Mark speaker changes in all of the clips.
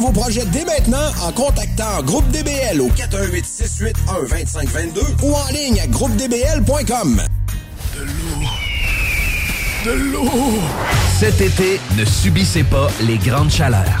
Speaker 1: Vos projets dès maintenant en contactant Groupe DBL au 418 681 2522 ou en ligne à groupedbl.com.
Speaker 2: De l'eau. De l'eau. Cet été, ne subissez pas les grandes chaleurs.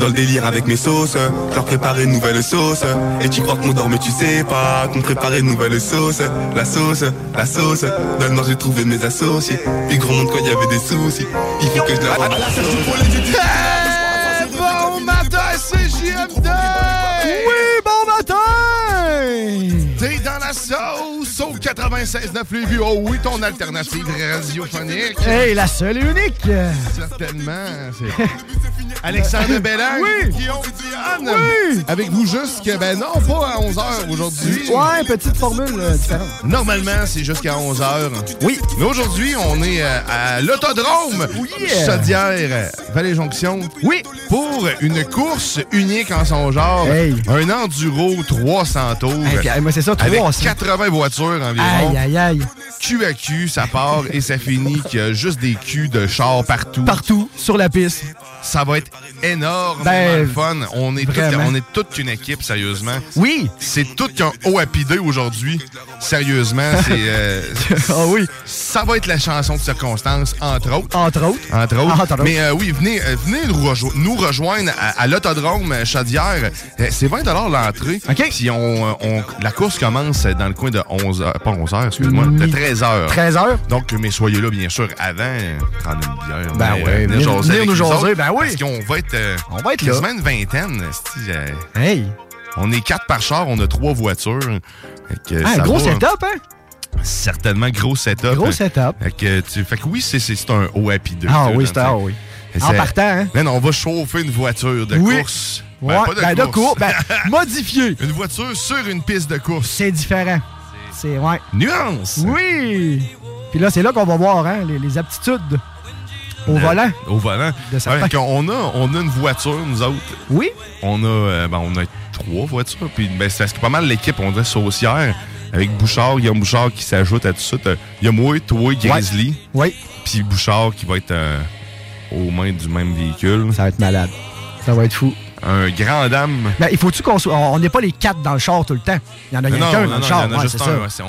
Speaker 3: dans le délire avec mes sauces, leur préparer une nouvelle sauce. Et tu crois qu'on dort mais tu sais pas qu'on préparait une nouvelle sauce. La sauce, la sauce, dans le j'ai trouvé mes associés. Puis gros monde quand il y avait des soucis, il faut que je la rende.
Speaker 4: Bon matin, c'est JMD! Oui, bon matin! T'es dans la sauce au 96.9 Lévis. Oh oui, ton alternative radiophonique.
Speaker 5: Hey, la seule et unique!
Speaker 4: Certainement. c'est Alexandre Bellang.
Speaker 5: Oui.
Speaker 4: Guillaume Diane.
Speaker 5: Oui.
Speaker 4: Avec vous jusqu'à, ben non, pas à 11h aujourd'hui.
Speaker 5: Ouais, petite formule euh, différente.
Speaker 4: Normalement, c'est jusqu'à 11h.
Speaker 5: Oui.
Speaker 4: Mais aujourd'hui, on est euh, à l'autodrome
Speaker 5: yeah.
Speaker 4: Chaudière, Vallée-Jonction.
Speaker 5: Oui.
Speaker 4: Pour une course unique en son genre.
Speaker 5: Hey.
Speaker 4: Un enduro 300 tours.
Speaker 5: Hey, moi, c'est ça,
Speaker 4: Avec
Speaker 5: 300.
Speaker 4: 80 voitures environ.
Speaker 5: Aïe, aïe, aïe.
Speaker 4: Cul à cul, ça part et ça finit qu'il y a juste des culs de chars partout.
Speaker 5: Partout, sur la piste.
Speaker 4: Ça va être énorme,
Speaker 5: Ben,
Speaker 4: fun. On est, on est toute une équipe, sérieusement.
Speaker 5: Oui.
Speaker 4: C'est tout qu'un haut à aujourd'hui. Sérieusement, c'est. euh,
Speaker 5: Ah oui.
Speaker 4: Ça va être la chanson de circonstance, entre autres.
Speaker 5: Entre autres.
Speaker 4: Entre autres.
Speaker 5: Entre autres.
Speaker 4: Mais euh, oui, venez, euh, venez nous, rejo- nous rejoindre à, à l'autodrome euh, Chaudière. C'est 20 l'entrée.
Speaker 5: OK.
Speaker 4: Puis on, on- la course commence dans le coin de 11 heures, pas 11 heures, excuse-moi, de
Speaker 5: Midi.
Speaker 4: 13 heures.
Speaker 5: 13 heures?
Speaker 4: Donc, mais soyez là, bien sûr, avant, prendre une bière.
Speaker 5: Ben
Speaker 4: venir, euh,
Speaker 5: venir-
Speaker 4: jaser
Speaker 5: venir
Speaker 4: avec
Speaker 5: nous jaser, ben oui.
Speaker 4: Parce qu'on va être...
Speaker 5: On va être là.
Speaker 4: une vingtaine. esti, euh,
Speaker 5: Hey.
Speaker 4: On est quatre par char, on a trois voitures. Que
Speaker 5: Ah,
Speaker 4: ça
Speaker 5: gros
Speaker 4: va.
Speaker 5: setup, hein?
Speaker 4: Certainement, gros setup.
Speaker 5: Gros setup.
Speaker 4: Fait que, tu- fait que oui, c'est c'est- c'est un happy 2.
Speaker 5: Ah oui, c'était ah oui. En partant, hein?
Speaker 4: Mais non, on va chauffer une voiture de
Speaker 5: Oui.
Speaker 4: course.
Speaker 5: Ouais,
Speaker 4: Ben, pas de
Speaker 5: ben, de
Speaker 4: course.
Speaker 5: cours, ben, modifié.
Speaker 4: une voiture sur une piste de course.
Speaker 5: C'est différent. C'est, ouais.
Speaker 4: Nuance!
Speaker 5: Oui! Puis là, c'est là qu'on va voir, hein, les, les aptitudes au volant.
Speaker 4: Au volant.
Speaker 5: De
Speaker 4: on, a, on a une voiture, nous autres.
Speaker 5: Oui?
Speaker 4: On a, euh, ben, on a trois voitures. Puis ben, c'est pas mal l'équipe, on dirait saucière. Avec Bouchard, il y a Bouchard qui s'ajoute à tout ça. Il y a moi, toi, Grizzly.
Speaker 5: Oui.
Speaker 4: Puis Bouchard qui va être euh, aux mains du même véhicule.
Speaker 5: Ça va être malade. Ça va être fou.
Speaker 4: Un grand dame.
Speaker 5: Ben, il faut-tu qu'on soit. On n'est pas les quatre dans le char tout le temps. Il y en a quelqu'un
Speaker 4: non,
Speaker 5: dans le char.
Speaker 4: il y en a
Speaker 5: ouais,
Speaker 4: juste
Speaker 5: c'est
Speaker 4: un.
Speaker 5: ça.
Speaker 4: ouais, c'est- on,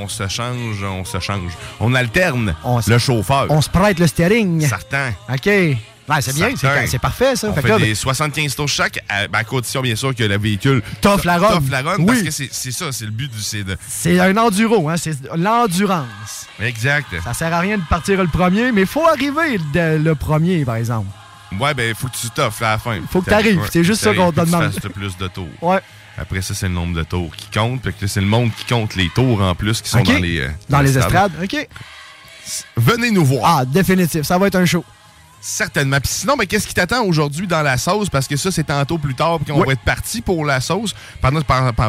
Speaker 4: on- on se change, on se change. On alterne
Speaker 5: On
Speaker 4: le chauffeur.
Speaker 5: On se prête le steering.
Speaker 4: Certain.
Speaker 5: OK. Ouais, c'est bien. C'est, parfait, ça.
Speaker 4: On
Speaker 5: Fait
Speaker 4: fait,
Speaker 5: là,
Speaker 4: des 75 tours chaque, à, ben, à condition, bien sûr, que le véhicule
Speaker 5: T'offre la run.
Speaker 4: la run,
Speaker 5: Oui.
Speaker 4: parce que c'est ça, c'est le but du... de-
Speaker 5: c'est un enduro, hein. C'est l'endurance.
Speaker 4: Exact.
Speaker 5: Ça sert à rien de partir le premier, mais il faut arriver de- le premier, par exemple.
Speaker 4: Ouais, ben, faut que tu t'offres à la fin.
Speaker 5: Faut que t'arrives, c'est juste ça qu'on te
Speaker 4: tu
Speaker 5: demande.
Speaker 4: fasses le plus de tours.
Speaker 5: Ouais.
Speaker 4: Après ça, c'est le nombre de tours qui compte. Puis que là, c'est le monde qui compte les tours en plus qui sont dans les... euh,
Speaker 5: Dans les estrades. OK.
Speaker 4: Venez nous voir.
Speaker 5: Ah, définitif. Ça va être un show.
Speaker 4: Certainement. Puis sinon, ben, qu'est-ce qui t'attend aujourd'hui dans la sauce? Parce que ça, c'est tantôt plus tard qu'on
Speaker 5: Oui.
Speaker 4: va être parti pour la sauce. Pendant,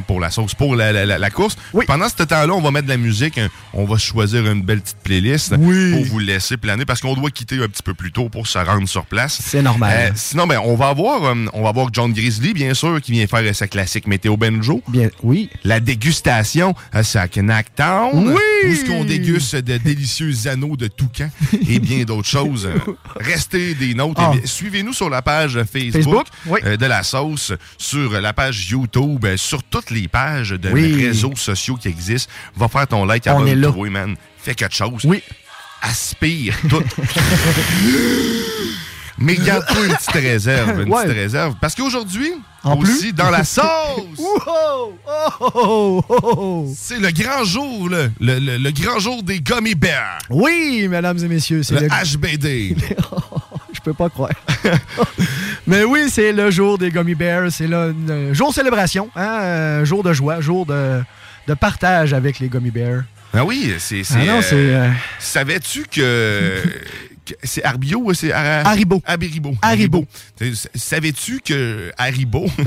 Speaker 4: pour la sauce, pour la, la- la- la course. Pendant ce temps-là, on va mettre de la musique. hein. On va choisir une belle petite playlist pour vous laisser planer parce qu'on doit quitter un petit peu plus tôt pour se rendre sur place.
Speaker 5: C'est normal.
Speaker 4: Euh, sinon, ben, on va avoir euh, on va avoir John Grizzly, bien sûr, qui vient faire euh, sa classique météo Benjo.
Speaker 5: Bien, oui.
Speaker 4: La dégustation à Sacknack Town.
Speaker 5: Oui!
Speaker 4: Où est-ce qu'on déguste de délicieux anneaux de toucan et bien d'autres choses. Euh, Des nôtres.
Speaker 5: Ah.
Speaker 4: Bien, Suivez-nous sur la page Facebook,
Speaker 5: Facebook, oui.
Speaker 4: euh, de la sauce, sur la page YouTube, euh, sur toutes les pages de
Speaker 5: Oui.
Speaker 4: réseaux sociaux qui existent. Va faire ton like
Speaker 5: là.
Speaker 4: trouver, man. Fais quelque chose.
Speaker 5: Oui.
Speaker 4: Aspire tout. Mais garde-toi une petite réserve, une
Speaker 5: Ouais.
Speaker 4: petite réserve. Parce qu'aujourd'hui, aussi,
Speaker 5: plus?
Speaker 4: dans la sauce,
Speaker 5: Wow! Oh, oh, oh,
Speaker 4: c'est le grand jour, là. Le, le- le grand jour des gummy bears.
Speaker 5: Oui, mesdames et messieurs, c'est
Speaker 4: Le
Speaker 5: le...
Speaker 4: HBD.
Speaker 5: Je peux pas croire. Mais oui, c'est le jour des Gummy Bears. C'est là une euh, jour de célébration, hein, euh, jour de joie, jour de, de partage avec les Gummy Bears.
Speaker 4: Ah oui, c'est.
Speaker 5: Ah non,
Speaker 4: euh,
Speaker 5: c'est, euh,
Speaker 4: Savais-tu que. C'est Arbio ou c'est Ara-
Speaker 5: Haribo.
Speaker 4: Haribo. Savais-tu que Haribo.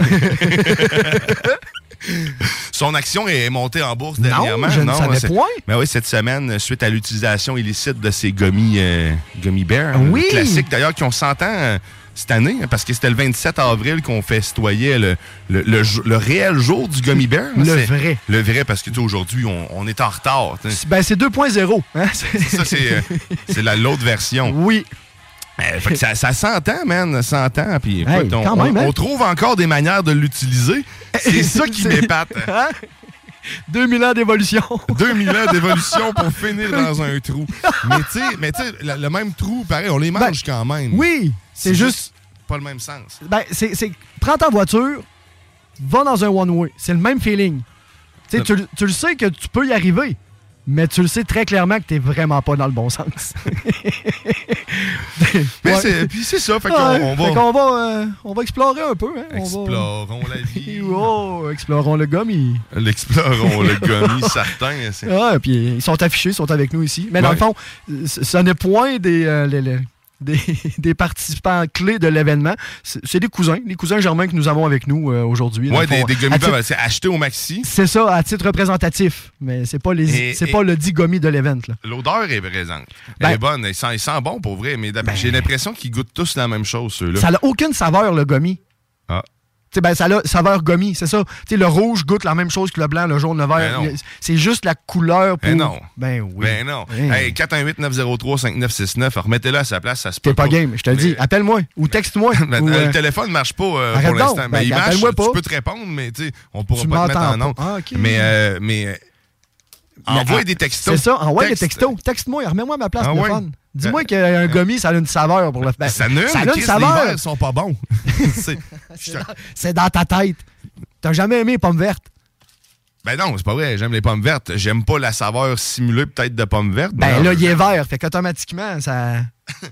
Speaker 4: Son action est montée en bourse
Speaker 5: Non,
Speaker 4: dernièrement.
Speaker 5: je ne savais point.
Speaker 4: Mais oui, cette semaine, suite à l'utilisation illicite de ces gummy, euh, gummy bears.
Speaker 5: Oui.
Speaker 4: Classiques d'ailleurs, qui ont 100 ans euh, cette année, hein, parce que c'était le 27 avril qu'on festoyait le, le, le le réel jour du gummy bear.
Speaker 5: Le
Speaker 4: C'est-
Speaker 5: vrai.
Speaker 4: Le vrai, parce que aujourd'hui, on, on est en retard.
Speaker 5: ben, c'est 2.0. Hein?
Speaker 4: Ça, c'est euh, c'est la- l'autre version.
Speaker 5: Oui.
Speaker 4: Euh, fait que ça, ça s'entend, man, 100 ans. Puis écoute,
Speaker 5: Hey,
Speaker 4: on,
Speaker 5: hein?
Speaker 4: trouve encore des manières de l'utiliser. C'est ça qui m'épate.
Speaker 5: Hein? 2000 ans d'évolution.
Speaker 4: 2000 ans d'évolution pour finir dans un trou. Mais tu sais, mais tu sais, le, le même trou, pareil, on les mange quand même.
Speaker 5: Ben, Oui, c'est juste.
Speaker 4: pas le même sens.
Speaker 5: Ben, c'est, Prends ta voiture, va dans un one-way. C'est le même feeling. Tu sais, tu, le- tu le sais que tu peux y arriver, mais tu le sais très clairement que tu vraiment pas dans le bon sens.
Speaker 4: Mais c'est- puis c'est ça, fait qu'on
Speaker 5: Ouais,
Speaker 4: on va.
Speaker 5: fait qu'on va, euh, on va explorer un peu. Hein? On va-
Speaker 4: Explorons la vie.
Speaker 5: Oh, explorons le gummy.
Speaker 4: L'explorons le gummy, certain.
Speaker 5: Ah, puis ils sont affichés, ils sont avec nous ici. Mais dans le fond, ce ce n'est point des, euh, les- les- des, des participants clés de l'événement. C'est des cousins, les cousins germains que nous avons avec nous euh, aujourd'hui. Fond,
Speaker 4: des, des
Speaker 5: titre-
Speaker 4: bears, c'est acheté au maxi.
Speaker 5: C'est ça, à titre représentatif. Mais c'est pas, les,
Speaker 4: Et-
Speaker 5: c'est
Speaker 4: et-
Speaker 5: pas le dit gummy de là.
Speaker 4: L'odeur est présente. Elle
Speaker 5: Ben-
Speaker 4: est bonne. Il sent, il sent bon pour vrai, mais d'après- j'ai l'impression qu'ils goûtent tous la même chose, ceux-là.
Speaker 5: Ça n'a aucune saveur, le gummy.
Speaker 4: Ah.
Speaker 5: Tu sais, ben, ça a saveur gummy, c'est ça. Tu sais, le rouge goûte la même chose que le blanc, le jaune, le vert.
Speaker 4: Ben
Speaker 5: c'est juste la couleur pour.
Speaker 4: Ben non.
Speaker 5: Ben oui.
Speaker 4: Ben non.
Speaker 5: Ben.
Speaker 4: Hey, 418-903-5969, remettez-le à sa place, ça se peut
Speaker 5: T'es pas game, je te le dis. Appelle-moi ou texte-moi.
Speaker 4: Ben,
Speaker 5: ou,
Speaker 4: euh, Le téléphone ne marche pas euh, pour l'instant.
Speaker 5: Ben,
Speaker 4: mais il marche,
Speaker 5: pas.
Speaker 4: tu peux te répondre, mais tu sais, on pourra
Speaker 5: Tu
Speaker 4: pas te mettre en nom.
Speaker 5: pas. Ah.
Speaker 4: Mais, euh, mais euh, envoie
Speaker 5: ah,
Speaker 4: des textos.
Speaker 5: C'est ça, envoie des textos. Texte-moi, remets-moi ma place,
Speaker 4: Ah
Speaker 5: le
Speaker 4: ouais?
Speaker 5: fun. Dis-moi qu'un gummy, ça a une saveur pour le ben,
Speaker 4: Ça ne,
Speaker 5: Ça a une saveur.
Speaker 4: Les sont pas bons. C'est-
Speaker 5: dans- ta tête. T'as jamais aimé les pommes vertes?
Speaker 4: ben non, c'est pas vrai. J'aime les pommes vertes. J'aime pas la saveur simulée peut-être de pommes vertes.
Speaker 5: Ben là, il est vert. Fait qu'automatiquement, ça,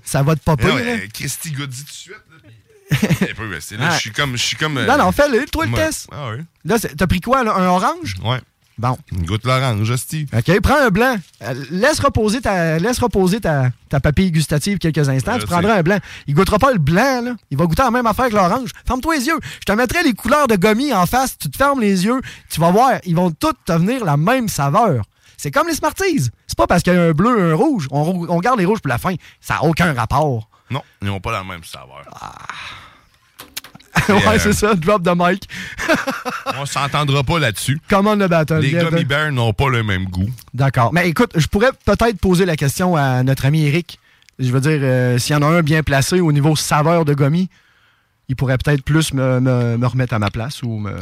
Speaker 5: ça va te popper.
Speaker 4: Euh, Christy Goody tout de suite. Là, puis- Un peu, c'est là,
Speaker 5: Ah.
Speaker 4: je suis comme. Je suis comme euh,
Speaker 5: Non, non, fais-le, toi le test.
Speaker 4: Ah.
Speaker 5: Là, t'as pris quoi? Un orange?
Speaker 4: Ouais.
Speaker 5: Bon.
Speaker 4: Une goutte l'orange, hostie.
Speaker 5: OK, prends un blanc. Euh, Laisse reposer ta, laisse reposer ta, ta papille gustative quelques instants. Tu
Speaker 4: sais.
Speaker 5: prendras un blanc. Il goûtera pas le blanc, là. Il va goûter la même affaire que l'orange. Ferme-toi les yeux. Je te mettrai les couleurs de gommis en face. Tu te fermes les yeux. Tu vas voir. Ils vont toutes te venir la même saveur. C'est comme les Smarties. C'est pas parce qu'il y a un bleu et un rouge. On, on garde les rouges pour la fin. Ça n'a aucun rapport.
Speaker 4: Non, ils n'ont pas la même saveur.
Speaker 5: ouais,
Speaker 4: euh,
Speaker 5: c'est ça. Drop the mic.
Speaker 4: On s'entendra pas là-dessus.
Speaker 5: Commande le battle.
Speaker 4: Les gummy
Speaker 5: de-
Speaker 4: bears n'ont pas le même goût.
Speaker 5: D'accord. Mais écoute, je pourrais peut-être poser la question à notre ami Eric. Je veux dire, euh, s'il y en a un bien placé au niveau saveur de gommis, il pourrait peut-être plus me, me- me remettre à ma place ou me.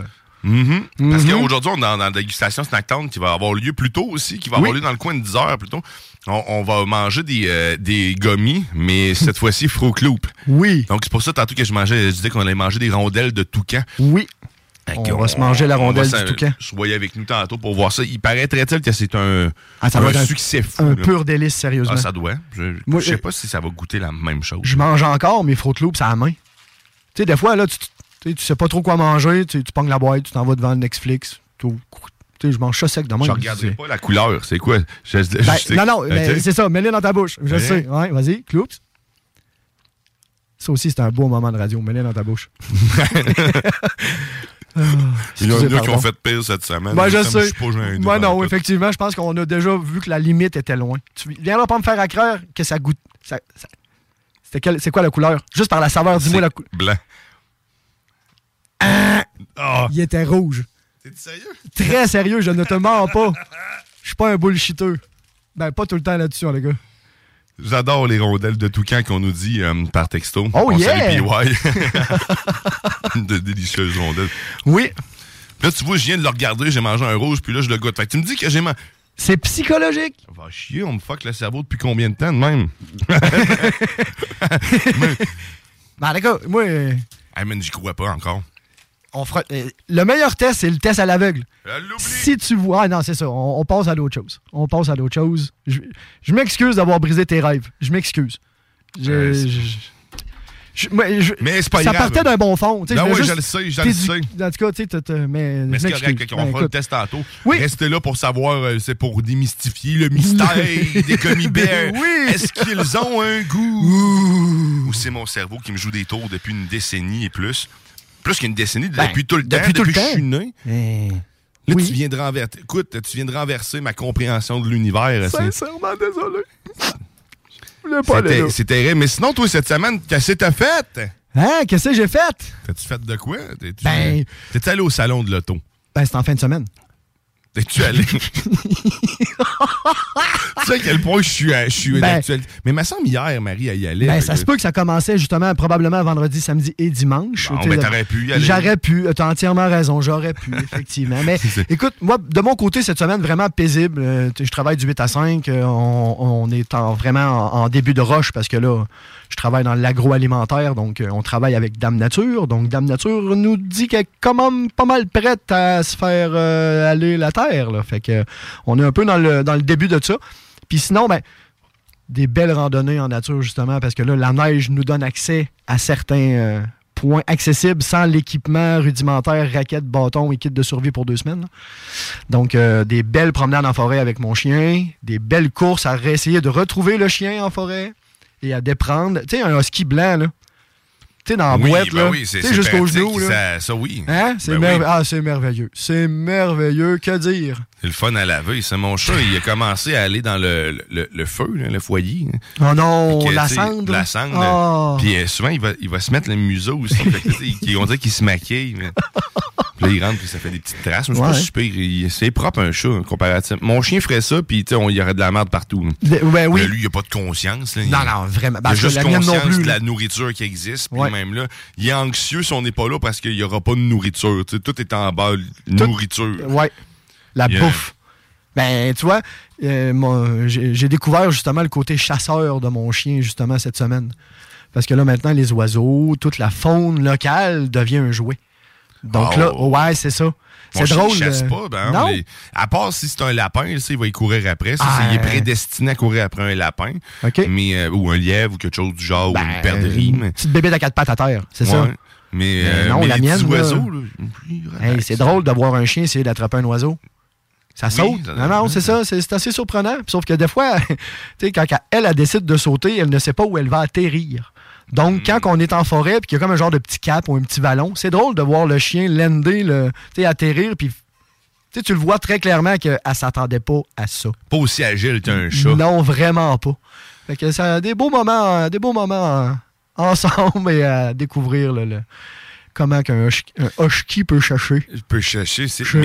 Speaker 4: Mhm. Parce
Speaker 5: Mhm.
Speaker 4: qu'aujourd'hui, on est dans, dans la dégustation Snacktown qui va avoir lieu plus tôt aussi, qui va avoir lieu dans le coin de 10 heures plus tôt. On, on va manger des, euh, des gommis, mais cette fois-ci Fruit Loop.
Speaker 5: Oui.
Speaker 4: Donc c'est pour ça tantôt que je mangeais, je disais qu'on allait manger des rondelles de toucan.
Speaker 5: Oui. On va se manger la
Speaker 4: on
Speaker 5: rondelle du toucan.
Speaker 4: Je voyais avec nous tantôt pour voir ça. Il paraîtrait-il que c'est un,
Speaker 5: Ah, ça
Speaker 4: un
Speaker 5: va être un-
Speaker 4: succès fou.
Speaker 5: Un
Speaker 4: là.
Speaker 5: pur délice, sérieusement.
Speaker 4: Ah, ça doit. Je,
Speaker 5: Moi,
Speaker 4: je sais
Speaker 5: euh,
Speaker 4: pas si ça va goûter la même chose.
Speaker 5: Je mange encore mes Fruit Loops à la main. Tu sais, des fois, là, tu, tu sais, tu sais pas trop quoi manger, tu, tu pognes la boîte, tu t'en vas devant Netflix. Tu je mange ça sec de.
Speaker 4: Je regarderai pas la couleur. C'est quoi? Je- je-
Speaker 5: Ben,
Speaker 4: je
Speaker 5: non, non,
Speaker 4: Ok.
Speaker 5: mais c'est ça, mets-le dans ta bouche. Je sais. Ouais, vas-y, cloups. Ça aussi, c'est un beau moment de radio. Mets-les dans ta bouche. Ah,
Speaker 4: Il y en a qui ont fait pire cette semaine.
Speaker 5: Moi, je sais.
Speaker 4: suis pas gêné
Speaker 5: Moi, non, effectivement, je pense qu'on a déjà vu que la limite était loin. Tu viendras pas me faire à croire que ça goûte. ça- C'est quoi la couleur? Juste par la saveur, dis-moi la couleur.
Speaker 4: Blanc.
Speaker 5: Il était rouge.
Speaker 4: T'es sérieux?
Speaker 5: Très sérieux, je ne te mens pas. Je suis pas un bullshitter. Ben, pas tout le temps là-dessus, hein, les gars.
Speaker 4: J'adore les rondelles de toucan qu'on nous dit euh, par texto.
Speaker 5: Oh,
Speaker 4: On
Speaker 5: yeah!
Speaker 4: PY. de délicieuses rondelles.
Speaker 5: Oui.
Speaker 4: Là, tu vois, je viens de le regarder, j'ai mangé un rouge, puis là, je le goûte. Fait que tu me dis que j'ai mangé.
Speaker 5: C'est psychologique.
Speaker 4: Va chier, on me fuck le cerveau depuis combien de temps de même?
Speaker 5: Ben, d'accord, moi, euh,
Speaker 4: Hey, man, j'y crois pas encore.
Speaker 5: On fera. euh, le meilleur test, c'est le test à l'aveugle. Si tu vois. Ah non, c'est ça. On, on passe à d'autres choses. On passe à d'autres choses. Je, je m'excuse d'avoir brisé tes rêves. Je m'excuse. Je-
Speaker 4: Mais c'est pas
Speaker 5: ça
Speaker 4: grave.
Speaker 5: partait d'un bon fond. sais,
Speaker 4: Ben oui, je le sais, je le sais.
Speaker 5: En tout cas, tu sais, mais.
Speaker 4: Mais c'est correct, on
Speaker 5: Ben,
Speaker 4: fera le test tantôt.
Speaker 5: Oui.
Speaker 4: Restez là pour savoir, euh, c'est pour démystifier le mystère des gummy bears.
Speaker 5: Oui.
Speaker 4: Est-ce qu'ils ont un goût? Ou c'est mon cerveau qui me joue des tours depuis une décennie et plus? Plus qu'une décennie,
Speaker 5: Ben,
Speaker 4: depuis tout le
Speaker 5: depuis
Speaker 4: temps,
Speaker 5: tout le
Speaker 4: depuis que je
Speaker 5: temps.
Speaker 4: suis né.
Speaker 5: Eh,
Speaker 4: Là,
Speaker 5: Oui.
Speaker 4: tu viens de renverser. Écoute, tu viens de renverser ma compréhension de l'univers. c'est-
Speaker 5: Sincèrement, désolé. Je voulais pas aller
Speaker 4: C'était terrible. Mais sinon, toi, cette semaine, qu'est-ce que t'as fait?
Speaker 5: Hein, qu'est-ce que j'ai fait?
Speaker 4: T'as-tu fait de quoi? T'es-tu
Speaker 5: Ben-
Speaker 4: t'es-tu allé au salon de l'auto?
Speaker 5: Ben, c'est en fin de semaine.
Speaker 4: T'es-tu allé? tu sais à quel point je suis, je suis
Speaker 5: Ben-
Speaker 4: d'actualité. Mais ma semble hier, Marie, elle y allait.
Speaker 5: Ben, ça se peut que ça commençait justement probablement vendredi, samedi et dimanche. Sais,
Speaker 4: ben, t'aurais pu y aller.
Speaker 5: J'aurais pu. T'as entièrement raison. J'aurais pu, effectivement. Mais écoute, moi, de mon côté, cette semaine, vraiment paisible. Euh, je travaille du 8 à 5. euh, on, on est en- vraiment en, en début de roche parce que là, je travaille dans l'agroalimentaire. Donc, euh, on travaille avec Dame Nature. Donc, Dame Nature nous dit qu'elle est quand même pas mal prête à se faire euh, aller la terre. Fait que, on est un peu dans le, dans le début de ça. Puis sinon, ben, des belles randonnées en nature, justement, parce que là, la neige nous donne accès à certains euh, points accessibles sans l'équipement rudimentaire, raquettes, bâtons et kit de survie pour deux semaines. Donc, des belles promenades en forêt avec mon chien, des belles courses à essayer de retrouver le chien en forêt et à déprendre. Tu sais, un husky blanc, là. Tu sais, dans la
Speaker 4: oui,
Speaker 5: boîte,
Speaker 4: ben
Speaker 5: là.
Speaker 4: oui, c'est pratique,
Speaker 5: genoux, là.
Speaker 4: Ça, ça, oui.
Speaker 5: Hein? C'est
Speaker 4: Ben
Speaker 5: merve-
Speaker 4: oui.
Speaker 5: Ah, c'est merveilleux. C'est merveilleux. Que dire?
Speaker 4: C'est le fun à laver. C'est mon chat, il a commencé à aller dans le, le, le feu, là, le foyer. hein.
Speaker 5: Oh non,
Speaker 4: que,
Speaker 5: la cendre.
Speaker 4: La cendre.
Speaker 5: Ah.
Speaker 4: Puis euh, souvent, il va, il va se mettre le museau aussi. On dirait qu'il se maquille. mais- Puis là, il rentre, puis ça fait des petites traces. Mais c'est
Speaker 5: Ouais.
Speaker 4: il- propre, un chat, comparativement. Mon chien ferait ça, puis tu sais, on- il y aurait de la merde partout.
Speaker 5: De- ben oui.
Speaker 4: Mais lui, il a pas de conscience. là. Il-
Speaker 5: Non, non, vraiment.
Speaker 4: Il
Speaker 5: Parce
Speaker 4: a juste
Speaker 5: la mienne non
Speaker 4: conscience
Speaker 5: plus,
Speaker 4: de la nourriture qui existe. Puis
Speaker 5: Ouais.
Speaker 4: même là, il est anxieux si on n'est pas là parce qu'il n'y aura pas de nourriture. Tout est en bas, nourriture.
Speaker 5: Ouais. La
Speaker 4: Yeah.
Speaker 5: bouffe. Ben, tu vois, euh, j'ai découvert justement le côté chasseur de mon chien, justement, cette semaine. Parce que là, maintenant, les oiseaux, toute la faune locale devient un jouet. Donc
Speaker 4: Oh.
Speaker 5: là, ouais, c'est ça. C'est
Speaker 4: chien,
Speaker 5: drôle.
Speaker 4: Il chasse
Speaker 5: euh,
Speaker 4: pas, ben,
Speaker 5: non?
Speaker 4: les- à part si c'est un lapin, là, il va y courir après. Ça,
Speaker 5: Ah,
Speaker 4: il est
Speaker 5: euh.
Speaker 4: prédestiné à courir après un lapin. Mais, euh, ou un lièvre ou quelque chose du genre, ou une perdrix. Mais-
Speaker 5: petite bébé à quatre pattes à terre, c'est ça.
Speaker 4: Mais,
Speaker 5: Mais
Speaker 4: euh,
Speaker 5: non,
Speaker 4: mais
Speaker 5: la
Speaker 4: les
Speaker 5: mienne,
Speaker 4: oiseaux,
Speaker 5: Hey, c'est drôle de voir un chien essayer d'attraper un oiseau. Ça
Speaker 4: Oui,
Speaker 5: saute.
Speaker 4: ça-
Speaker 5: non, non, c'est ça. C'est assez surprenant. Sauf que des fois, tu sais, quand elle, elle décide de sauter, elle ne sait pas où elle va atterrir. Donc, quand on est en forêt et qu'il y a comme un genre de petit cap ou un petit ballon, c'est drôle de voir le chien lander, le, tu sais, atterrir, puis tu sais, tu le vois très clairement qu'elle ne s'attendait pas à ça.
Speaker 4: Pas aussi agile qu'un chat.
Speaker 5: Non, vraiment pas. Fait que ça a des beaux moments, des beaux moments euh, ensemble et à découvrir le- comment qu'un husky- un husky peut chercher.
Speaker 4: Il peut chercher. c'est-
Speaker 5: Je-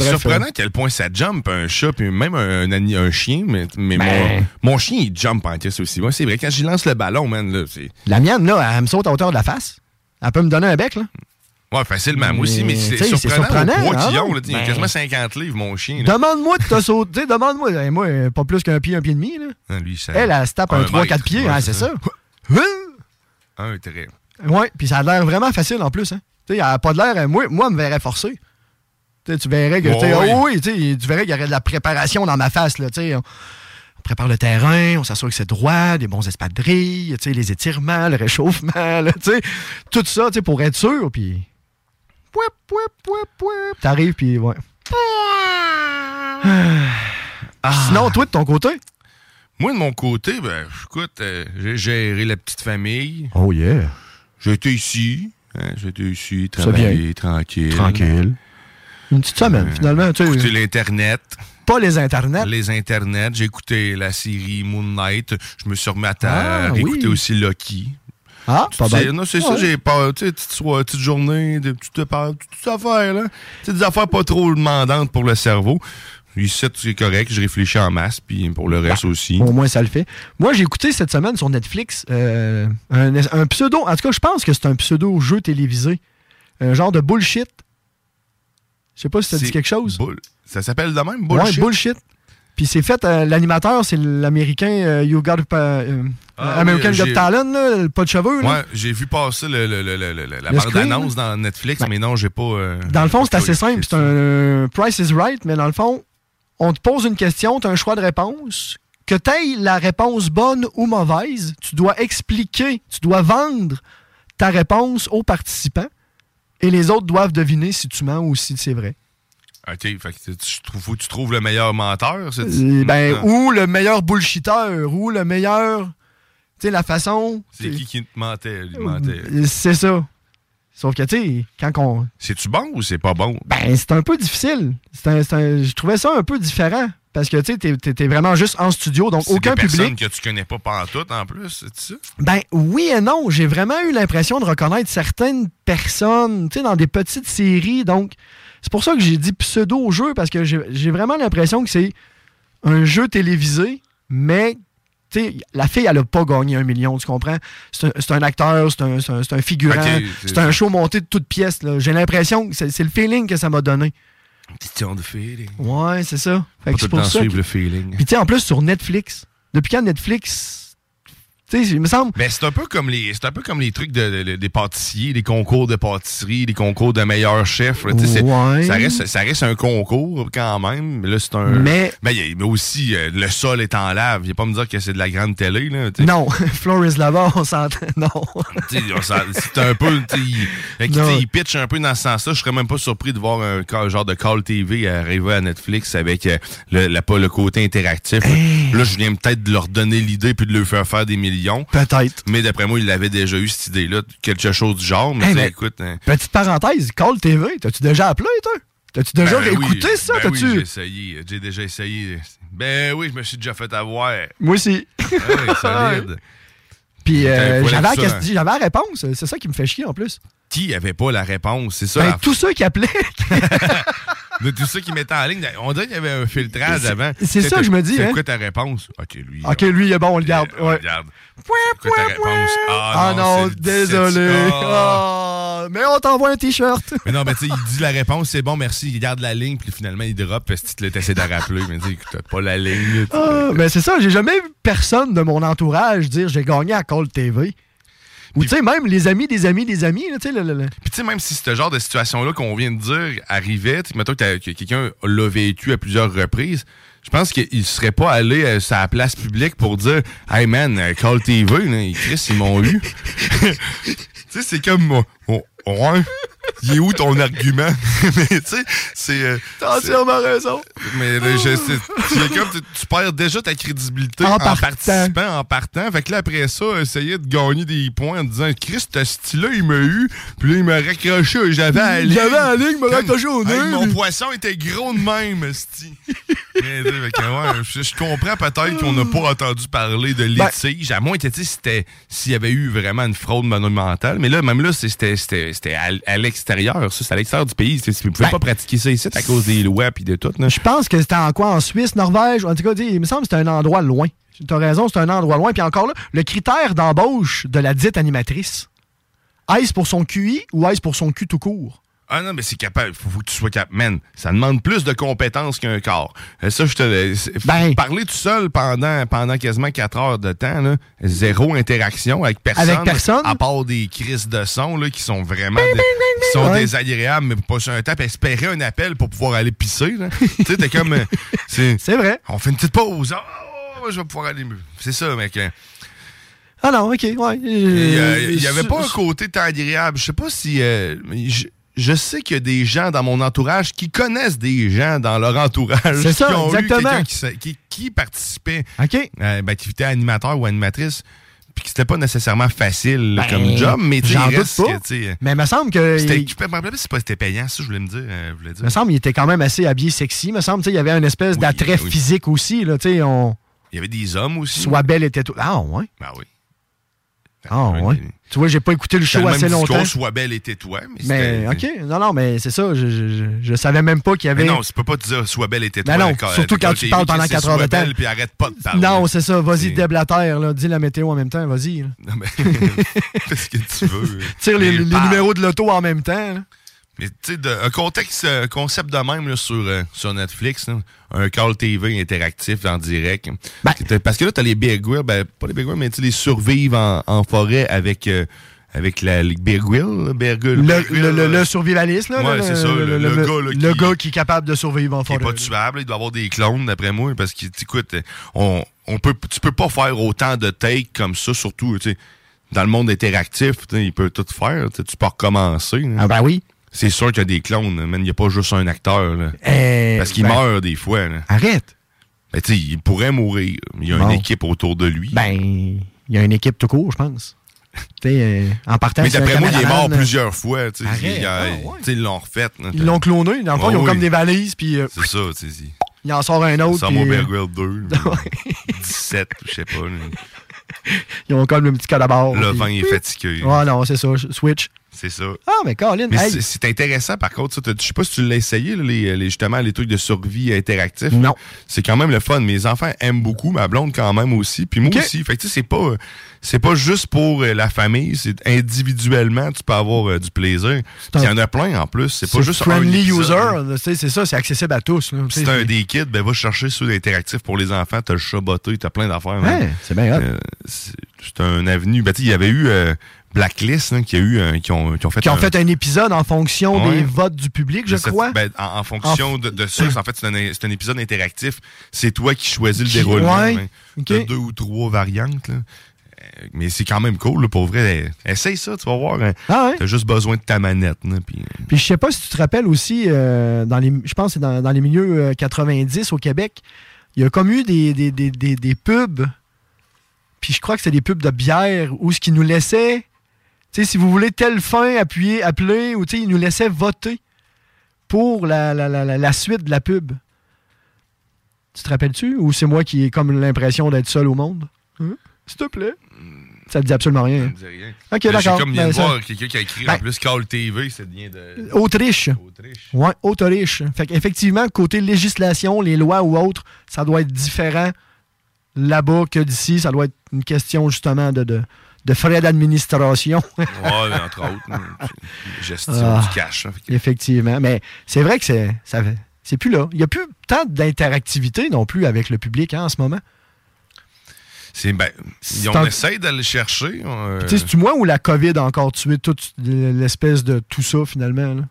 Speaker 4: surprenant
Speaker 5: euh,
Speaker 4: à quel point ça jump un chat, puis même un, un, chien. Mais, mais
Speaker 5: Ben.
Speaker 4: mon, mon chien, il jump en caisse aussi. Moi, c'est vrai, quand j'y lance le ballon, man, là, c'est.
Speaker 5: La mienne, là, elle me saute à hauteur de la face. Elle peut me donner un bec, là.
Speaker 4: Ouais, facilement. Moi aussi, mais c'est surprenant,
Speaker 5: surprenant,
Speaker 4: au poids
Speaker 5: hein,
Speaker 4: Il a
Speaker 5: Ben.
Speaker 4: quasiment 50 livres, mon chien. là.
Speaker 5: Demande-moi de te sauter. Demande-moi. Eh, Moi, pas plus qu'un pied, un pied et demi, là.
Speaker 4: Ah, lui, ça-
Speaker 5: Elle, elle se tape un,
Speaker 4: un
Speaker 5: 3-4
Speaker 4: mètre,
Speaker 5: pieds,
Speaker 4: ouais,
Speaker 5: hein,
Speaker 4: c'est
Speaker 5: c'est
Speaker 4: ça.
Speaker 5: ça.
Speaker 4: Un trait.
Speaker 5: Ouais, puis ça a l'air vraiment facile en plus. Hein. Tu sais, a pas de l'air. Moi, moi, me verrait forcer. Tu verrais que. tu sais,
Speaker 4: Ouais, ouais.
Speaker 5: oh oui, tu verrais qu'il y aurait de la préparation dans ma face. Là, on, on prépare le terrain, on s'assure que c'est droit, des bons espadrilles, les étirements, le réchauffement, là, tout ça pour être sûr. Puis. T'arrives, puis ouais.
Speaker 4: Ah.
Speaker 5: Sinon, toi, de ton côté?
Speaker 4: Moi, de mon côté, ben, écoute, euh, j'ai géré la petite famille.
Speaker 5: Oh yeah.
Speaker 4: J'étais ici. Hein, J'étais ici, travailler, tranquille.
Speaker 5: Tranquille. Une petite semaine, finalement. Tu
Speaker 4: Écouter l'Internet.
Speaker 5: pas les internets.
Speaker 4: Les Internets. J'ai écouté la série Moon Knight. Je me suis remis à, ta-
Speaker 5: Ah, oui.
Speaker 4: aussi Loki.
Speaker 5: Ah, pas
Speaker 4: C'est-
Speaker 5: bête.
Speaker 4: Non, c'est ça,
Speaker 5: Ouais.
Speaker 4: j'ai pas, tu sais, petite, petite journée, des petites, petites affaires, là. Tu sais, des affaires pas trop demandantes pour le cerveau. Ici, c'est correct, je réfléchis en masse, puis pour le reste aussi.
Speaker 5: Au moins, ça le fait. Moi, j'ai écouté cette semaine sur Netflix euh, un, un pseudo. En tout cas, je pense que c'est un pseudo-jeu télévisé. Un genre de bullshit. Je sais pas si ça dit quelque chose.
Speaker 4: bull- Ça s'appelle de même, bullshit?
Speaker 5: Ouais, bullshit? Puis c'est fait, euh, l'animateur, c'est l'américain euh, You Got euh,
Speaker 4: Ah
Speaker 5: American
Speaker 4: oui,
Speaker 5: Got Talent, là, le pas de cheveux. là.
Speaker 4: Ouais, j'ai vu passer le, le- le- le- le- la bande-annonce dans Netflix, mais non, j'ai pas...
Speaker 5: Dans le fond, c'est assez simple. C'est un Price is Right, mais dans le fond, on te pose une question, tu as un choix de réponse. Que tu aies la réponse bonne ou mauvaise, tu dois expliquer, tu dois vendre ta réponse aux participants et les autres doivent deviner si tu mens ou si c'est vrai.
Speaker 4: OK, fait que tu trouves, faut que tu trouves le meilleur menteur, c'est
Speaker 5: Euh, ben,
Speaker 4: Ah.
Speaker 5: ou le meilleur bullshitter, ou le meilleur. Tu sais, la façon.
Speaker 4: C'est qui qui te mentait?
Speaker 5: C'est ça. Sauf que, tu sais, quand on.
Speaker 4: C'est-tu bon ou c'est pas bon?
Speaker 5: Ben, c'est un peu difficile. C'est un- un- je trouvais ça un peu différent. Parce que, tu sais, t'es- vraiment juste en studio, donc aucun
Speaker 4: des
Speaker 5: public.
Speaker 4: que tu connais pas pantoute, en plus, c'est ça?
Speaker 5: Ben, oui et non. J'ai vraiment eu l'impression de reconnaître certaines personnes, tu sais, dans des petites séries. Donc, c'est pour ça que j'ai dit pseudo-jeu, parce que j'ai vraiment l'impression que c'est un jeu télévisé, mais, la fille, elle a pas gagné un million, tu comprends? C'est un, acteur, c'est un, un- un figurant,
Speaker 4: c'est
Speaker 5: un show monté de toutes pièces. J'ai l'impression que c'est le feeling que ça m'a donné.
Speaker 4: Question de feeling.
Speaker 5: Ouais, c'est ça. Fait que pour ça.
Speaker 4: suivre
Speaker 5: que-
Speaker 4: le feeling.
Speaker 5: Puis, tu sais, en plus, sur Netflix. Depuis quand Netflix. Tu sais, il me semble.
Speaker 4: Ben, c'est un peu comme les c'est un peu comme les trucs de, de- des pâtissiers, les concours de pâtisserie, les concours de. Tu sais, c'est-
Speaker 5: Ouais.
Speaker 4: Ça, reste, ça reste un concours quand même. Mais là, c'est un.
Speaker 5: Mais-
Speaker 4: mais aussi, euh, le sol est en lave. Il a pas me dire que c'est de la grande télé. Là.
Speaker 5: Non, Floris là-bas, on s'entend. Non.
Speaker 4: C'est un peu. Il, pitch un peu dans ce sens-là. Je serais même pas surpris de voir un genre de Call TV arriver à Netflix avec euh, le, la- pas le côté interactif. Là, je viens peut-être de leur donner l'idée puis de leur faire faire des millions.
Speaker 5: Peut-être.
Speaker 4: Mais d'après moi, il avait déjà eu cette idée-là, quelque chose du genre. Mais
Speaker 5: Hey,
Speaker 4: écoute. hein,
Speaker 5: Petite parenthèse, Call TV, t'as-tu déjà appelé, toi? T'as-tu déjà
Speaker 4: ben oui,
Speaker 5: écouté ça?
Speaker 4: Ben oui, j'ai essayé. J'ai déjà essayé. Ben oui, je me suis déjà fait avoir.
Speaker 5: Moi aussi.
Speaker 4: Ah oui, solide.
Speaker 5: Puis euh,
Speaker 4: Putain,
Speaker 5: j'avais la,
Speaker 4: voilà ça.
Speaker 5: question- j'avais la réponse. C'est ça qui me fait chier en plus.
Speaker 4: Qui avait pas la réponse? C'est ça.
Speaker 5: Ben, tous ceux qui appelaient.
Speaker 4: de tout ça qui mettait en ligne. On dirait qu'il y avait un filtrage avant.
Speaker 5: c'est ça que je me dis,
Speaker 4: C'est
Speaker 5: hein?
Speaker 4: quoi ta réponse? OK, lui.
Speaker 5: ok, lui, il est bon, on le garde.
Speaker 4: on
Speaker 5: ouais.
Speaker 4: le garde. Quoi ta réponse?
Speaker 5: Ah, non, désolé.
Speaker 4: 17. Ah.
Speaker 5: Ah, mais on t'envoie un t-shirt.
Speaker 4: Mais non, mais tu sais, il dit la réponse, c'est bon, merci. Il garde la ligne, puis finalement, il drop parce que tu essayé de rappeler. Mais tu écoute, t'as pas la ligne.
Speaker 5: Ah, mais c'est ça, j'ai jamais vu personne de mon entourage dire j'ai gagné à Call TV. Ou tu sais, même les amis des amis des amis, tu sais,
Speaker 4: Puis tu sais, même si ce genre de situation-là qu'on vient de dire arrivait, mettons que, quelqu'un l'a vécu à plusieurs reprises, je pense qu'il serait pas allé à sa place publique pour dire Hey man, euh, Call TV, Chris, ils m'ont eu. tu sais, c'est comme oh, oh, ouais. Il est où ton argument? mais tu sais, c'est. euh,
Speaker 5: T'as entièrement raison.
Speaker 4: Mais là, je sais, tu, es comme, tu, tu perds déjà ta crédibilité
Speaker 5: En
Speaker 4: participant, en partant. Fait que là, après ça, essayer de gagner des points en disant Chris, ce style-là, il m'a eu. Puis là, il m'a raccroché. J'avais à ligne.
Speaker 5: J'avais à ligne, il m'a raccroché au
Speaker 4: hey,
Speaker 5: nez.
Speaker 4: Mon poisson était gros de même, sti. Mais, tu sais, fait que, ouais, je, je comprends peut-être qu'on n'a pas entendu parler de
Speaker 5: Ben-
Speaker 4: litige, à moins que, tu sais, c'était- s'il y avait eu vraiment une fraude monumentale. Mais là, même là, c'était c'était- c'était à, à l'extérieur. Ça, c'est à l'extérieur du pays. Tu ne pouvais
Speaker 5: Ben-
Speaker 4: pas pratiquer ça ici à cause des lois puis de tout.
Speaker 5: Je pense que c'était en quoi En Suisse, Norvège En tout cas, il me semble que c'était un endroit loin. Tu as raison, c'est un endroit loin. Puis encore là, le critère d'embauche de la dite animatrice, est-ce pour son QI ou est-ce pour son Q tout court?
Speaker 4: Ah non, mais c'est capable. Faut, faut que tu sois capable. Man, ça demande plus de compétences qu'un corps. Euh, Ça, je te c'est-
Speaker 5: Ben-
Speaker 4: Parler tout seul pendant, pendant quasiment 4 heures de temps, là, zéro interaction avec personne.
Speaker 5: Avec personne?
Speaker 4: À part des crises de son là, qui sont vraiment qui sont
Speaker 5: Ouais.
Speaker 4: désagréables, mais pas sur un temps, puis espérer un appel pour pouvoir aller pisser. tu sais, t'es comme. euh, c'est
Speaker 5: vrai.
Speaker 4: On fait une petite pause. Ah, oh, je vais pouvoir aller. me- C'est ça, mec. hein.
Speaker 5: Ah non, ok, ouais.
Speaker 4: Il n'y
Speaker 5: Euh,
Speaker 4: avait pas un côté agréable. Je sais pas si. euh, je- sais qu'il y a des gens dans mon entourage qui connaissent des gens dans leur entourage
Speaker 5: ça,
Speaker 4: qui ont eu quelqu'un qui, qui, qui participait
Speaker 5: OK.
Speaker 4: euh, ben, qui était animateur ou animatrice, puis que c'était pas nécessairement facile
Speaker 5: Ben,
Speaker 4: comme job, mais tu sais, il
Speaker 5: Mais il me semble que. il-
Speaker 4: je peux me rappeler si c'était payant, ça je voulais me dire. euh, je voulais dire.
Speaker 5: me semble qu'il était quand même assez habillé sexy. me semble, il y avait une espèce
Speaker 4: Oui,
Speaker 5: d'attrait
Speaker 4: oui.
Speaker 5: physique aussi, là, tu sais, on...
Speaker 4: Il y avait des hommes aussi.
Speaker 5: Soit belle était tout. Ah, ouais.
Speaker 4: Ben oui.
Speaker 5: Ah, ouais. Tu vois, j'ai pas écouté le show
Speaker 4: le
Speaker 5: assez
Speaker 4: même
Speaker 5: longtemps.
Speaker 4: Sois belle et tais-toi. Mais,
Speaker 5: OK. Non, non, mais c'est ça. Je, je, savais même pas qu'il y
Speaker 4: Mais
Speaker 5: avait.
Speaker 4: non, tu peux pas te dire sois belle et tais-toi.
Speaker 5: Ben non,
Speaker 4: quand-
Speaker 5: surtout quand tu parles pendant
Speaker 4: c'est
Speaker 5: quatre heures
Speaker 4: sois
Speaker 5: de temps.
Speaker 4: Puis arrête pas de parler.
Speaker 5: non, c'est ça. Vas-y, déblatère, là. Dis la météo en même temps. Vas-y.
Speaker 4: Non, mais fais ce que tu veux.
Speaker 5: Tire les, numéros de l'auto en même temps. là.
Speaker 4: Mais tu sais, un contexte, un concept de même là, sur, euh, sur Netflix, là, un call TV interactif en direct.
Speaker 5: Ben
Speaker 4: Parce que là, t'as les Grylls, ben, pas les Grylls, mais tu les survivre en, en forêt avec, euh, avec la, là, Bear Grylls,
Speaker 5: Le, le, le survivaliste, là.
Speaker 4: Ouais, c'est ça, le- gars, là,
Speaker 5: le
Speaker 4: qui-
Speaker 5: gars qui est capable de survivre en
Speaker 4: qui est
Speaker 5: forêt.
Speaker 4: pas tuable, il doit avoir des clones d'après moi, parce que, tu- écoute, on, on peut, tu peux pas faire autant de takes comme ça, surtout, tu sais, dans le monde interactif, il peut tout faire, tu peux recommencer. là.
Speaker 5: Ah, ben oui.
Speaker 4: C'est sûr qu'il y a des clones, mais il n'y a pas juste un acteur. Là.
Speaker 5: Eh,
Speaker 4: Parce qu'il
Speaker 5: ben,
Speaker 4: meurt des fois. Là.
Speaker 5: Arrête.
Speaker 4: Ben, tu il pourrait mourir. Il y a
Speaker 5: Bon.
Speaker 4: une équipe autour de lui.
Speaker 5: Ben, il y a une équipe tout court, je pense. euh, en partant
Speaker 4: mais d'après moi, il est mort plusieurs fois. Il a-
Speaker 5: Ah, ouais.
Speaker 4: Ils l'ont refait.
Speaker 5: Ils l'ont cloné. Dans le fond,
Speaker 4: Ah
Speaker 5: ils ont
Speaker 4: oui.
Speaker 5: comme des valises, puis euh,
Speaker 4: C'est ça. tu sais,
Speaker 5: il en sort un autre.
Speaker 4: Ça
Speaker 5: puis, euh,
Speaker 4: Bear Grylls 2. 17, je sais pas.
Speaker 5: ils ont comme le petit bord.
Speaker 4: Le
Speaker 5: puis-
Speaker 4: vent est fatigué.
Speaker 5: Ah non, c'est ça. Switch.
Speaker 4: C'est ça.
Speaker 5: Ah, mais Colin,
Speaker 4: Mais
Speaker 5: hey,
Speaker 4: c'est- intéressant, par contre. Je sais pas si tu l'as essayé, là, les, les- justement, les trucs de survie interactifs.
Speaker 5: Non.
Speaker 4: C'est quand même le fun. Mes enfants aiment beaucoup, ma blonde quand même aussi. Puis moi aussi. Fait que tu sais, c'est pas, c'est pas juste pour euh, la famille. C'est individuellement, tu peux avoir euh, du plaisir. Il y en a plein en plus. C'est pas juste un
Speaker 5: friendly
Speaker 4: là.
Speaker 5: user. tu sais, C'est ça, c'est accessible à tous. là, tu
Speaker 4: Si t'as un des kids, ben va chercher ceux interactifs pour les enfants. T'as le chat botté, t'as plein d'affaires.
Speaker 5: Ouais, c'est bien.
Speaker 4: Euh, c'est un avenue. Ben, tu sais, il y avait eu euh, Blacklist là, qui, a eu, un- qui, ont, qui ont fait
Speaker 5: Qui ont
Speaker 4: un-
Speaker 5: fait un épisode en fonction
Speaker 4: Ouais.
Speaker 5: des votes du public, je crois.
Speaker 4: ben, en, en fonction de, de ça, en fait, c'est un, épisode interactif. C'est toi qui choisis le
Speaker 5: Qui-
Speaker 4: déroulement.
Speaker 5: ouais,
Speaker 4: hein.
Speaker 5: ok.
Speaker 4: T'as deux ou trois variantes. là. Euh, Mais c'est quand même cool, là, pour vrai. Essaye ça, tu vas voir. hein.
Speaker 5: Ah ouais?
Speaker 4: T'as juste besoin de ta manette. là, puis, euh,
Speaker 5: Puis je sais pas si tu te rappelles aussi, euh, dans les, je pense que c'est dans, dans les milieux euh, 90 au Québec, il y a comme eu des, des, des, des, pubs, puis je crois que c'est des pubs de bière, où ce qui nous laissait, sais, si vous voulez telle fin, appuyez, appelez, ou tu sais, ils nous laissaient voter pour la, la, la, la- la suite de la pub. Tu te rappelles-tu? Ou c'est moi qui ai comme l'impression d'être seul au monde? Hein? S'il te plaît? Ça te dit absolument rien.
Speaker 4: ça me dit rien.
Speaker 5: Ok,
Speaker 4: Ben,
Speaker 5: d'accord.
Speaker 4: J'ai comme bien
Speaker 5: Ben,
Speaker 4: de
Speaker 5: ça-
Speaker 4: voir quelqu'un qui a écrit
Speaker 5: Ben-
Speaker 4: en plus Call TV, ça vient de.
Speaker 5: Autriche.
Speaker 4: Autriche.
Speaker 5: Oui, Autriche. Fait qu'effectivement, côté législation, les lois ou autres, ça doit être différent là-bas que d'ici. Ça doit être une question justement de, de, de frais d'administration.
Speaker 4: Mais entre autres. là, Gestion
Speaker 5: Ah.
Speaker 4: du cash. hein. Que-
Speaker 5: Effectivement. Mais c'est vrai que c'est ça c'est plus là. Il n'y a plus tant d'interactivité non plus avec le public hein, en ce moment.
Speaker 4: C'est ben,
Speaker 5: C'est
Speaker 4: on
Speaker 5: un-
Speaker 4: essaye d'aller chercher. euh,
Speaker 5: Tu sais, c'est-tu moi ou la COVID a encore tué toute l'espèce de tout ça finalement? là?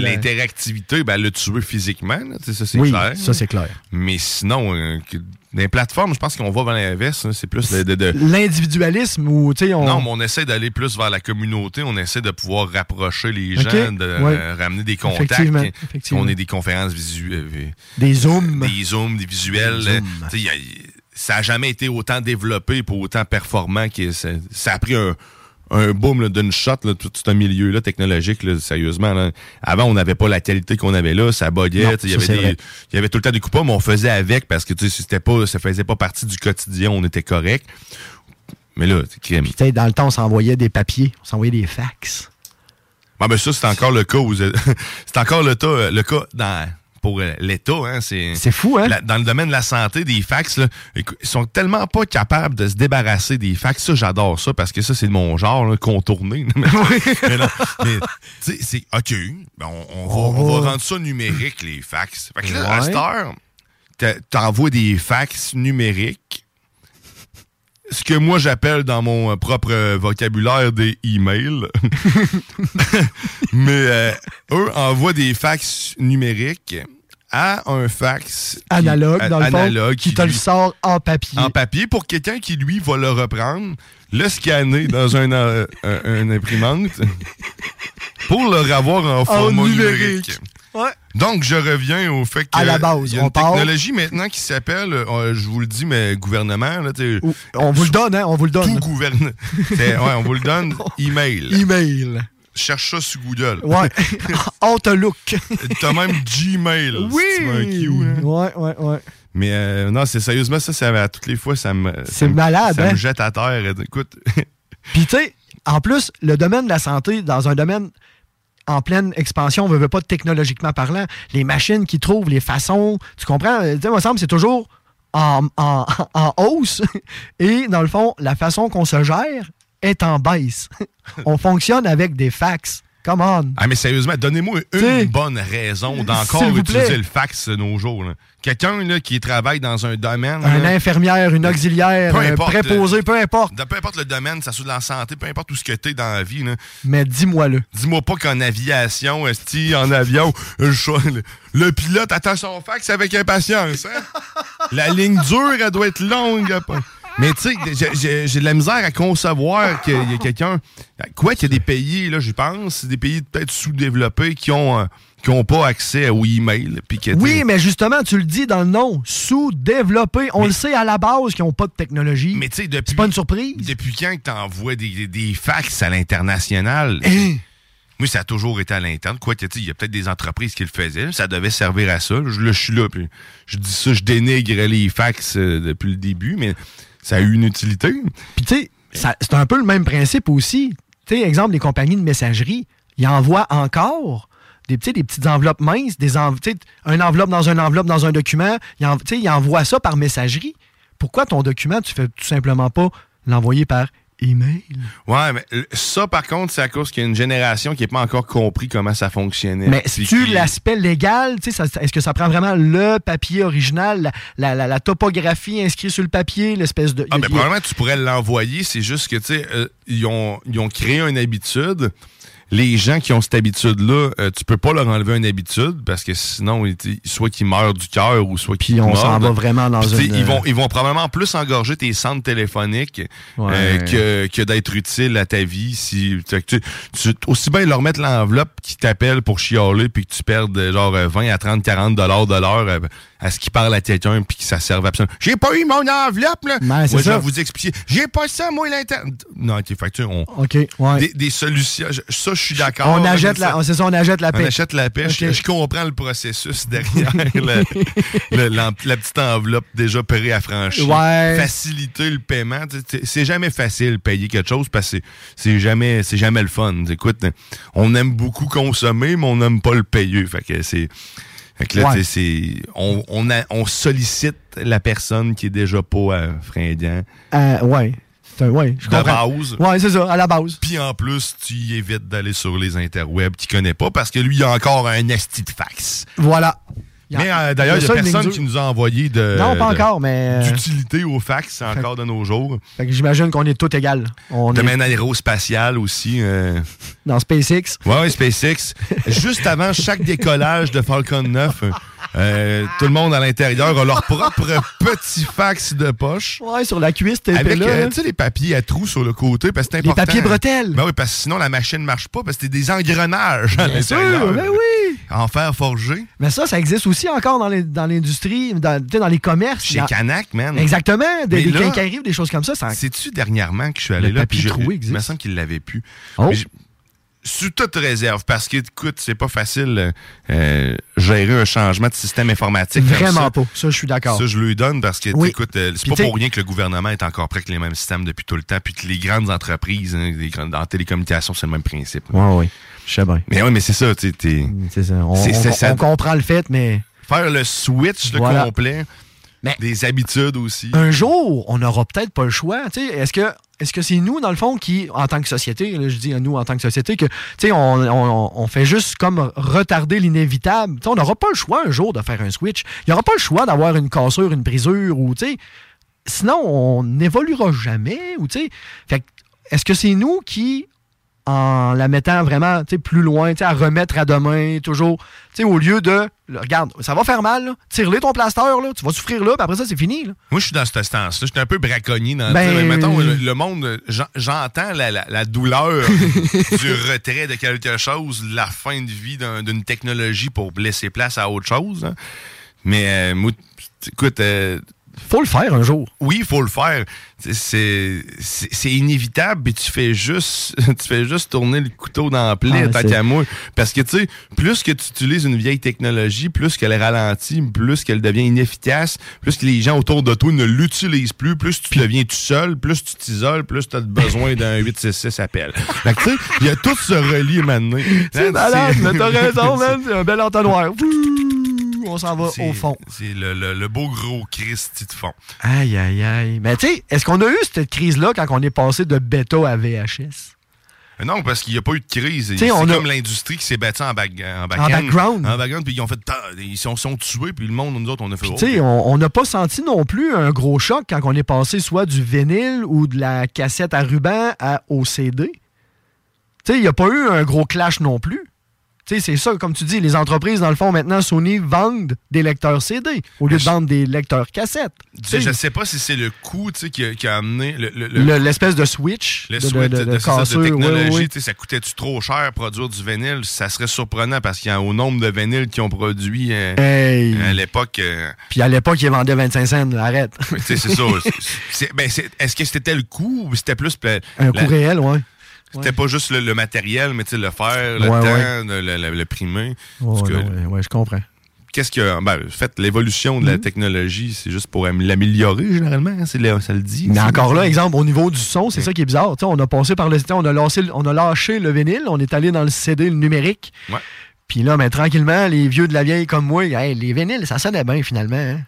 Speaker 4: Ben, L'interactivité, ben, elle l'a tué physiquement, là, ça c'est
Speaker 5: Oui,
Speaker 4: clair.
Speaker 5: ça c'est clair.
Speaker 4: Mais sinon, euh, que- dans les plateformes, je pense qu'on va vers l'inverse. hein, C'est plus de. de- de-
Speaker 5: L'individualisme ou on.
Speaker 4: Non, mais on essaie d'aller plus vers la communauté. On essaie de pouvoir rapprocher les gens, de
Speaker 5: ouais.
Speaker 4: euh, ramener des contacts.
Speaker 5: Effectivement, effectivement.
Speaker 4: On est des conférences visuelles.
Speaker 5: Des zooms.
Speaker 4: Des zooms, des visuels.
Speaker 5: Des
Speaker 4: euh,
Speaker 5: zooms.
Speaker 4: tu sais, y a- ça n'a jamais été autant développé pour autant performant que ça, ça a pris un, un boom d'une shot, là, tout ce milieu-là technologique, là, sérieusement. là. Avant, on n'avait pas la qualité qu'on avait là, ça sais, Il y avait tout le temps des coupas, mais on faisait avec parce que c'était pas, ça faisait pas partie du quotidien, on était correct. Mais là, c'est crème.
Speaker 5: Tu sais, dans le temps, on s'envoyait des papiers, on s'envoyait des fax.
Speaker 4: Bon, ben ça, c'est encore le cas. où- c'est encore le, tas- le cas dans, pour euh, l'État. Hein, c'est,
Speaker 5: C'est fou, hein?
Speaker 4: la- dans le domaine de la santé, des fax, là, ils sont tellement pas capables de se débarrasser des fax. Ça, j'adore ça parce que ça, c'est de mon genre, là, contourner. mais, mais tu sais, c'est OK. ben, on, on va, on va rendre ça numérique, les fax. Fait que là, à cette heure, t'envoies des fax numériques. Ce que moi j'appelle dans mon euh, propre euh, vocabulaire des emails. Mais euh, eux envoient des fax numériques à un fax qui-
Speaker 5: Analogue, dans le fond, qui te
Speaker 4: lui-
Speaker 5: le sort en papier.
Speaker 4: en papier pour quelqu'un qui, lui, va le reprendre, le scanner dans un, euh, un- imprimante, pour le revoir en format numérique.
Speaker 5: numérique. Ouais.
Speaker 4: Donc, je reviens au fait qu'il
Speaker 5: À la base,
Speaker 4: y a
Speaker 5: on
Speaker 4: une technologie maintenant qui s'appelle, euh, je vous le dis, mais gouvernement, là,
Speaker 5: On vous le donne, hein? On vous le donne.
Speaker 4: tout gouverne. ouais, on vous le donne. Email.
Speaker 5: Email.
Speaker 4: Cherche ça sur Google.
Speaker 5: Ouais. Outlook.
Speaker 4: T'as même Gmail.
Speaker 5: Oui.
Speaker 4: si tu veux un Q, là.
Speaker 5: Ouais, ouais, ouais.
Speaker 4: Mais euh, non, c'est sérieusement ça, ça à toutes les fois, ça me.
Speaker 5: C'est malade,
Speaker 4: Ça
Speaker 5: hein?
Speaker 4: me jette à terre. Écoute,
Speaker 5: Puis, tu sais, en plus, le domaine de la santé, dans un domaine en pleine expansion, on ne veut pas technologiquement parlant, les machines qui trouvent les façons, tu comprends? Tu moi, il me semble c'est toujours en, en- en hausse. Et, dans le fond, la façon qu'on se gère est en baisse. on fonctionne avec des fax. Come on.
Speaker 4: ah mais sérieusement, donnez-moi une
Speaker 5: T'sais,
Speaker 4: bonne raison d'encore utiliser
Speaker 5: plaît.
Speaker 4: le fax de nos jours. Quelqu'un là, qui travaille dans un domaine.
Speaker 5: Une
Speaker 4: là,
Speaker 5: infirmière, une auxiliaire,
Speaker 4: Peu
Speaker 5: un
Speaker 4: importe,
Speaker 5: préposé, peu importe.
Speaker 4: peu importe le domaine, ça soit de la santé, peu importe tout ce que t'es dans la vie. là.
Speaker 5: Mais dis-moi-le.
Speaker 4: Dis-moi pas qu'en aviation, esti, en avion, le- le pilote attend son fax avec impatience. Hein? La ligne dure, elle doit être longue. Mais tu sais, j'ai- de la misère à concevoir qu'il y a quelqu'un. Quoi qu'il y a des pays, là, je pense, des pays peut-être sous-développés qui ont, euh, qui ont pas accès au email.
Speaker 5: Oui, mais justement, tu le dis dans le nom, sous-développé. On le sait à la base qu'ils n'ont pas de technologie.
Speaker 4: Mais tu sais, depuis.
Speaker 5: C'est pas une surprise.
Speaker 4: Depuis quand que t'envoies des, des, des fax à l'international?
Speaker 5: Hein?
Speaker 4: Moi, ça a toujours été à l'interne. Quoi que, tu il y a peut-être des entreprises qui le faisaient. Ça devait servir à ça. Je, là, je suis là, puis je dis ça, je dénigre les fax euh, depuis le début, mais ça a eu une utilité.
Speaker 5: Puis tu sais, c'est un peu le même principe aussi. Tu sais, exemple, les compagnies de messagerie, ils envoient encore des, petites enveloppes minces, des env- enveloppe dans un enveloppe dans un document. Ils, en- tu sais, ils envoient ça par messagerie. Pourquoi ton document, tu fais tout simplement pas l'envoyer par email?
Speaker 4: Ouais, mais ça, par contre, c'est à cause qu'il y a une génération qui n'a pas encore compris comment ça fonctionnait.
Speaker 5: Mais si tu
Speaker 4: qui-
Speaker 5: l'aspect légal, tu sais, ça- est-ce que ça prend vraiment le papier original, la, la- la- la topographie inscrite sur le papier, l'espèce de.
Speaker 4: Ah, mais probablement, tu pourrais l'envoyer. C'est juste que, tu sais, euh, ils, ont, ils ont créé une habitude. Les gens qui ont cette habitude-là, euh, tu peux pas leur enlever une habitude parce que sinon, ils- soit qu'ils meurent du cœur ou soit qu'ils
Speaker 5: Puis on s'en va vraiment dans
Speaker 4: Puis,
Speaker 5: une-
Speaker 4: Ils vont, ils vont probablement plus engorger tes centres téléphoniques
Speaker 5: Ouais.
Speaker 4: euh, que, que d'être utile à ta vie. Si, tu, tu- aussi bien leur mettre l'enveloppe qui t'appelle pour chialer puis que tu perdes euh, genre euh, 20 à 30, 40 dollars de l'heure euh, à ce qui parle à quelqu'un puis que ça serve absolument. J'ai pas eu mon enveloppe, là.
Speaker 5: Ben,
Speaker 4: Moi, je vais vous expliquer. J'ai pas ça, moi, l'internet. Non, tu sais, on.
Speaker 5: OK, ouais.
Speaker 4: Des, des solutions. Ça, je suis d'accord.
Speaker 5: On achète la, c'est ça, on achète la
Speaker 4: on
Speaker 5: paix.
Speaker 4: achète la pêche. Je comprends le processus derrière le- le- l'en- la petite enveloppe déjà préaffranchie.
Speaker 5: Ouais.
Speaker 4: Faciliter le paiement. C'est jamais facile de payer quelque chose parce que c'est- jamais, c'est jamais le fun. Écoute, on aime beaucoup consommer, mais on n'aime pas le payer. Fait que c'est. fait que là,
Speaker 5: Ouais.
Speaker 4: tu sais, c'est- on, on, a- on sollicite la personne qui est déjà pas euh, fringant.
Speaker 5: Euh, ouais. Un- ouais, je
Speaker 4: De
Speaker 5: comprends.
Speaker 4: base.
Speaker 5: Ouais, c'est ça, à la base.
Speaker 4: Puis en plus, tu évites d'aller sur les interwebs qu'il connaît pas parce que lui, il a encore un esti de fax.
Speaker 5: Voilà.
Speaker 4: Mais euh, d'ailleurs, il
Speaker 5: il
Speaker 4: y
Speaker 5: y
Speaker 4: a personne qui nous a envoyé de.
Speaker 5: Non, pas
Speaker 4: de-
Speaker 5: encore, mais. euh,
Speaker 4: D'utilité au fax encore de nos jours.
Speaker 5: fait que j'imagine qu'on est tous égales. On est
Speaker 4: Domaine aérospatial aussi. euh,
Speaker 5: dans SpaceX.
Speaker 4: Ouais, ouais, SpaceX. Juste avant chaque décollage de Falcon 9, euh, tout le monde à l'intérieur a leur propre petit fax de poche.
Speaker 5: Ouais, sur la cuisse, t'es
Speaker 4: Avec, euh, tu sais, les papiers à trous sur le côté, parce que c'est
Speaker 5: Les
Speaker 4: important.
Speaker 5: papiers bretelles.
Speaker 4: Ben oui, parce que sinon, la machine ne marche pas, parce que c'est des engrenages à
Speaker 5: Bien
Speaker 4: l'intérieur.
Speaker 5: sûr, ben oui.
Speaker 4: En fer forgé.
Speaker 5: Mais ça, ça existe aussi encore dans les- dans l'industrie, dans, tu sais, dans les commerces.
Speaker 4: Chez
Speaker 5: Dans-
Speaker 4: Canac, man.
Speaker 5: Exactement, des, des quincailleries ou des choses comme ça. ça
Speaker 4: Sais-tu dernièrement que je suis allé
Speaker 5: Le
Speaker 4: là,
Speaker 5: papier
Speaker 4: puis je-
Speaker 5: troué
Speaker 4: il
Speaker 5: existe.
Speaker 4: me semble qu'il l'avait plus.
Speaker 5: Oh.
Speaker 4: Mais sous toute réserve, parce que, écoute, c'est pas facile euh, euh, gérer un changement de système informatique.
Speaker 5: Vraiment
Speaker 4: ça.
Speaker 5: pas. Ça, je suis d'accord.
Speaker 4: Ça, je lui donne parce que,
Speaker 5: Oui.
Speaker 4: écoute, euh, c'est pas pour rien que le gouvernement est encore prêt avec les mêmes systèmes depuis tout le temps, puis que les grandes entreprises, hein, les grandes- en télécommunications, c'est le même principe.
Speaker 5: Ouais, ouais. Je sais bien.
Speaker 4: Mais oui, mais c'est ça, tu sais, t'es-
Speaker 5: C'est ça. On,
Speaker 4: ça.
Speaker 5: on comprend le fait, mais
Speaker 4: Faire le switch le
Speaker 5: Voilà.
Speaker 4: complet,
Speaker 5: Mais-
Speaker 4: des habitudes aussi.
Speaker 5: un jour, on n'aura peut-être pas le choix. tu sais. Est-ce que est-ce que c'est nous, dans le fond, qui, en tant que société, là, je dis à nous en tant que société, que tu sais, on, fait juste comme retarder l'inévitable. On n'aura pas le choix un jour de faire un switch. Il n'y aura pas le choix d'avoir une cassure, une brisure ou tu sais. Sinon, on n'évoluera jamais. Ou, tu sais. est-ce que c'est nous qui en la mettant vraiment plus loin, à remettre à demain, toujours. Au lieu de. là, regarde, ça va faire mal. Tire-les ton plaster, là. Tu vas souffrir là, puis après ça, c'est fini. Là.
Speaker 4: Moi, je suis dans cette stance-là. Je suis un peu braconnier dans
Speaker 5: Ben-
Speaker 4: mais mettons, le, le monde, j'en- j'entends la, la- la douleur du retrait de quelque chose, la fin de vie d'un- d'une technologie pour laisser place à autre chose. hein. Mais, euh, moi, écoute. euh,
Speaker 5: faut le faire un jour.
Speaker 4: Oui, il faut le faire. C'est- inévitable, puis tu fais juste tu fais juste tourner le couteau dans la plaie,
Speaker 5: Ah,
Speaker 4: tant qu'à moi. Parce que, tu sais, plus que tu utilises une vieille technologie, plus qu'elle ralentit, plus qu'elle devient inefficace, plus que les gens autour de toi ne l'utilisent plus, plus tu deviens tout seul, plus tu t'isoles, plus tu as besoin d'un 866 appel. Fait que, tu sais, il y a tout se relie maintenant.
Speaker 5: C'est malade, mais t'as raison, man. C'est un bel entonnoir. On s'en va au fond?
Speaker 4: C'est le, le- le beau gros Christy de fond.
Speaker 5: Aïe, aïe, aïe. Mais tu sais, est-ce qu'on a eu cette crise-là quand on est passé de bêta à VHS?
Speaker 4: Non, parce qu'il n'y a pas eu de crise. C'est
Speaker 5: a-
Speaker 4: comme l'industrie qui s'est battue en, back- en
Speaker 5: background.
Speaker 4: En background, puis ils ont fait. ah, Ils sont, sont tués, puis le monde, nous autres, on a fait.
Speaker 5: Tu
Speaker 4: oh,
Speaker 5: sais, on on n'a pas senti non plus un gros choc quand on est passé soit du vinyle ou de la cassette à ruban à, au CD. Tu sais, il n'y a pas eu un gros clash non plus. C'est ça, comme tu dis, les entreprises, dans le fond, maintenant, Sony vendent des lecteurs CD au lieu de vendre des lecteurs cassettes.
Speaker 4: Je sais pas si c'est le coût tu sais, qui, a, qui a amené. le- le- le-
Speaker 5: Le- L'espèce de switch.
Speaker 4: Le
Speaker 5: de,
Speaker 4: switch
Speaker 5: de-
Speaker 4: de,
Speaker 5: de cassure,
Speaker 4: technologie,
Speaker 5: oui, oui.
Speaker 4: tu sais, ça coûtait-tu trop cher produire du vinyle? Ça serait surprenant parce qu'il y a au nombre de vinyles qu'ils ont produit euh,
Speaker 5: Hey.
Speaker 4: à l'époque. euh,
Speaker 5: Puis à l'époque, ils vendaient 25 cents, arrête.
Speaker 4: c'est ça. ben, Est-ce que c'était le coût ou c'était plus. le-
Speaker 5: Un
Speaker 4: la-
Speaker 5: coût réel, ouais.
Speaker 4: C'était pas juste le, le matériel, mais le faire, le
Speaker 5: Ouais,
Speaker 4: temps,
Speaker 5: ouais.
Speaker 4: le, le- le- primer.
Speaker 5: Ouais, je comprends.
Speaker 4: qu'est-ce que. Ben, fait, l'évolution de la technologie, c'est juste pour am- l'améliorer, généralement. hein, ça le dit.
Speaker 5: Mais encore là, exemple, au niveau du son, c'est ça qui est bizarre. On a passé par le on a, lâché, on a lâché le vinyle, on est allé dans le CD, le numérique. Puis là, mais tranquillement, les vieux de la vieille comme moi, hey, les vinyles, ça sonnait bien finalement. hein.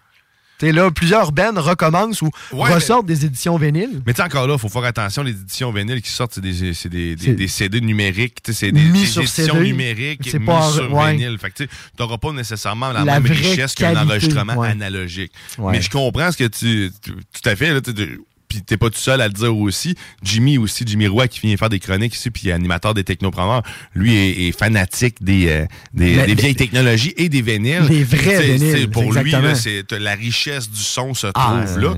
Speaker 5: Tu sais, là, plusieurs bands recommencent ou
Speaker 4: Ouais,
Speaker 5: ressortent des éditions vinyles.
Speaker 4: Mais encore là, il faut faire attention, les éditions vinyles qui sortent, c'est des, des, des- des CD numériques, c'est des, éditions
Speaker 5: CD,
Speaker 4: numériques
Speaker 5: c'est
Speaker 4: mis
Speaker 5: pas
Speaker 4: sur
Speaker 5: ouais.
Speaker 4: vinyle. Fait tu n'auras pas nécessairement la,
Speaker 5: La
Speaker 4: même richesse qu'un enregistrement
Speaker 5: ouais.
Speaker 4: analogique. Mais je comprends ce que tu... tout à fait, là, puis t'es pas tout seul à le dire aussi. Jimmy aussi, Jimmy Roy, qui vient faire des chroniques ici, puis animateur des technopreneurs, lui est, est fanatique des, euh, des,
Speaker 5: Mais-
Speaker 4: des vieilles technologies et des vinyles.
Speaker 5: Des vrais vinyles,
Speaker 4: Pour lui, là, c'est la richesse du son se
Speaker 5: Ah,
Speaker 4: trouve là.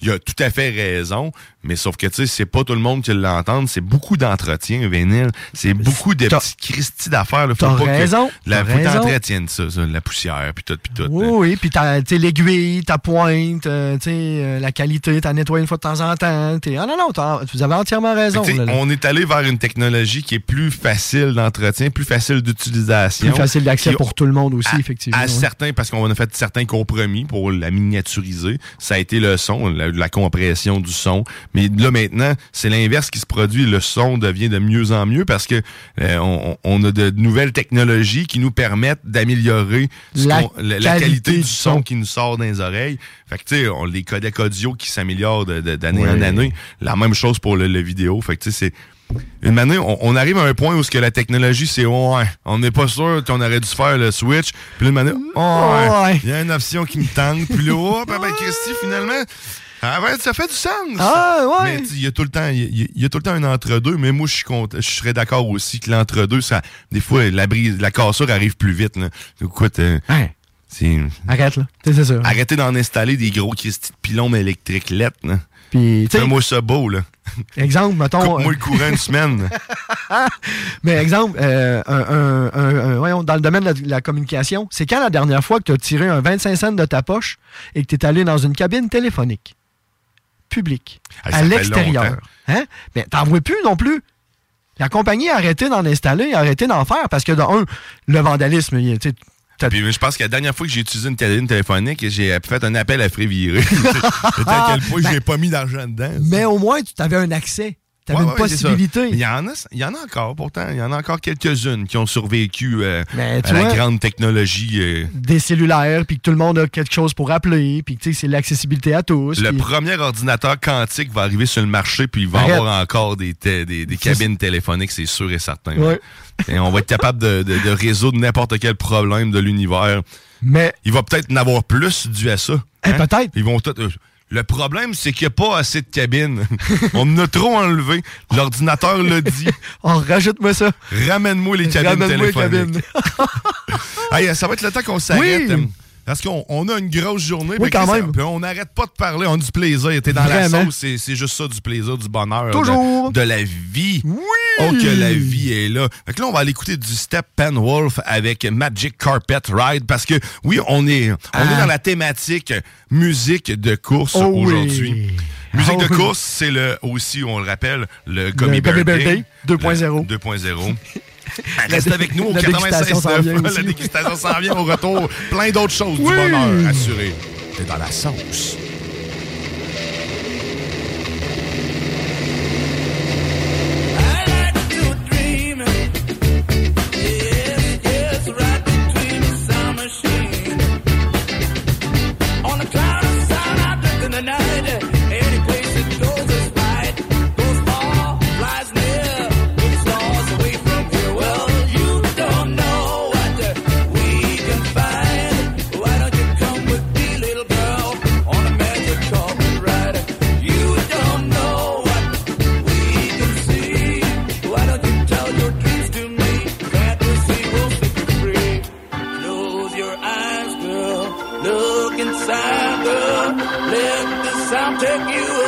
Speaker 4: Il a tout à fait raison, mais sauf que, tu sais, c'est pas tout le monde qui l'entend. C'est beaucoup d'entretien, un vinyle. C'est beaucoup de petits cristis d'affaires. Faut pas
Speaker 5: raison,
Speaker 4: que la, faut t'entretiennes ça, ça, la poussière, puis tout, puis tout.
Speaker 5: Oui, oui, puis t'as, tu l'aiguille, ta pointe, euh, tu euh, la qualité, t'as nettoyé une fois de temps en temps. Ah non, non, vous avez entièrement raison. Là, là.
Speaker 4: on est allé vers une technologie qui est plus facile d'entretien, plus facile d'utilisation.
Speaker 5: Plus facile d'accès pour tout le monde aussi,
Speaker 4: à,
Speaker 5: effectivement.
Speaker 4: À
Speaker 5: ouais.
Speaker 4: certains, parce qu'on a fait certains compromis pour la miniaturiser. Ça a été le son, la, la compression du son. Mais là, maintenant, c'est l'inverse qui se produit. Le son devient de mieux en mieux parce que euh, on, on a de nouvelles technologies qui nous permettent d'améliorer
Speaker 5: La
Speaker 4: qu'on- la, la
Speaker 5: qualité
Speaker 4: du son
Speaker 5: son.
Speaker 4: qui nous sort dans les oreilles. Fait que, tu sais, on les codecs audio qui s'améliorent de- de- d'année en année. La même chose pour le, le vidéo. Fait que, tu sais, c'est une manière, on, on arrive à un point où ce que la technologie, c'est ouais, on n'est pas sûr qu'on aurait dû faire le switch. Puis là, une manière, ouais,
Speaker 5: Ouais.
Speaker 4: il y a une option qui me tente. Puis là, oh, ben, ben, Christy, finalement, ah ouais, ça fait du sens.
Speaker 5: Ah, ouais.
Speaker 4: Mais il y a tout le temps, il y, a- il y a tout le temps un entre-deux. Mais moi, je suis content- je serais d'accord aussi que l'entre-deux, ça, des fois, la brise, la cassure arrive plus vite. Là. Écoute, euh,
Speaker 5: Hein,
Speaker 4: c'est
Speaker 5: arrête, là. C'est ça.
Speaker 4: arrêtez d'en installer des gros Christy de pylônes électriques lettres. là.
Speaker 5: Puis, tu sais,
Speaker 4: Fais-moi ça beau, là.
Speaker 5: exemple, mettons.
Speaker 4: Coupe-moi le courant une semaine.
Speaker 5: Mais exemple, euh, un- un- un- un- voyons, dans le domaine de la, de la communication, c'est quand la dernière fois que tu as tiré un 25 cents de ta poche et que tu es allé dans une cabine téléphonique?
Speaker 4: Ah, ça
Speaker 5: à l'extérieur? Hein? Mais t'en vois plus non plus. La compagnie a arrêté d'en installer, a arrêté d'en faire parce que, de un, le vandalisme, il- tu sais, t'as-
Speaker 4: Puis je pense que la dernière fois que j'ai utilisé une téléphone téléphonique, j'ai fait un appel à frais à quel point
Speaker 5: Ben,
Speaker 4: j'ai pas mis d'argent dedans.
Speaker 5: mais au moins, tu avais un accès. Tu avais
Speaker 4: Ouais,
Speaker 5: une
Speaker 4: ouais,
Speaker 5: possibilité.
Speaker 4: Il y, en a, il y en a encore, pourtant. Il y en a encore quelques-unes qui ont survécu euh,
Speaker 5: Mais
Speaker 4: à la grande technologie. euh.
Speaker 5: Des cellulaires, puis que tout le monde a quelque chose pour appeler, puis que c'est l'accessibilité à tous.
Speaker 4: Le premier ordinateur quantique va arriver sur le marché, puis il va avoir encore des, té- des, des cabines téléphoniques, c'est sûr et certain.
Speaker 5: Ouais.
Speaker 4: Et on va être capable de, de- de résoudre n'importe quel problème de l'univers.
Speaker 5: Mais
Speaker 4: Il va peut-être en avoir plus dû à ça.
Speaker 5: Eh, peut-être.
Speaker 4: Ils vont tout. Le problème, c'est qu'il n'y a pas assez de cabines. On en a trop enlevé. L'ordinateur l'a dit.
Speaker 5: Oh, rajoute-moi ça.
Speaker 4: Ramène-moi les cabines
Speaker 5: Ramène-moi les
Speaker 4: téléphoniques. Hey, ça va être le temps qu'on s'arrête.
Speaker 5: Oui.
Speaker 4: Parce qu'on on a une grosse journée.
Speaker 5: Oui, quand même.
Speaker 4: on n'arrête pas de parler. On a du plaisir. T'es dans
Speaker 5: Vraiment.
Speaker 4: la sauce. c'est- C'est juste ça, du plaisir, du bonheur.
Speaker 5: Toujours.
Speaker 4: De, de la vie.
Speaker 5: Oui.
Speaker 4: Oh, que la vie est là. Fait que là, on va aller écouter du Step Wolf avec Magic Carpet Ride. Parce que, oui, on est, on
Speaker 5: Ah.
Speaker 4: est dans la thématique musique de course
Speaker 5: Oh oui.
Speaker 4: aujourd'hui. Musique
Speaker 5: Oh
Speaker 4: de
Speaker 5: oui.
Speaker 4: course, c'est le aussi, on le rappelle, le Gummy. Birthday
Speaker 5: 2.0.
Speaker 4: Le 2.0. Reste avec nous au
Speaker 5: La dégustation s'en vient
Speaker 4: 96.9.
Speaker 5: aussi.
Speaker 4: La dégustation s'en vient au retour. Plein d'autres choses
Speaker 5: Oui.
Speaker 4: du bonheur assuré. T'es dans la sauce.
Speaker 6: Let the sound take you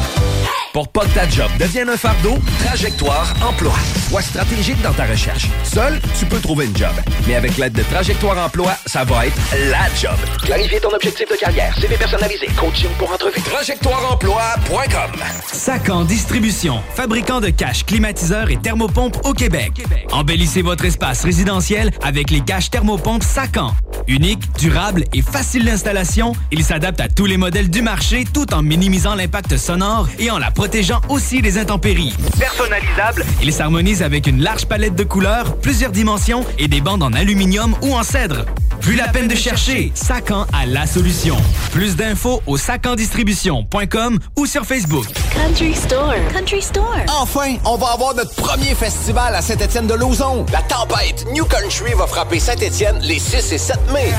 Speaker 7: Pour pas que ta job devienne un fardeau, Trajectoire Emploi. Sois stratégique dans ta recherche. Seul, tu peux trouver une job. Mais avec l'aide de Trajectoire Emploi, ça va être la job. Clarifier ton objectif de carrière, CV personnalisé, coaching pour entrevue. TrajectoireEmploi.com
Speaker 8: Sacan Distribution, fabricant de caches, climatiseurs et thermopompes au Québec. Embellissez votre espace résidentiel avec les caches thermopompes Sacan. Unique, durable et facile d'installation, il s'adapte à tous les modèles du marché tout en minimisant l'impact sonore et en la protégeant aussi des intempéries. Personnalisable, il s'harmonise avec une large palette de couleurs, plusieurs dimensions et des bandes en aluminium ou en cèdre. Plus la peine de chercher, Sacan a la solution. Plus d'infos au sacandistribution.com ou sur Facebook.
Speaker 9: Country Store. Country Store.
Speaker 10: Enfin, on va avoir notre premier festival à Saint-Étienne de Lauzon. La tempête New Country va frapper Saint-Étienne les 6 et 7 mai.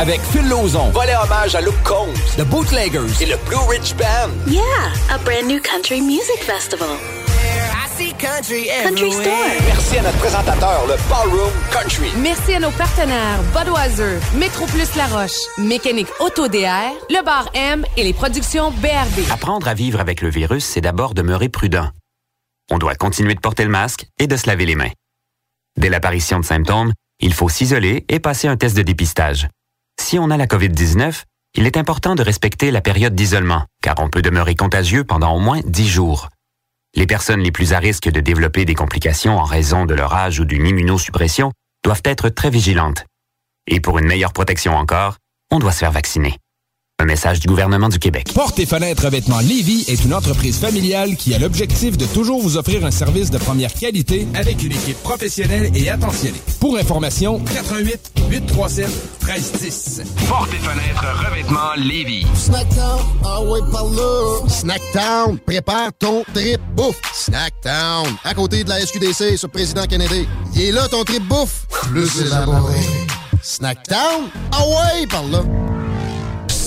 Speaker 10: Avec Phil Lauzon, volet hommage à Luke Combs, The Bootleggers et le Blue Ridge Band.
Speaker 9: Yeah, a brand new country music festival. Country Store.
Speaker 10: Merci à notre présentateur, le Ballroom Country.
Speaker 11: Merci à nos partenaires Budweiser, Métro Plus La Roche, Mécanique Auto DR, Le Bar M et les productions BRB.
Speaker 12: Apprendre à vivre avec le virus, c'est d'abord demeurer prudent. On doit continuer de porter le masque et de se laver les mains. Dès l'apparition de symptômes, il faut s'isoler et passer un test de dépistage. Si on a la COVID-19, il est important de respecter la période d'isolement, car on peut demeurer contagieux pendant au moins 10 jours. Les personnes les plus à risque de développer des complications en raison de leur âge ou d'une immunosuppression doivent être très vigilantes. Et pour une meilleure protection encore, on doit se faire vacciner. Un message du gouvernement du Québec.
Speaker 13: Porte et fenêtres revêtements Lévy est une entreprise familiale qui a l'objectif de toujours vous offrir un service de première qualité avec une équipe professionnelle et attentionnée. Pour information, 88 837 1310.
Speaker 14: Porte et fenêtres revêtements Lévis.
Speaker 15: Snackdown, ah ouais, par là. Snackdown, prépare ton trip bouffe. Snackdown, à côté de la SQDC sur Président Kennedy. Il est là ton trip bouffe. Plus élaboré. Snackdown, ah ouais, par là.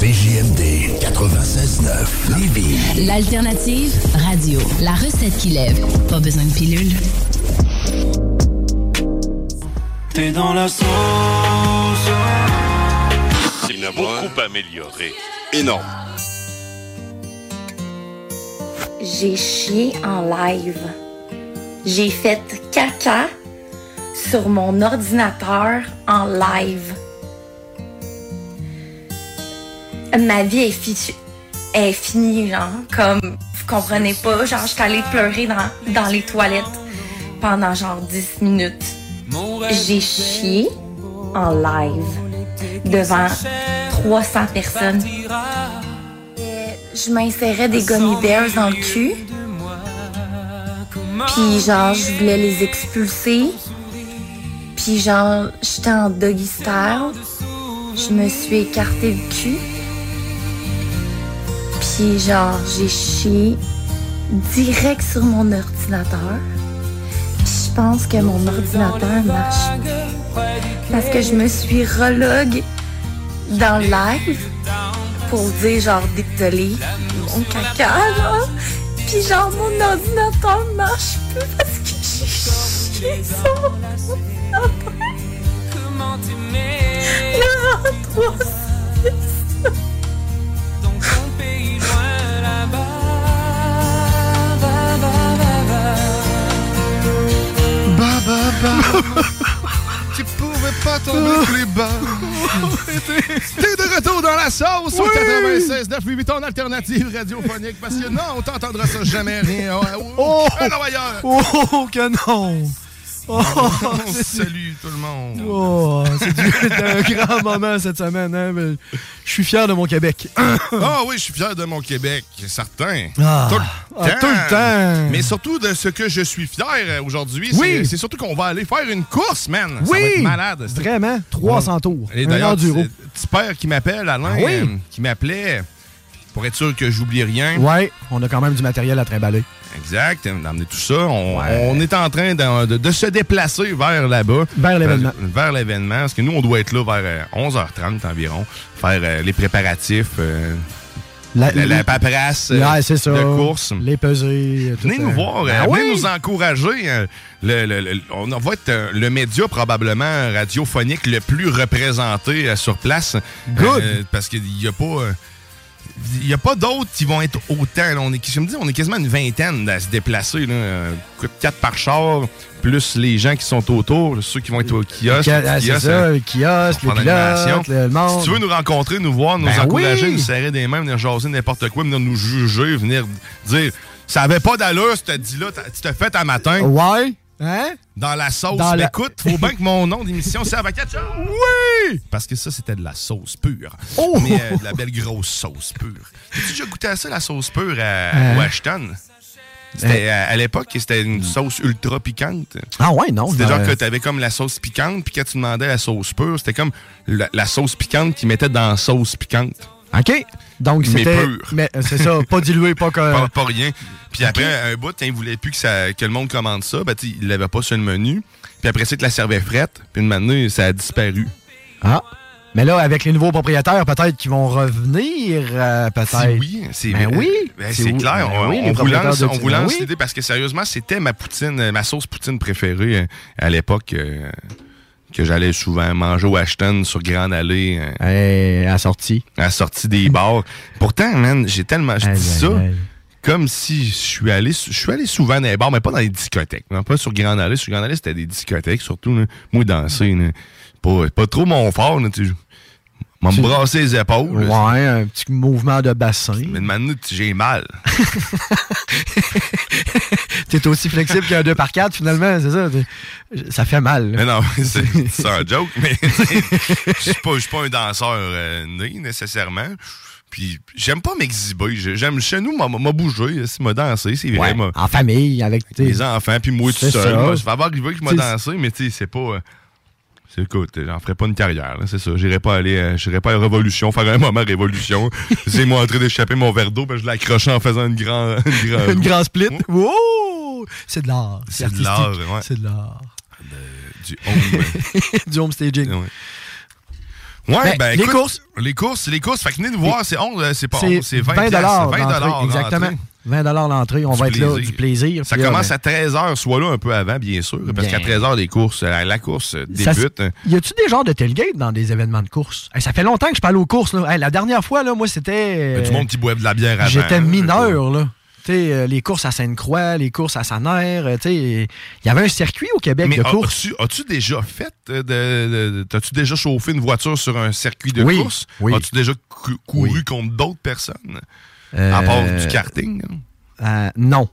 Speaker 2: CJMD 96.9 Lévis.
Speaker 16: L'alternative radio. La recette qui lève. Pas besoin de pilule.
Speaker 6: T'es dans la sauce.
Speaker 17: Il a beaucoup amélioré.
Speaker 4: Énorme.
Speaker 18: J'ai chié en live. J'ai fait caca sur mon ordinateur en live. Ma vie est, fi- est finie, genre, comme, vous comprenez pas, genre, j'étais allée pleurer dans, dans les toilettes pendant genre 10 minutes. J'ai chié en live devant 300 personnes. Je m'insérais des gummy bears dans le cul. Puis genre, je voulais les expulser. Puis genre, j'étais en doggy style. Je me suis écarté le cul. Puis genre, j'ai chié direct sur mon ordinateur. Puis je pense que mon ordinateur marche. Parce que je me suis relog dans le live pour dire genre décoller mon caca, genre. Puis genre mon ordinateur marche plus parce que j'ai chié sur mon ordinateur. 3
Speaker 4: Tu pouvais pas tomber plus bas. T'es de retour dans la sauce au 96 9 ton alternative radiophonique parce que non, on t'entendra ça jamais rien.
Speaker 5: Oh!
Speaker 4: Un ailleurs.
Speaker 5: Oh, que non! Oh,
Speaker 4: Salut tout le monde.
Speaker 5: Oh, c'est du- un grand moment cette semaine. hein, mais Je suis fier de mon Québec.
Speaker 4: Ah oui, je suis fier de mon Québec, certain.
Speaker 5: Ah.
Speaker 4: tout le
Speaker 5: Ah,
Speaker 4: temps.
Speaker 5: tout le temps.
Speaker 4: Mais surtout de ce que je suis fier euh, aujourd'hui,
Speaker 5: Oui.
Speaker 4: c'est- surtout qu'on va aller faire une course, man. Ça
Speaker 5: Oui.
Speaker 4: va être malade. C'est-
Speaker 5: Vraiment, 300 tours.
Speaker 4: Et
Speaker 5: Un
Speaker 4: d'ailleurs, petit père qui m'appelle, Alain,
Speaker 5: Ah oui?
Speaker 4: euh, qui m'appelait pour être sûr que j'oublie rien.
Speaker 5: Ouais, on a quand même du matériel à trimballer.
Speaker 4: Exact, d'amener tout ça. On, on est en train de, de- de se déplacer vers là-bas.
Speaker 5: Vers l'événement.
Speaker 4: Euh, Vers l'événement. Parce que nous, on doit être là vers euh, 11h30 environ. Faire euh, les préparatifs. euh,
Speaker 5: La-
Speaker 4: la, la paperasse euh,
Speaker 5: c'est ça.
Speaker 4: de course.
Speaker 5: Les pesées.
Speaker 4: Venez nous voir, euh,
Speaker 5: Ah
Speaker 4: venez
Speaker 5: oui?
Speaker 4: nous encourager. euh, le- le- le- on va être euh, le média probablement radiophonique le plus représenté euh, sur place.
Speaker 5: Good.
Speaker 4: Euh, parce qu'il n'y a pas... il n'y a pas d'autres qui vont être autant. là. On est, je me dis, on est quasiment une vingtaine à se déplacer. Là. Euh, Quatre par char, plus les gens qui sont autour, ceux qui vont être au kiosque.
Speaker 5: Ah,
Speaker 4: au
Speaker 5: c'est
Speaker 4: kiosque,
Speaker 5: ça,
Speaker 4: hein,
Speaker 5: le kiosque, le le monde.
Speaker 4: Si tu veux nous rencontrer, nous voir, nous
Speaker 5: Ben
Speaker 4: encourager,
Speaker 5: oui.
Speaker 4: nous serrer des mains, venir jaser n'importe quoi, venir nous juger, venir dire ça avait pas d'allure, ce dit-là, tu t'as fait un matin.
Speaker 5: Ouais. Hein?
Speaker 4: Dans la sauce.
Speaker 5: Dans la-
Speaker 4: Écoute, faut bien que mon nom d'émission serve à quelque chose. Oui! Parce que ça, c'était de la sauce pure.
Speaker 5: Oh!
Speaker 4: Mais euh, de la belle grosse sauce pure. As-tu déjà goûté à ça, la sauce pure à
Speaker 5: Hein?
Speaker 4: Washington? C'était à, l'époque, c'était une sauce ultra piquante.
Speaker 5: Ah ouais, non.
Speaker 4: C'était genre que t'avais comme la sauce piquante, puis quand tu demandais la sauce pure, c'était comme la, la sauce piquante qu'ils mettaient dans la sauce piquante.
Speaker 5: OK. Donc,
Speaker 4: Mais
Speaker 5: c'était.
Speaker 4: pur.
Speaker 5: Mais euh, c'est ça, pas dilué, pas que.
Speaker 4: Pas, pas rien. Puis après, un bout, quand ils voulaient plus que, ça, que le monde commande ça, ben, ils l'avaient pas sur le menu. Puis après ils te la servaient frette. Puis une matinée, ça a disparu.
Speaker 5: Ah. Mais là, avec les nouveaux propriétaires, peut-être qu'ils vont revenir, euh, peut-être.
Speaker 4: C'est oui, c'est
Speaker 5: Ben oui.
Speaker 4: Ben,
Speaker 5: C'est
Speaker 4: c'est clair.
Speaker 5: ben
Speaker 4: on,
Speaker 5: oui,
Speaker 4: on vous lance,
Speaker 5: de-
Speaker 4: on vous
Speaker 5: ben oui.
Speaker 4: parce que sérieusement, c'était ma poutine, ma sauce poutine préférée euh, à l'époque euh, que j'allais souvent manger au Ashton sur Grande Allée.
Speaker 5: à la sortie.
Speaker 4: À sortie des bars. Pourtant, man, j'ai tellement. Je dis ça comme si je suis allé. Je suis allé souvent dans les bars, mais pas dans les discothèques. non, pas sur Grande Allée. Sur Grande Allée, c'était des discothèques, surtout. là. Moi, danser, là, pas, pas trop mon fort. Là, tu sais. M'a me brasser les épaules.
Speaker 5: Ouais, un petit mouvement de bassin.
Speaker 4: Mais de manière, j'ai mal.
Speaker 5: T'es aussi flexible qu'un 2 par 4 finalement, c'est ça. Ça fait mal. là.
Speaker 4: Mais non, c'est un joke, mais je suis pas, je suis pas un danseur euh, né nécessairement. Puis j'aime pas m'exhiber. J'aime chez nous, m'a bougé, c'est m'a dansé, c'est vrai.
Speaker 5: Ouais, en famille, avec tes
Speaker 4: les enfants, puis moi tout seul.
Speaker 5: ça.
Speaker 4: Va arriver que je m'a dansé, mais tu sais, c'est pas. euh, écoute, j'en ferai pas une carrière, c'est ça. J'irai pas aller, euh, j'irai pas à Révolution, faire un moment Révolution. c'est moi en train d'échapper mon verre d'eau, ben je l'accrochais en faisant une grande. Une grande,
Speaker 5: Une grande split. Wow! C'est de l'art.
Speaker 4: C'est de l'art, ouais.
Speaker 5: C'est de l'art.
Speaker 4: Du home.
Speaker 5: du home staging.
Speaker 4: Ouais. Ouais,
Speaker 5: Ben,
Speaker 4: ben,
Speaker 5: les courses.
Speaker 4: Les courses, les courses. Fait que venez nous voir, c'est 11, euh, c'est pas
Speaker 5: C'est
Speaker 4: 11, c'est 20
Speaker 5: 20
Speaker 4: piastres, 20
Speaker 5: l'entrée,
Speaker 4: dollars
Speaker 5: Exactement.
Speaker 4: l'entrée.
Speaker 5: 20 l'entrée. On
Speaker 4: Du
Speaker 5: va être là, du plaisir.
Speaker 4: Ça
Speaker 5: là,
Speaker 4: commence
Speaker 5: ben,
Speaker 4: à 13h, soit là un peu avant, bien sûr, parce qu'à 13h, les courses, euh, la course euh,
Speaker 5: Ça
Speaker 4: débute.
Speaker 5: se- Y a-tu des genres de tailgate dans des événements de course? Hey, ça fait longtemps que je parle aux courses. Là. Hey, la dernière fois, là, moi, c'était.
Speaker 4: A du monde qui boit de la bière avant.
Speaker 5: J'étais
Speaker 4: hein,
Speaker 5: mineur, là. Euh, les courses à Sainte-Croix, les courses à Saner, euh, il y avait un circuit au Québec
Speaker 4: Mais
Speaker 5: de
Speaker 4: as-
Speaker 5: course.
Speaker 4: as-tu, as-tu déjà fait euh, de, de- t'as-tu déjà chauffé une voiture sur un circuit de
Speaker 5: Oui,
Speaker 4: course?
Speaker 5: oui.
Speaker 4: As-tu déjà cou- couru contre d'autres personnes? À part du karting? hein?
Speaker 5: Euh, non.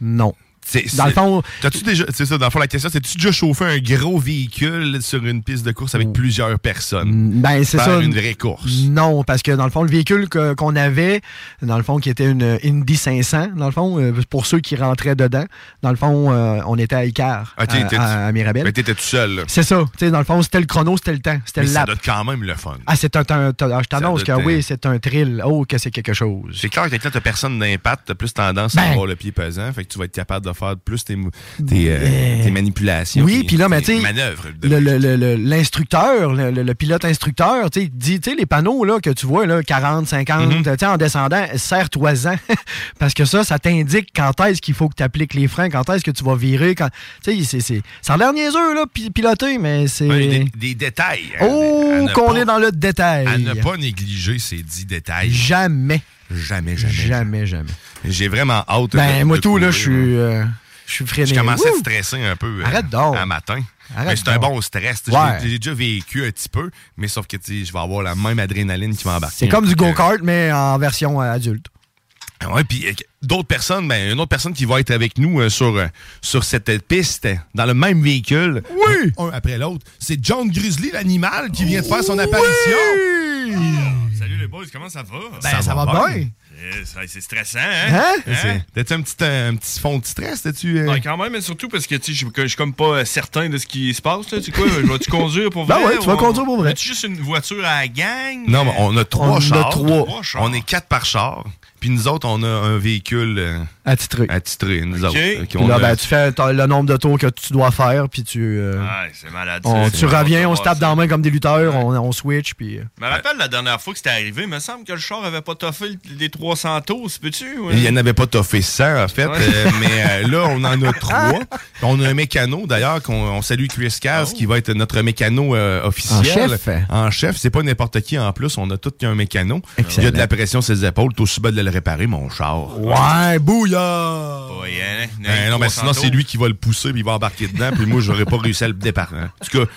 Speaker 5: Non.
Speaker 4: C'est-
Speaker 5: Dans le fond,
Speaker 4: T'as-tu déjà, c'est ça, dans le fond, la question, c'est tu déjà chauffé un gros véhicule sur une piste de course avec plusieurs personnes?
Speaker 5: Ben, c'est
Speaker 4: Faire
Speaker 5: ça.
Speaker 4: une vraie course.
Speaker 5: Non, parce que dans le fond, le véhicule qu'on avait, dans le fond, qui était une Indy 500, dans le fond, euh, pour ceux qui rentraient dedans, dans le fond, euh, on était à Icar,
Speaker 4: Ah,
Speaker 5: à, à- Mirabel.
Speaker 4: Mais t'étais tout seul, là.
Speaker 5: C'est ça. Tu sais, dans le fond, c'était le chrono, c'était le temps, c'était le
Speaker 4: ça
Speaker 5: lap.
Speaker 4: doit être quand même le fun.
Speaker 5: Ah, c'est un, un- un- je t'annonce que oui, c'est un thrill. Oh, que c'est quelque chose.
Speaker 4: C'est clair que quand t'as personne d'impact, t'as plus tendance à
Speaker 5: Ben.
Speaker 4: avoir le pied pesant, fait que tu vas être capable de faire plus tes, tes, euh, tes manipulations.
Speaker 5: Oui, puis là, mais tu sais, l'instructeur, le, le- le pilote instructeur, tu dit, tu sais, les panneaux là, que tu vois, là, 40, 50,
Speaker 4: Mhm.
Speaker 5: en descendant, serre-toi-en. Parce que ça, ça t'indique quand est-ce qu'il faut que tu appliques les freins, quand est-ce que tu vas virer. Quand... Tu sais, ça a l'air niaiseux, là, pi- piloter, mais c'est.
Speaker 4: Ouais, des, des détails. à-
Speaker 5: Oh, qu'on est dans le détail.
Speaker 4: À ne pas négliger ces dix détails.
Speaker 5: Jamais.
Speaker 4: Jamais, jamais.
Speaker 5: Jamais, jamais.
Speaker 4: J'ai vraiment hâte.
Speaker 5: Ben,
Speaker 4: de-
Speaker 5: moi,
Speaker 4: de
Speaker 5: tout, là, je suis. euh, je suis freiné.
Speaker 4: Je commençais à stresser un peu euh,
Speaker 5: Arrête donc.
Speaker 4: un matin.
Speaker 5: Arrête
Speaker 4: mais c'est un bon stress.
Speaker 5: Ouais.
Speaker 4: J'ai déjà vécu un petit peu, mais sauf que je vais avoir la même adrénaline qui va embarquer.
Speaker 5: C'est comme du go-kart, mais en version euh, adulte.
Speaker 4: Ouais, puis euh, d'autres personnes, ben, une autre personne qui va être avec nous euh, sur, euh, sur cette piste, dans le même véhicule,
Speaker 5: oui.
Speaker 4: un, un après l'autre, c'est John Grizzly, l'animal, qui vient de faire son apparition.
Speaker 19: Salut les boys, comment ça va?
Speaker 5: Ben, ça va bien.
Speaker 19: C'est stressant, hein?
Speaker 5: Hein?
Speaker 4: C'est- T'as-tu un petit, un petit fond de stress? T'as-tu. euh?
Speaker 19: Ouais, quand même, mais surtout parce que tu je suis comme pas certain de ce qui se passe. Tu sais quoi, je vais-tu conduire pour
Speaker 5: Ben
Speaker 19: vrai?
Speaker 5: ouais, tu vas conduire pour vrai.
Speaker 19: As-tu juste une voiture à la gang?
Speaker 4: Non, mais on a trois
Speaker 5: On a
Speaker 4: chars.
Speaker 5: trois.
Speaker 4: On est quatre par char. Puis nous autres, on a un véhicule euh,
Speaker 5: Attitré.
Speaker 4: attitré, nous autres. Euh, qui
Speaker 5: Puis
Speaker 4: on
Speaker 5: là,
Speaker 4: a-
Speaker 5: ben, tu fais le nombre de tours que tu dois faire, puis tu. euh,
Speaker 19: Ouais, c'est malade.
Speaker 5: on- tu reviens, on se tape dans la main comme des lutteurs, on, on switch, puis. euh,
Speaker 19: Je me rappelle la dernière fois que c'était arrivé, il me semble que le char avait pas toffé les 300 tours, peux-tu? ouais?
Speaker 4: Il n'y en avait pas toffé 100, en fait.
Speaker 19: Ouais.
Speaker 4: euh, mais là, on en a trois. On a un mécano, d'ailleurs, qu'on on salue Chris Caz, qui va être notre mécano euh, officiel.
Speaker 5: En chef.
Speaker 4: En chef. C'est pas n'importe qui en plus. On a tout un mécano.
Speaker 5: Excellent.
Speaker 4: Il y a de la pression sur ses épaules. T'es aussi bas de le réparer, mon char.
Speaker 5: Ouais, bouillard!
Speaker 19: Ouais, hein,
Speaker 4: Ben non, mais
Speaker 19: 300
Speaker 4: sinon, c'est lui qui va le pousser puis il va embarquer dedans. Puis moi, j'aurais pas réussi à le départer. En tout cas,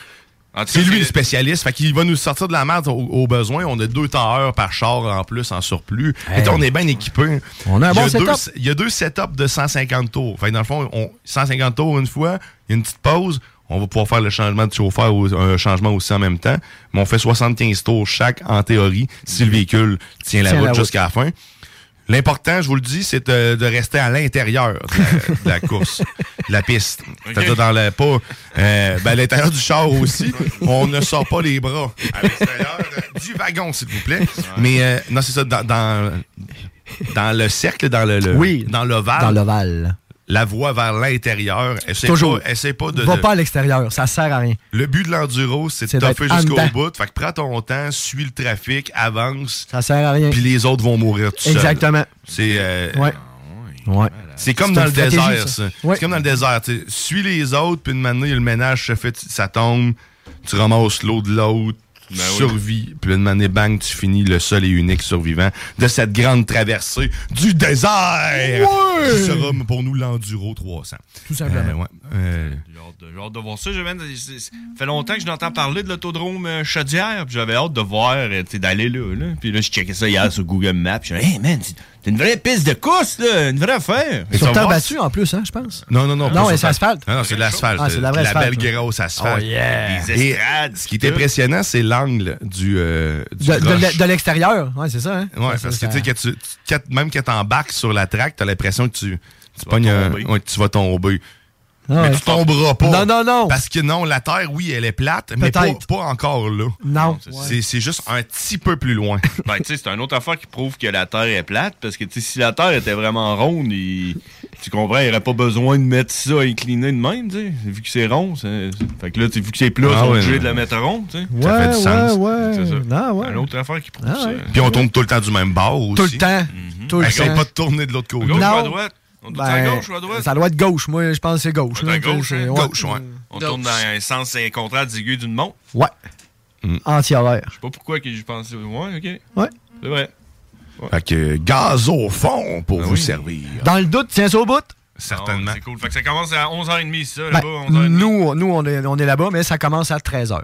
Speaker 4: c'est lui le spécialiste. Fait qu'il va nous sortir de la merde au, au besoin. On a deux tailleurs par char en plus, en surplus.
Speaker 5: Hey.
Speaker 4: Et on est bien équipé.
Speaker 5: On a un
Speaker 4: Il y
Speaker 5: bon
Speaker 4: deux-. Il y a deux setups de 150 tours. Fait que dans le fond, on, 150 tours une fois, il y a une petite pause. On va pouvoir faire le changement de chauffeur, ou un changement aussi en même temps. Mais on fait 75 tours chaque, en théorie, si le véhicule tient la
Speaker 5: Tient la
Speaker 4: route
Speaker 5: route.
Speaker 4: jusqu'à la fin. L'important, je vous le dis, c'est de, de rester à l'intérieur de, la- de la course, de la piste. C'est-à-dire dans le pas euh, ben, à l'intérieur du char aussi. On ne sort pas les bras à l'extérieur euh, du wagon, s'il vous plaît. Mais euh, non, c'est ça, dans, dans, dans le cercle, dans le, le-
Speaker 5: Oui,
Speaker 4: dans l'ovale,
Speaker 5: Dans l'ovale.
Speaker 4: La voie vers l'intérieur.
Speaker 5: Toujours.
Speaker 4: pas, essaie pas de,
Speaker 5: Va
Speaker 4: de-
Speaker 5: pas à l'extérieur, ça sert à rien.
Speaker 4: Le but de l'enduro, c'est de toffer jusqu'au bout. Fait que prends ton temps, suis le trafic, avance.
Speaker 5: Ça sert à rien.
Speaker 4: Puis les autres vont mourir tout seuls.
Speaker 5: Exactement.
Speaker 4: C'est euh,
Speaker 5: Ouais. Ouais.
Speaker 4: c'est comme dans le désert,
Speaker 5: ça.
Speaker 4: C'est comme dans le désert. Suis les autres, puis une manière, le ménage se fait, ça tombe, tu ramasses l'eau de l'autre, tu
Speaker 19: Ben oui.
Speaker 4: survis, puis une manière, bang, tu finis le seul et unique survivant de cette grande traversée du désert!
Speaker 5: Ouais.
Speaker 4: Qui sera pour nous l'Enduro 300.
Speaker 5: Tout simplement.
Speaker 4: Euh, ouais. Euh,
Speaker 19: J'ai hâte de- hâte de voir ça. Ça fait longtemps que je n'entends parler de l'autodrome euh, Chaudière, puis j'avais hâte de voir, tu sais, d'aller là, là. Puis là, je checkais ça hier sur Google Maps. Je suis hey man, c'est une vraie piste de course, là, une vraie affaire.
Speaker 4: Et
Speaker 5: Sur terre battue en plus, hein, je pense.
Speaker 4: Non, non, non.
Speaker 5: Non, c'est
Speaker 4: ta-
Speaker 5: asphalte.
Speaker 4: Non, non, c'est de l'asphalte.
Speaker 5: Ah, c'est de la vraie
Speaker 4: La belle
Speaker 5: ouais.
Speaker 4: grosse asphalte.
Speaker 5: Oh, yeah.
Speaker 19: Des
Speaker 4: Et
Speaker 19: estrades.
Speaker 4: ce qui est impressionnant, c'est l'angle du, euh, du
Speaker 5: De, l'extérieur. Ouais, c'est ça, hein?
Speaker 4: Ouais,
Speaker 5: Ça,
Speaker 4: parce que tu sais, même quand t'embarques sur la track, t'as l'impression que tu, tu, pognes un- ouais, tu vas tomber.
Speaker 5: Ah
Speaker 4: mais
Speaker 5: ouais.
Speaker 4: tu tomberas pas.
Speaker 5: Non, non, non.
Speaker 4: Parce que non, la Terre, oui, elle est plate, mais pas, pas encore là.
Speaker 5: Non.
Speaker 4: C'est c'est juste un petit peu plus loin.
Speaker 19: Ben, tu sais, c'est une autre affaire qui prouve que la Terre est plate, parce que, tu sais, si la Terre était vraiment ronde, il- tu comprends, il n'y aurait pas besoin de mettre ça incliné de même, tu sais. Vu que c'est rond, c'est- fait que là, tu sais, vu que c'est plat,
Speaker 4: Ah
Speaker 19: ils sont
Speaker 4: ouais,
Speaker 19: obligés
Speaker 4: ouais.
Speaker 19: de la mettre ronde, tu sais.
Speaker 5: Ouais,
Speaker 4: Ça fait du sens.
Speaker 5: ouais, ouais.
Speaker 19: C'est ça.
Speaker 5: Non, ouais.
Speaker 19: Une autre affaire qui prouve
Speaker 5: Ah
Speaker 19: ça.
Speaker 5: ouais.
Speaker 4: Puis on tourne tout le temps du même bord aussi.
Speaker 5: Tout le temps. Tout le temps.
Speaker 4: pas de tourner de l'autre côté.
Speaker 5: Non.
Speaker 19: À? On doit à
Speaker 5: Ben,
Speaker 19: gauche ou à droite?
Speaker 5: Ça doit être gauche. Moi, je pense que c'est gauche.
Speaker 19: À gauche, hein?
Speaker 5: ouais.
Speaker 4: Gauche, ouais.
Speaker 19: On tourne dans un sens contraire aiguilles d'une montre.
Speaker 5: Ouais.
Speaker 4: Mm.
Speaker 5: Anti-horaire.
Speaker 19: Je sais pas pourquoi que je pensais. Ouais, ok.
Speaker 5: Ouais.
Speaker 19: C'est vrai.
Speaker 4: Fait que gaz au fond pour
Speaker 19: Ah
Speaker 4: vous
Speaker 19: oui.
Speaker 4: servir.
Speaker 5: Dans le doute, tiens ça au bout.
Speaker 4: Certainement.
Speaker 19: Ah, c'est cool. Fait que ça commence à 11h30, ça,
Speaker 5: Ben,
Speaker 19: là-bas. 11h30.
Speaker 5: nous, nous, on est, on est là-bas, mais ça commence à 13h.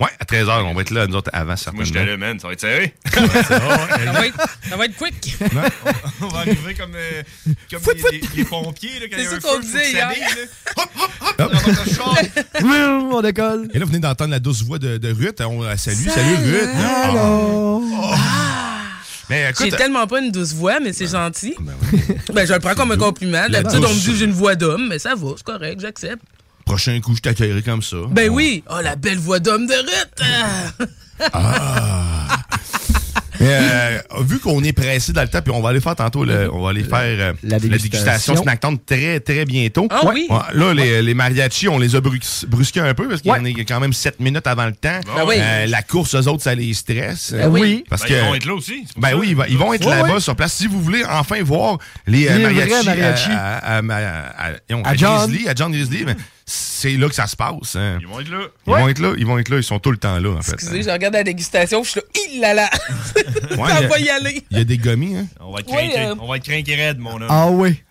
Speaker 4: Ouais, à 13h, on va être là, nous autres, avant
Speaker 19: Moi,
Speaker 4: certainement.
Speaker 19: j'étais là, man. Ça va être serré.
Speaker 20: Ça va être, ça va être quick.
Speaker 19: On va arriver comme, euh, comme les, les- les pompiers, là, quand il y a
Speaker 20: C'est
Speaker 19: un
Speaker 20: ça qu'on
Speaker 19: feu,
Speaker 20: disait hier.
Speaker 19: Hop, hop, hop, char.
Speaker 5: on décolle.
Speaker 4: Et là, vous venez d'entendre la douce voix de, de Ruth. On, euh, salut, salut, Ruth.
Speaker 5: Allô.
Speaker 4: Mais
Speaker 20: J'ai tellement pas une douce voix, mais c'est gentil. Ben, je le prends comme un compliment. D'habitude, on me dit que j'ai une voix d'homme, mais ça va, c'est correct, j'accepte.
Speaker 4: Prochain coup, je t'accueillerai comme ça.
Speaker 20: Ben oui! Oh, la belle voix d'homme de Ruth! Ah.
Speaker 4: Mais, euh, vu qu'on est pressé dans le temps, puis on va aller faire tantôt, le- on va aller faire euh, la,
Speaker 5: dégustation.
Speaker 4: dégustation Snacktown très, très bientôt.
Speaker 20: Ah oui?
Speaker 4: Ouais, là, les, les mariachis, on les a brus- brusqués un peu parce qu'il y en a quand même 7 minutes avant le temps.
Speaker 20: Ben oui.
Speaker 4: Euh, la course, eux autres, ça les stresse.
Speaker 5: Ben oui.
Speaker 4: Parce
Speaker 19: Ben,
Speaker 4: que,
Speaker 19: ils vont être là aussi.
Speaker 4: Ben
Speaker 19: ça.
Speaker 4: oui, ils vont- ils vont être
Speaker 5: Ouais,
Speaker 4: là-bas
Speaker 5: ouais.
Speaker 4: sur place. Si vous voulez enfin voir les, mariachis,
Speaker 5: mariachis.
Speaker 4: À, à, à- à- à-
Speaker 5: À John.
Speaker 4: Grizzly, à John Grizzly, ben, c'est là que ça se passe. hein.
Speaker 19: Ils vont être là.
Speaker 4: Ils vont être là, ils vont être là, ils sont tout le temps là, en fait.
Speaker 20: Excusez, je regarde la dégustation, je suis là, il là là!
Speaker 4: Ouais,
Speaker 20: Ça va y aller!
Speaker 4: Il y a des gommis, hein.
Speaker 19: On va être
Speaker 20: Ouais,
Speaker 19: craqués.
Speaker 20: euh,
Speaker 19: On va être craqués raide, mon homme.
Speaker 5: Ah oui.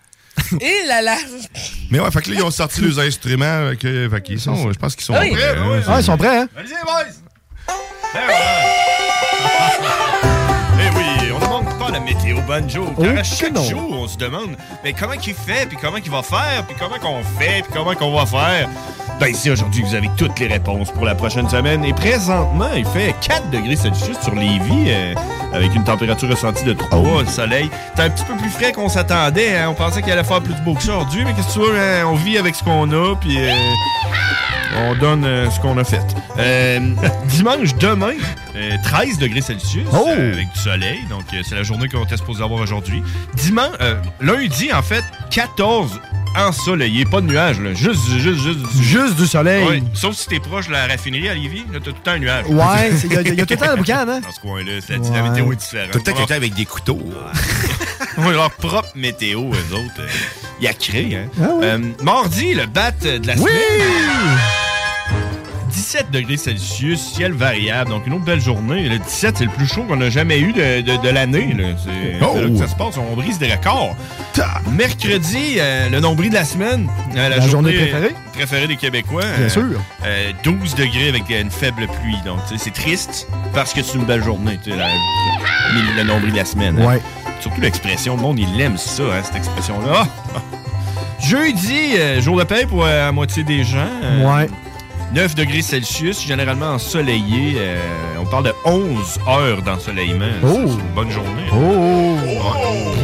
Speaker 20: Il là là!
Speaker 4: Mais ouais, fait que là, ils ont sorti les instruments. euh, Que, fait qu'ils sont, je pense qu'ils sont
Speaker 20: oui.
Speaker 4: prêts.
Speaker 19: Ouais, ouais,
Speaker 4: hein.
Speaker 5: Ah, ils sont prêts, hein?
Speaker 19: Allez-y, boys! la météo banjo. Car
Speaker 5: Oh,
Speaker 19: à chaque
Speaker 5: non.
Speaker 19: jour, on se demande mais comment qu'il fait, puis comment qu'il va faire, puis comment qu'on fait, puis comment qu'on va faire? Ben ici, aujourd'hui, vous avez toutes les réponses pour la prochaine semaine. Et présentement, il fait 4 degrés Celsius sur Lévis, euh, avec une température ressentie de 3, le soleil. C'est un petit peu plus frais qu'on s'attendait. hein. On pensait qu'il allait faire plus beau que ça aujourd'hui, mais qu'est-ce que tu veux, hein, on vit avec ce qu'on a, puis... euh, on donne euh, ce qu'on a fait. Dimanche, demain, euh, 13 degrés Celsius
Speaker 5: Oh!
Speaker 19: euh, avec du soleil. Donc, euh, c'est la journée qu'on était supposé avoir aujourd'hui. Dimanche, euh, lundi, en fait, 14 ensoleillé. Pas de nuages, là. Juste, juste, juste. du-
Speaker 5: Juste du soleil.
Speaker 19: Ouais. Sauf si t'es proche de la raffinerie à Lévis, là, t'as tout le temps un nuage.
Speaker 5: Ouais, c'est- il y, a- il y a tout le temps le boucan, hein?
Speaker 19: Dans ce coin-là, c'est la,
Speaker 5: Ouais.
Speaker 19: la météo est différente.
Speaker 4: Tout le temps quelqu'un avec des couteaux.
Speaker 19: Ouais, leur propre météo, eux autres. euh, Il y a créé, hein.
Speaker 5: Ah oui.
Speaker 19: Euh, mardi, le bat de la
Speaker 5: Oui!
Speaker 19: semaine. 17 degrés Celsius, ciel variable, donc une autre belle journée. Le 17, c'est le plus chaud qu'on a jamais eu de, de- de l'année. C'est
Speaker 4: Oh!
Speaker 19: là que ça se passe, on brise des records. Mercredi, euh, le nombril de la semaine. euh,
Speaker 5: La journée préférée?
Speaker 19: préférée des Québécois.
Speaker 5: Bien
Speaker 19: euh,
Speaker 5: sûr.
Speaker 19: euh, 12 degrés avec une faible pluie. Donc, c'est triste parce que c'est une belle journée. la- le, le nombril de la semaine. hein.
Speaker 5: Ouais.
Speaker 19: Surtout l'expression, le monde, il aime ça, hein, cette expression-là. Ah! Jeudi, euh, jour de paix pour euh, la moitié des gens. Euh,
Speaker 5: Ouais.
Speaker 19: 9 degrés Celsius, généralement ensoleillé. euh, on parle de 11 heures d'ensoleillement.
Speaker 5: Oh.
Speaker 19: C'est une bonne journée.
Speaker 5: Oh!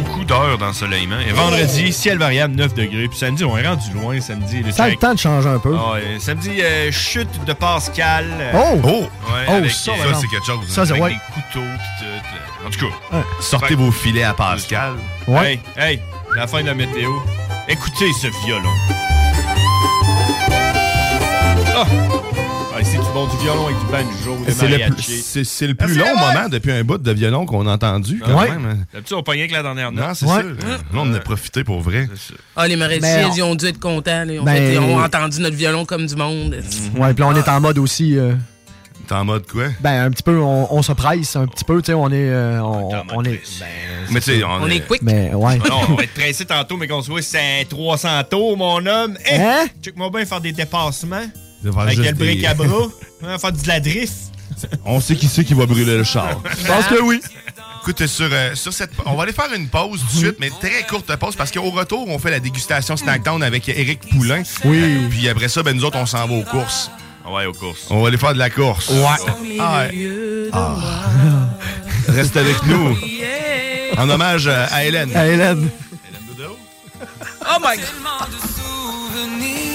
Speaker 19: Beaucoup d'heures d'ensoleillement. Et vendredi, ciel variable, 9 degrés. Puis samedi, on est rendu loin. Samedi, le
Speaker 5: Ça le temps de changer un peu.
Speaker 19: Ah, samedi, euh, chute de Pascal.
Speaker 5: Oh!
Speaker 4: Oh!
Speaker 19: Ouais,
Speaker 5: Oh,
Speaker 19: avec,
Speaker 5: ça,
Speaker 19: euh,
Speaker 4: c'est quelque chose.
Speaker 5: Ça, c'est ouais.
Speaker 19: des couteaux pis tout. En tout cas.
Speaker 4: Sortez vos filets à Pascal.
Speaker 5: Ouais.
Speaker 19: Hey, hey, la fin de la météo. Écoutez ce violon. Ah! Ah, c'est du bon du violon avec du banjo,
Speaker 4: C'est le, plus- c'est- c'est le plus
Speaker 19: Merci,
Speaker 4: long
Speaker 19: ouais.
Speaker 4: moment depuis un bout de violon qu'on a entendu, quand
Speaker 5: Ouais.
Speaker 4: même. hein.
Speaker 19: D'habitude, on pognait que la dernière note.
Speaker 4: Non, c'est
Speaker 5: Ouais.
Speaker 4: ça. Là, on en a profité pour vrai.
Speaker 20: Ah, les maraîchers, ils ont dû être contents. Ils ont,
Speaker 5: Ben-
Speaker 20: fait- ils ont entendu notre violon comme du monde.
Speaker 5: Ouais, puis là, on est en mode aussi. euh,
Speaker 4: T'es en mode quoi?
Speaker 5: ben, un petit peu, on, on se presse un petit peu, tu sais, on est. euh, on, est. ben,
Speaker 4: Mais tu sais, on,
Speaker 20: On est quick.
Speaker 5: Mais, ouais.
Speaker 19: Ah non, on va être pressé tantôt, mais qu'on se voit, c'est 300 tours, mon homme. Eh,
Speaker 5: Hein?
Speaker 19: Check-moi bien faire des dépassements. Avec
Speaker 4: juste
Speaker 19: le bric à bras. Hein, faire de la drift.
Speaker 4: On sait qui c'est qui va brûler le char.
Speaker 5: Je pense que oui.
Speaker 4: Écoute, sur, euh, sur cette, on va aller faire une pause tout de suite, mais très courte pause, parce qu'au retour, on fait la dégustation Snackdown avec Eric Poulain.
Speaker 5: Oui.
Speaker 4: Puis après ça, ben nous autres, on s'en va aux courses.
Speaker 19: Ouais, aux courses.
Speaker 4: On va aller faire de la course.
Speaker 5: Ouais.
Speaker 4: Ah, ouais. Reste avec nous. En hommage à à Hélène.
Speaker 5: Hey, Hélène.
Speaker 20: Oh my God!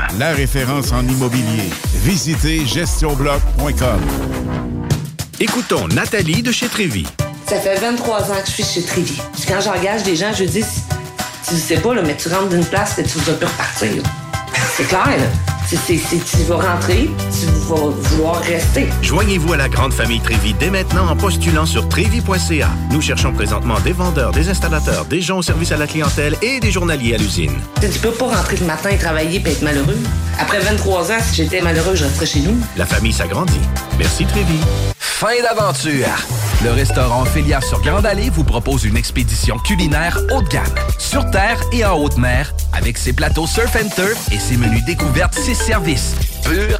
Speaker 21: la référence en immobilier. Visitez gestionbloc.com.
Speaker 2: Écoutons Nathalie de chez Trévy.
Speaker 22: Ça fait 23 ans que je suis chez Trévy. Quand j'engage des gens, je dis, tu sais pas, là, mais tu rentres d'une place et tu vas plus repartir. C'est clair, là. C'est- c'est- c'est- tu vas rentrer, tu vouloir rester.
Speaker 2: Joignez-vous à la grande famille Trévi dès maintenant en postulant sur trévi.ca. Nous cherchons présentement des vendeurs, des installateurs, des gens au service à la clientèle et des journaliers à l'usine.
Speaker 22: Tu peux pas rentrer le matin et travailler et être malheureux. Après 23 ans, si j'étais malheureux, je resterais chez nous.
Speaker 2: La famille s'agrandit. Merci Trévi.
Speaker 23: Fin d'aventure! Le restaurant Félia sur Grande Allée vous propose une expédition culinaire haut de gamme, sur terre et en haute mer, avec ses plateaux surf and turf et ses menus découvertes, ses services. Pur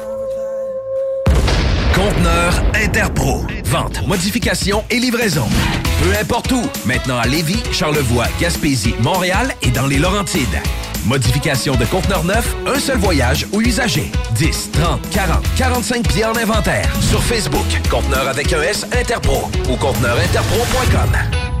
Speaker 2: Conteneur Interpro. Vente, modification et livraison. Peu importe où. Maintenant à Lévis, Charlevoix, Gaspésie, Montréal et dans les Laurentides. Modification de conteneur neuf, un seul voyage ou usager. 10, 30, 40, 45 pieds en inventaire. Sur Facebook, conteneur avec un S Interpro ou conteneurinterpro.com.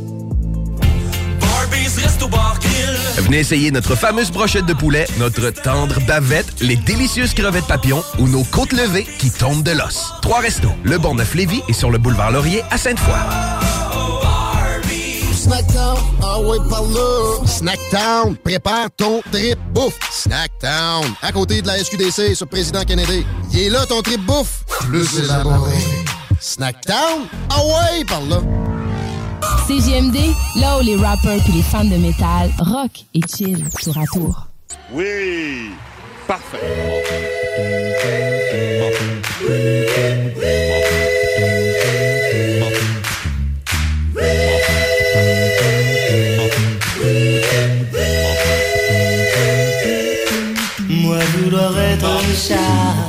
Speaker 2: Venez essayer notre fameuse brochette de poulet, notre tendre bavette, les délicieuses crevettes papillons ou nos côtes levées qui tombent de l'os. Trois restos, le Bon Neuf Lévis et sur le boulevard Laurier à Sainte-Foy.
Speaker 15: Snackdown, ah ouais, par là. Snackdown, prépare ton trip bouffe. Snackdown, à côté de la SQDC sur Président Kennedy. Il est là ton trip bouffe. Plus élaboré. Snackdown, ah ouais, par là.
Speaker 16: CGMD, là où les rappers puis les fans de métal rock et chill tour à tour.
Speaker 17: Oui, parfait.
Speaker 6: Moi vouloir être un chat,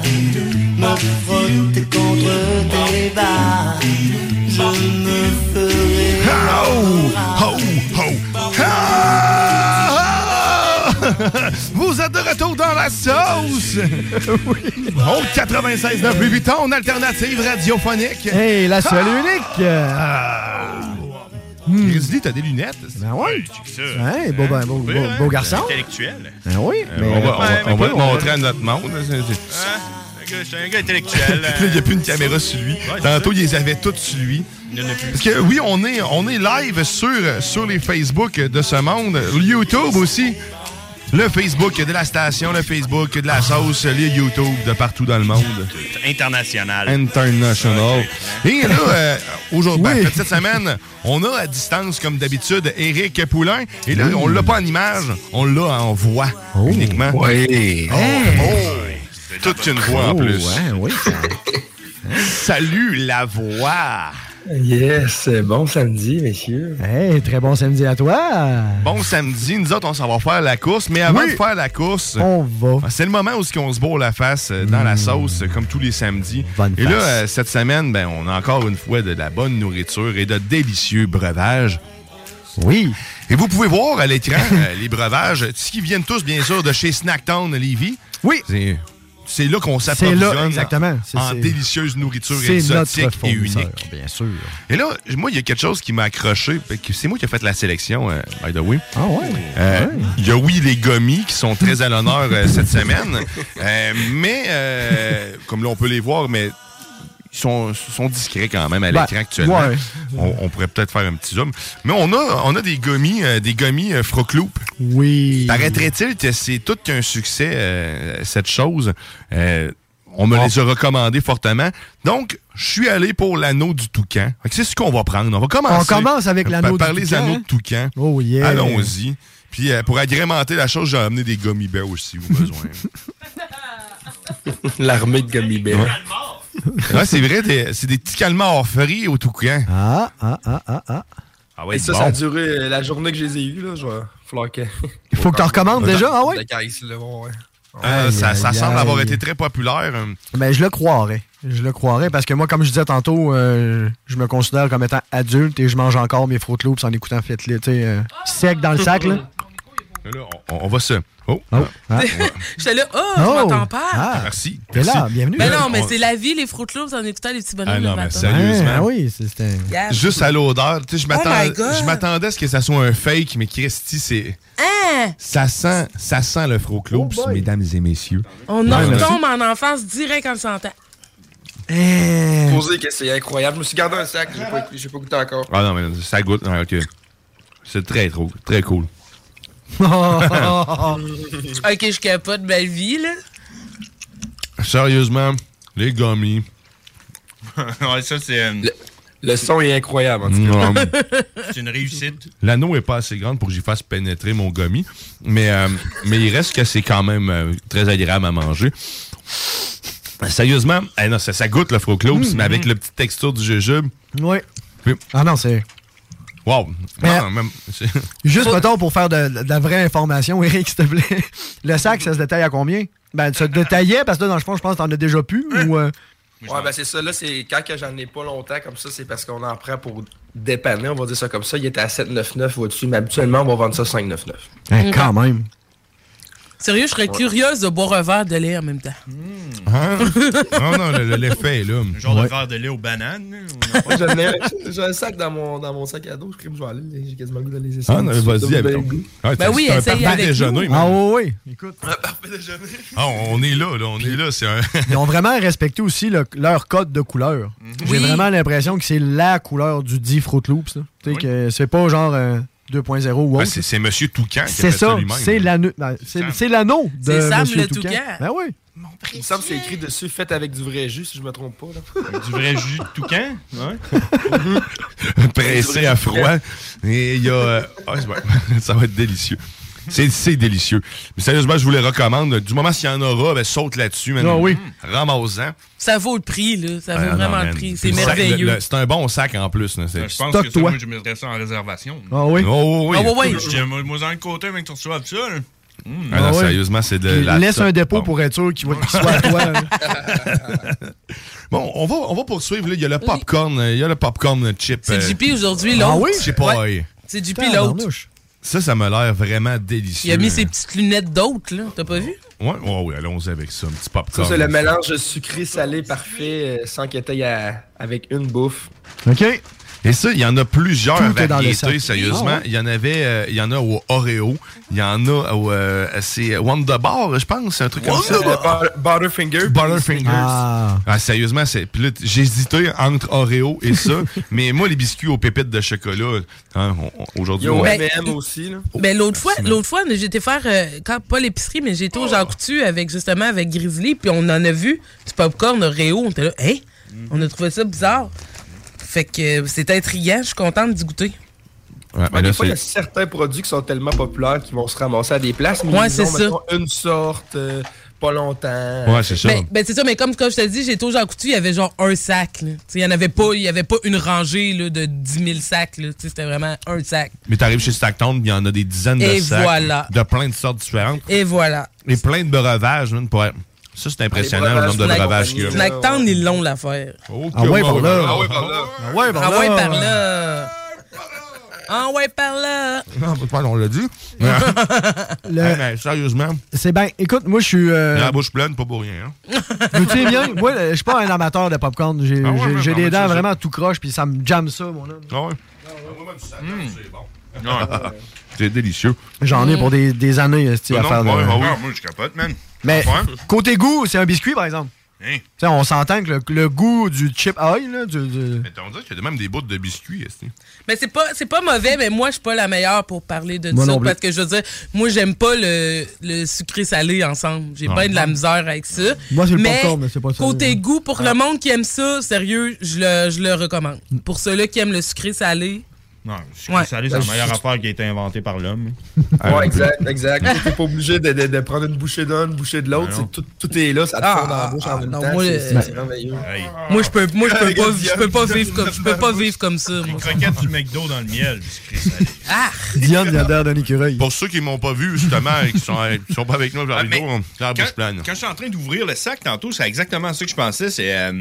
Speaker 4: la sauce! oui. Oh, 96.9 Louis Vuitton, alternative radiophonique.
Speaker 5: Hey, la seule et unique!
Speaker 4: Ah! Grizzly, t'as des lunettes?
Speaker 5: Ben ouais.
Speaker 19: ça.
Speaker 5: Beau, ben, beau, beau, beau garçon.
Speaker 19: Intellectuel.
Speaker 5: Ben oui.
Speaker 4: Euh,
Speaker 5: mais-
Speaker 4: on va, on va-
Speaker 19: Ouais,
Speaker 4: on
Speaker 19: pas-
Speaker 4: montrer à notre monde. C'est- c'est-
Speaker 19: Hein? Un gars- Je suis un gars intellectuel.
Speaker 4: Il n'y a plus une caméra sur lui.
Speaker 19: c'est
Speaker 4: Tantôt, ils les avaient toutes sur lui.
Speaker 19: Il y en a plus.
Speaker 4: Parce que oui, on est, on est live sur, sur les Facebook de ce monde. YouTube aussi. Le Facebook de la station, le Facebook de la sauce, les YouTube de partout dans le monde.
Speaker 19: International.
Speaker 4: International. Et là, euh, aujourd'hui, ben, cette semaine, on a à distance, comme d'habitude, Éric Poulain. Et là, on l'a pas en image, on l'a en voix uniquement.
Speaker 24: Oui.
Speaker 4: Oh, oh. Toute une voix en
Speaker 5: Oh,
Speaker 4: plus.
Speaker 5: ouais, oui.
Speaker 4: Salut la voix.
Speaker 24: Yes, bon samedi, messieurs.
Speaker 5: Hey, très bon samedi à toi.
Speaker 4: Bon samedi, nous autres, on s'en va faire la course. Mais avant
Speaker 5: Oui.
Speaker 4: de faire la course,
Speaker 5: On va.
Speaker 4: c'est le moment où on se bourre la face euh, dans la sauce, euh, comme tous les samedis.
Speaker 5: Bonne
Speaker 4: et là,
Speaker 5: face.
Speaker 4: euh, cette semaine, ben, on a encore une fois de la bonne nourriture et de délicieux breuvages.
Speaker 5: Oui.
Speaker 4: Et vous pouvez voir à l'écran euh, les breuvages, ce qui viennent tous, bien sûr, de chez Snacktown Levy.
Speaker 5: Oui.
Speaker 4: C'est, là qu'on s'approvisionne en délicieuse nourriture exotique et unique.
Speaker 5: bien sûr.
Speaker 4: Et là, moi, il y a quelque chose qui m'a accroché. que C'est moi qui ai fait la sélection, euh, by the way.
Speaker 5: Ah ouais?
Speaker 4: Euh, Il y a, oui, les gommis qui sont très à l'honneur euh, cette semaine. Euh, mais, comme là, on peut les voir, mais ils sont, sont discrets quand même à
Speaker 5: Ben,
Speaker 4: l'écran actuellement.
Speaker 5: ouais.
Speaker 4: On, on pourrait peut-être faire un petit zoom. Mais on a, on a des gommis, euh, des gommis euh, Froc-Loop.
Speaker 5: Oui.
Speaker 4: Paraîtrait-il que c'est tout qu'un succès, euh, cette chose? Euh, on me les a recommandés fortement. Donc, je suis allé pour l'anneau du toucan. C'est ce qu'on va prendre. On va commencer.
Speaker 5: On commence avec
Speaker 4: par-
Speaker 5: l'anneau du
Speaker 4: Par les
Speaker 5: toucan,
Speaker 4: anneaux
Speaker 5: hein?
Speaker 4: de toucan.
Speaker 5: Oh yeah.
Speaker 4: Allons-y. Puis euh, pour agrémenter la chose, j'ai amené des gummy bears aussi, au besoin.
Speaker 24: L'armée de gummy bears.
Speaker 4: Ouais, c'est vrai, des- c'est des petits calmars frits au toucan.
Speaker 5: Ah, ah, ah, ah, ah.
Speaker 4: Ah
Speaker 24: Et ça, ça a duré euh, la journée que je les ai eus. Là, je vais que.
Speaker 5: Faut que tu recommandes déjà, ah ouais?
Speaker 24: Ouais.
Speaker 4: Euh,
Speaker 5: Aïe,
Speaker 4: ça semble
Speaker 5: aïe.
Speaker 4: avoir été très populaire. euh.
Speaker 5: Ben, je le croirais. Je le croirais parce que moi, comme je disais tantôt, euh, je me considère comme étant adulte et je mange encore mes Fruit Loops en écoutant sais, euh, sec dans le sac, là.
Speaker 4: Là, on, on va se. Oh,
Speaker 5: Ah.
Speaker 20: J'étais là, oh,
Speaker 5: Oh.
Speaker 20: je m'entends pas.
Speaker 5: Ah.
Speaker 4: Merci.
Speaker 5: T'es là, bienvenue.
Speaker 20: Ben non, mais
Speaker 4: On-
Speaker 20: c'est la vie, les Fruit Loops, en écoutant les petits bonhommes
Speaker 4: Ah non, mais
Speaker 20: matin.
Speaker 4: sérieusement.
Speaker 5: Ah oui, c'est- c'était.
Speaker 20: Yeah.
Speaker 4: Juste à l'odeur. Tu sais, je
Speaker 20: Oh
Speaker 4: m'attendais je m'attendais à ce que ça soit un fake, mais Christy, c'est.
Speaker 20: Hein?
Speaker 4: Ça sent, ça sent le Froc Loops,
Speaker 5: Oh
Speaker 4: mesdames et messieurs.
Speaker 20: On
Speaker 4: Ouais,
Speaker 20: en
Speaker 4: merci.
Speaker 20: retombe en enfance direct en le sentant.
Speaker 5: Eh.
Speaker 24: Posez que c'est incroyable. Je me suis gardé un sac, j'ai pas, pas goûté encore.
Speaker 4: Ah non, mais ça goûte. Ah, ok. C'est très, trop, très cool.
Speaker 20: ok, je capote ma vie, là.
Speaker 4: Sérieusement, les gummies.
Speaker 19: ouais, ça, c'est
Speaker 24: Le son est incroyable, en tout cas.
Speaker 19: c'est une réussite.
Speaker 4: L'anneau est pas assez grande pour que j'y fasse pénétrer mon gummy. Mais, euh, mais il reste que c'est quand même euh, très agréable à manger. Sérieusement, eh non, ça, ça goûte le
Speaker 5: Mm,
Speaker 4: mais avec
Speaker 5: mm.
Speaker 4: le petit texture du jujube.
Speaker 5: Oui.
Speaker 4: Puis-
Speaker 5: Ah non, c'est.
Speaker 4: Wow.
Speaker 5: Mais-
Speaker 4: Non, même-
Speaker 5: Juste, mettons, pour faire de, de la vraie information, Eric, s'il te plaît. Le sac, ça se détaille à combien? Ben, ça se détaillait parce que là, dans le fond, je pense que t'en as déjà plus. Ou, euh,
Speaker 24: Ouais, ben c'est ça. Là, c'est quand que j'en ai pas longtemps comme ça, c'est parce qu'on en prend pour dépanner, on va dire ça comme ça. Il était à 7,99 au-dessus, mais habituellement, on va vendre ça 5,99.
Speaker 5: hein, Quand même.
Speaker 20: Sérieux, je serais curieuse de boire un verre de lait en même temps.
Speaker 4: Hein? non, non, le- le- l'effet est là.
Speaker 19: Un genre
Speaker 4: Ouais.
Speaker 19: de verre de lait aux bananes.
Speaker 24: J'ai un sac dans mon, dans mon sac à dos. Je crime, je vais aller. J'ai quasiment le goût d'aller les essayer.
Speaker 4: Ah, non, vas-y avec ton. Ah,
Speaker 20: Ben oui,
Speaker 4: un
Speaker 20: essaye
Speaker 4: parfait
Speaker 20: avec
Speaker 4: déjeuner.
Speaker 5: Ah oui, oui. Écoute.
Speaker 4: Ah, on est là, là, on est là. C'est un.
Speaker 5: Ils ont vraiment respecté aussi le- leur code de couleur. J'ai
Speaker 4: Oui.
Speaker 5: vraiment l'impression que c'est la couleur du dit Fruit Loops. Tu sais, que c'est pas genre euh, 2.0 ou
Speaker 4: Ouais,
Speaker 5: autre.
Speaker 4: c'est c'est Monsieur Toucan qui a
Speaker 5: c'est
Speaker 4: fait ça,
Speaker 5: ça.
Speaker 4: lui-même.
Speaker 5: C'est l'anneau ben, c'est- c'est l'anneau de
Speaker 24: C'est Sam
Speaker 5: Monsieur
Speaker 24: le
Speaker 5: Toucan.
Speaker 24: Toucan.
Speaker 5: Ben oui.
Speaker 24: Il me semble que c'est écrit dessus, fait avec du vrai jus, si je me trompe pas. Là.
Speaker 19: Du vrai jus de toucan? Ouais.
Speaker 4: pressé à froid. Et il y a. euh, ah, ça va être délicieux. C'est délicieux. Mais sérieusement, je vous les recommande. Du moment s'il y en aura, ben, saute là-dessus. man.
Speaker 5: Ah oui.
Speaker 4: Ramasse-en.
Speaker 20: Ça vaut le prix, là. Ça vaut
Speaker 4: Ah, non,
Speaker 20: vraiment le prix. C'est merveilleux.
Speaker 4: le- le- C'est un bon sac en plus. là.
Speaker 19: Je pense que ça, moi, je mettrais ça en réservation.
Speaker 5: Ah oui?
Speaker 4: Oh, oui.
Speaker 20: Ah oui, oui.
Speaker 19: Je moi, moi, dans le côté, mec, tu reçoives ça. là. Mmh.
Speaker 4: Ah, non,
Speaker 5: Ah ouais.
Speaker 4: sérieusement, c'est de
Speaker 5: Puis
Speaker 4: la
Speaker 5: laisse
Speaker 4: top
Speaker 5: un dépôt pour être sûr qu'il va- qu'il soit à toi. là.
Speaker 4: Bon, on va, on va poursuivre. là. Il y a le popcorn, euh, il y a le popcorn chip.
Speaker 20: C'est
Speaker 4: euh,
Speaker 20: JP aujourd'hui, l'autre.
Speaker 4: Ah oui? Je sais pas.
Speaker 20: Ouais. C'est JP l'autre.
Speaker 4: Ça, ça m'a l'air vraiment délicieux.
Speaker 20: Il a mis ses petites lunettes d'autres, là. T'as pas vu?
Speaker 4: Ouais, ouais, ouais, allons-y avec ça. Un petit
Speaker 24: Ça,
Speaker 4: popcorn.
Speaker 24: c'est le mélange sucré-salé parfait euh, sans qu'il y ait à- avec une bouffe.
Speaker 5: OK.
Speaker 4: Et ça, il y en a plusieurs
Speaker 24: Tout
Speaker 4: variétés, sérieusement.
Speaker 24: Ah ouais?
Speaker 4: Il y en avait, euh, il y en a au Oreo, il y en a au, euh, c'est Wonder Bar, je pense, c'est un truc comme ça.
Speaker 24: Butter- Butterfinger.
Speaker 4: Butterfingers.
Speaker 5: Ah.
Speaker 4: Ah, sérieusement, c'est. Puis là, t- j'hésitais entre Oreo et ça. mais moi, les biscuits aux pépites de chocolat, hein, aujourd'hui.
Speaker 24: Il y a au
Speaker 4: on-
Speaker 24: M&M aussi. Là.
Speaker 20: Ben, l'autre fois, l'autre fois, j'ai été faire, euh, quand, pas l'épicerie, mais j'ai été au Jean Coutu avec, justement, avec Grizzly, puis on en a vu du popcorn Oreo. On était là, hein? On a trouvé ça bizarre. Fait que euh, c'est intriguant, je suis contente d'y goûter.
Speaker 4: Ouais,
Speaker 24: des fois, il y a certains produits qui sont tellement populaires qu'ils vont se ramasser à des places, mais
Speaker 20: Ouais,
Speaker 24: ils
Speaker 20: c'est
Speaker 24: ont,
Speaker 20: ça.
Speaker 24: une sorte, euh, pas longtemps.
Speaker 4: Ouais, c'est ça.
Speaker 20: Ben, ben, c'est ça, mais comme, comme je te dis, j'étais au Jean Coutu, il y avait genre un sac. Il n'y en avait pas, il y avait pas une rangée là, de 10 000 sacs. là. Tu sais, C'était vraiment un sac.
Speaker 4: Mais t'arrives chez Stacktown, il y en a des dizaines de
Speaker 20: Et
Speaker 4: sacs.
Speaker 20: voilà.
Speaker 4: De plein de sortes différentes.
Speaker 20: Et voilà.
Speaker 4: Et plein de breuvages, man, pour être- Ça, c'est impressionnant, le nombre de breuvages qu'il y a.
Speaker 20: Snacktown, ils l'ont l'affaire.
Speaker 4: Ah ouais, par là.
Speaker 24: Ah ouais, par là.
Speaker 5: Ah ouais, par
Speaker 20: Ah
Speaker 5: là.
Speaker 20: ouais, par là. Ah ouais, par là.
Speaker 4: Non, pas on l'a dit.
Speaker 5: Le-
Speaker 4: Hey, mais sérieusement,
Speaker 5: C'est bien. Écoute, moi, je suis. euh,
Speaker 4: la bouche pleine, pas pour rien. hein.
Speaker 5: vous tiens bien? Moi, je suis pas un amateur de popcorn. J'ai
Speaker 4: Ah
Speaker 5: des dents vraiment tout croche, puis ça me jamme ça, mon homme.
Speaker 4: Ah ouais?
Speaker 19: Mmh.
Speaker 4: C'est délicieux.
Speaker 5: J'en ai pour des, des années esti, à
Speaker 19: Non,
Speaker 5: faire. de-
Speaker 19: ouais, ah oui. moi, je capote, man.
Speaker 5: Mais
Speaker 19: Enfin.
Speaker 5: côté goût, c'est un biscuit, par exemple.
Speaker 19: Hein?
Speaker 5: On s'entend que le, le goût du chip oil, là, du, du-
Speaker 4: Mais on dirait qu'il y a même des bouts de biscuits. est-ce que-
Speaker 20: Mais c'est pas c'est pas mauvais, mais moi je suis pas la meilleure pour parler de
Speaker 5: Moi
Speaker 20: ça parce que je veux dire, moi j'aime pas le, le sucré salé ensemble. J'ai
Speaker 5: Non.
Speaker 20: bien de la misère avec ça.
Speaker 5: Moi, c'est le
Speaker 20: mais
Speaker 5: popcorn, mais c'est pas ça.
Speaker 20: Côté goût pour
Speaker 5: Ah.
Speaker 20: le monde qui aime ça, sérieux, je le, je le recommande. Pour ceux-là qui aiment le sucré salé,
Speaker 19: Non,
Speaker 20: Ouais.
Speaker 19: salé, c'est la meilleure affaire qui a été inventée par l'homme.
Speaker 24: Ouais, exact, exact. T'es pas obligé de, de- de prendre une bouchée d'un, une bouchée de l'autre. C'est Tout, tout est là, ça te
Speaker 20: Ah,
Speaker 24: fond dans la bouche en même
Speaker 20: non,
Speaker 24: temps.
Speaker 20: moi,
Speaker 24: c'est- c'est merveilleux.
Speaker 20: moi je peux moi je peux pas je peux pas
Speaker 24: Diane,
Speaker 20: vivre comme je peux pas vivre comme ça. moi.
Speaker 19: Croquette du McDo dans le miel, du sucré salé.
Speaker 20: Ah!
Speaker 5: Diane vient d'air d'un écureuil.
Speaker 4: Pour ceux qui m'ont pas vu, justement, et qui sont, qui sont pas avec nous on la bouche pleine.
Speaker 19: Quand je suis en train d'ouvrir le sac tantôt, c'est exactement ça que je pensais. C'est euh,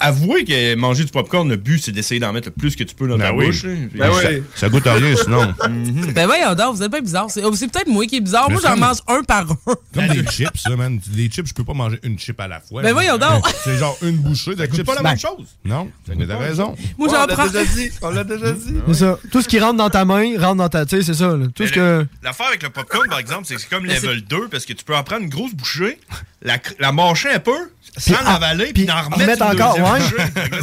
Speaker 19: avouer que manger du popcorn, le but, c'est d'essayer d'en mettre le plus que tu peux dans ta
Speaker 4: Ben oui.
Speaker 19: bouche.
Speaker 4: Ben oui. Ça- ça goûte à rien, sinon.
Speaker 20: Ben voyons donc, vous êtes pas bizarre. C'est oh, c'est peut-être moi qui est bizarre.
Speaker 4: Mais
Speaker 20: Moi j'en mange un par un.
Speaker 4: Comme des chips, ça, man. Des chips, je peux pas manger une chip à la fois.
Speaker 20: Ben voyons donc.
Speaker 4: C'est genre une bouchée de chips.
Speaker 19: pas la même chose.
Speaker 4: Non, mais t'as raison.
Speaker 20: Moi
Speaker 24: Ouais,
Speaker 20: j'en
Speaker 24: on l'a
Speaker 20: prends.
Speaker 24: déjà dit. On l'a déjà dit.
Speaker 5: C'est ça. Tout ce qui rentre dans ta main rentre dans ta. Tu sais, c'est ça. Tout ce que.
Speaker 19: L'affaire avec le popcorn, par exemple, c'est que c'est comme level 2 parce que tu peux en prendre une grosse bouchée, la, la mâcher un peu,
Speaker 5: Puis en-
Speaker 19: l'avaler, puis
Speaker 5: puis
Speaker 19: en
Speaker 5: en
Speaker 19: remettre une
Speaker 5: encore, ouais.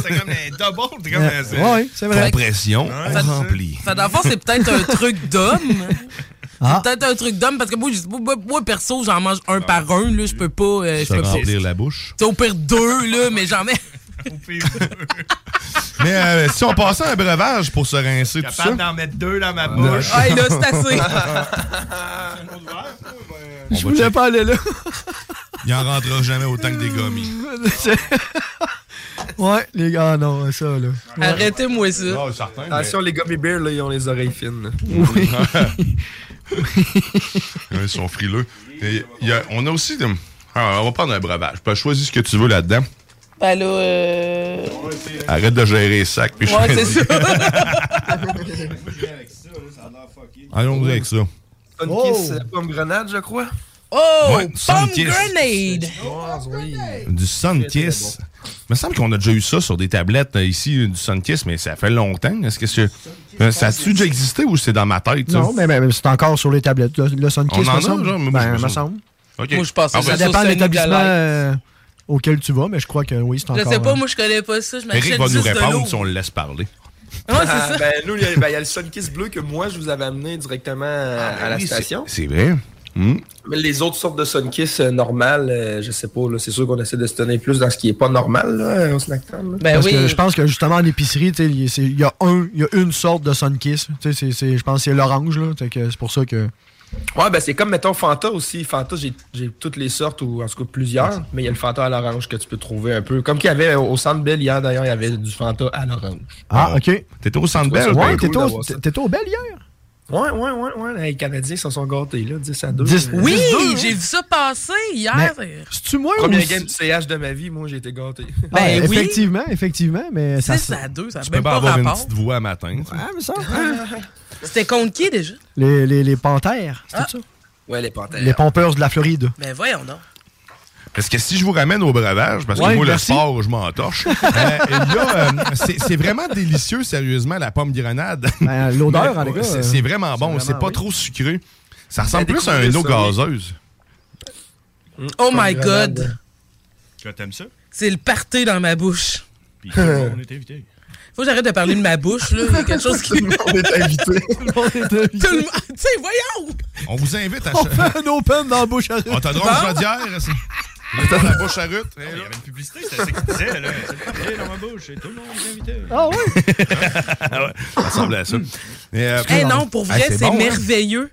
Speaker 19: C'est comme un double. c'est comme un- c'est-
Speaker 5: ouais, c'est vrai.
Speaker 4: Compression,
Speaker 19: Ouais,
Speaker 4: on remplit.
Speaker 20: Fait dans le fond, c'est peut-être un truc d'homme.
Speaker 5: Ah.
Speaker 20: C'est peut-être un truc d'homme parce que moi, je- moi, moi, perso, j'en mange un par un. Là, je peux pas. euh, je peux
Speaker 4: remplir la bouche.
Speaker 20: C'est au pire deux, là, mais j'en mets.
Speaker 4: Mais euh, si on passait un breuvage pour se rincer, tout ça.
Speaker 19: Capable d'en mettre deux dans ma bouche.
Speaker 20: Ouais, là, c'est assez.
Speaker 5: Je voulais pas aller là.
Speaker 4: Il en rentrera jamais autant que des gommis.
Speaker 5: ouais, les gars, ah non, ça, là. Ouais.
Speaker 20: Arrêtez-moi ça.
Speaker 4: Ah, certain.
Speaker 24: Attention, les gummy bears, là, ils ont les oreilles fines.
Speaker 4: Ils sont frileux. Et il y a- on a aussi. de- Ah, on va prendre un breuvage. Tu peux choisir ce que tu veux là-dedans.
Speaker 20: Ben là, euh...
Speaker 4: Arrête de gérer les sacs. puis
Speaker 20: Ouais, c'est ça.
Speaker 4: Allons-y avec ça.
Speaker 24: Une
Speaker 5: Oh.
Speaker 24: kiss euh, pomme grenade, je crois.
Speaker 20: Oh,
Speaker 4: Ouais, Sunkiss.
Speaker 20: Grenade!
Speaker 4: Du Sunkiss. Il me semble qu'on a déjà eu ça sur des tablettes euh, ici, du Sunkiss, mais ça fait longtemps. Est-ce que c'est- ça a-tu déjà existé ou c'est dans ma tête? ça?
Speaker 5: Non, mais, mais- mais c'est encore sur les tablettes. Le, le Sunkiss, me semble.
Speaker 4: genre, moi,
Speaker 5: Ben,
Speaker 4: me
Speaker 5: me
Speaker 4: semble.
Speaker 20: Moi, je
Speaker 4: Ah,
Speaker 20: que
Speaker 4: ben,
Speaker 5: Ça dépend de l'établissement auquel tu vas, mais je crois que oui, c'est
Speaker 20: Je
Speaker 5: encore.
Speaker 20: sais pas,
Speaker 5: euh,
Speaker 20: moi, je connais pas ça. Je m'achète
Speaker 4: Eric va nous répondre
Speaker 20: l'eau.
Speaker 4: si on le laisse parler.
Speaker 20: Ouais, c'est ça.
Speaker 24: ben, nous, il y, a, ben, il y a le Sunkiss bleu que moi, je vous avais amené directement à, à la
Speaker 4: oui, c'est-
Speaker 24: station.
Speaker 4: C'est vrai. Hmm.
Speaker 24: Mais les autres sortes de Sunkiss euh, normales, euh, je sais pas, là, c'est sûr qu'on essaie de se tenir plus dans ce qui est pas normal là, au Snacktown. là.
Speaker 20: Ben
Speaker 5: parce que je pense que justement en épicerie, tu sais, il y a- y a un, il y a une sorte de Sunkiss. Tu sais, c'est- c'est- je pense que c'est l'orange là. Fait que C'est pour ça que.
Speaker 24: Ouais, ben c'est comme, mettons, Fanta aussi. Fanta, j'ai toutes les sortes, ou en tout cas plusieurs, mais il y a le Fanta à l'orange que tu peux trouver un peu. Comme qu'il y avait au Centre Bell hier, d'ailleurs, il y avait du Fanta à l'orange.
Speaker 5: Ah, ok.
Speaker 4: T'étais au Centre Bell?
Speaker 5: Ouais,
Speaker 24: cool
Speaker 5: t'étais au- au bel hier.
Speaker 24: Ouais, ouais, ouais, ouais. Les Canadiens se sont gâtés, là, 10 à 2.
Speaker 5: 10
Speaker 24: Euh,
Speaker 20: Oui,
Speaker 5: 10-2,
Speaker 20: j'ai vu ça passer hier.
Speaker 5: C'est-tu moi ou
Speaker 24: Premier
Speaker 5: c'est-
Speaker 24: game du CH de ma vie, moi, j'ai été gâté.
Speaker 5: Ah,
Speaker 20: Ben oui.
Speaker 5: Effectivement, effectivement, mais ça.
Speaker 20: 6 à 2, ça
Speaker 4: Tu peux pas
Speaker 20: pas
Speaker 4: avoir une
Speaker 20: rapport.
Speaker 4: petite voix à matin.
Speaker 5: Ah, mais ça.
Speaker 20: C'était contre qui déjà?
Speaker 5: les, les, les panthères, c'est
Speaker 20: Ah.
Speaker 5: ça?
Speaker 24: Ouais, les panthères.
Speaker 5: Les pompeurs de la Floride.
Speaker 20: Ben voyons donc.
Speaker 4: Parce que si je vous ramène au breuvage, parce que
Speaker 5: Ouais,
Speaker 4: moi,
Speaker 5: merci.
Speaker 4: le sport, je m'en torche, euh, euh, c'est c'est vraiment délicieux, sérieusement, la pomme grenade.
Speaker 5: Ben, L'odeur, en tout cas,
Speaker 4: c'est- vraiment bon.
Speaker 5: c'est
Speaker 4: pas
Speaker 5: oui.
Speaker 4: trop sucré. Ça ressemble
Speaker 24: Ben,
Speaker 4: plus à un
Speaker 24: découvrez
Speaker 4: eau
Speaker 24: oui.
Speaker 4: gazeuse.
Speaker 20: Oh
Speaker 24: Pomme
Speaker 20: my
Speaker 24: grenade.
Speaker 20: god.
Speaker 19: Tu t'aimes ça?
Speaker 20: C'est le party dans ma bouche.
Speaker 19: Puis monde est invité.
Speaker 20: Faut que j'arrête de parler de ma bouche, là. Il y a quelque chose qui.
Speaker 24: On est invité.
Speaker 20: Tout le monde. Tu sais, voyons!
Speaker 4: On vous invite à...
Speaker 5: On fait un open dans la bouche à
Speaker 4: On t'a drôle
Speaker 20: Bon.
Speaker 4: chaudière. c'est- Le temps de la bouche à rute.
Speaker 19: Il y avait une publicité, c'était ça qu'il disait, là. C'est le dans ma bouche, et tout le monde est invité.
Speaker 5: Ah oui?
Speaker 4: Ah ouais, ça ressemble à ça. Et, euh,
Speaker 20: Eh non, pour vrai,
Speaker 4: Hey,
Speaker 20: c'est
Speaker 4: bon, hein?
Speaker 20: merveilleux.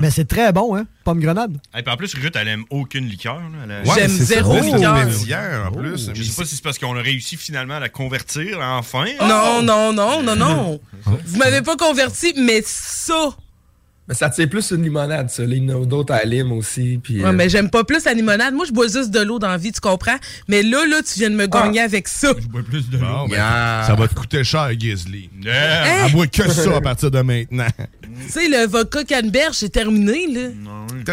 Speaker 5: Mais c'est très bon, hein? Pomme grenade.
Speaker 19: Et puis en plus, Ruth, elle aime aucune liqueur. là. Elle a-
Speaker 4: Ouais,
Speaker 20: J'aime
Speaker 4: c'est
Speaker 20: zéro liqueur.
Speaker 4: médière, en plus.
Speaker 19: Je sais pas si c'est parce qu'on a réussi finalement à la convertir, là, enfin.
Speaker 20: Non, non, non, non, non. Vous m'avez pas converti, mais ça.
Speaker 24: Mais ça tire plus une limonade, ça. Il y en a d'autres à lime aussi. Puis,
Speaker 20: Ouais,
Speaker 24: euh,
Speaker 20: mais j'aime pas plus la limonade. Moi, je bois juste de l'eau dans la vie, tu comprends? Mais là, là, tu viens de me gagner avec ça.
Speaker 19: Je bois plus de l'eau.
Speaker 4: Bon, ben,
Speaker 24: Yeah.
Speaker 4: Ça va te coûter cher, Grizzly.
Speaker 19: Yeah.
Speaker 4: Elle boit que ça à partir de maintenant.
Speaker 20: Tu sais, le vodka canneberge, c'est terminé, là.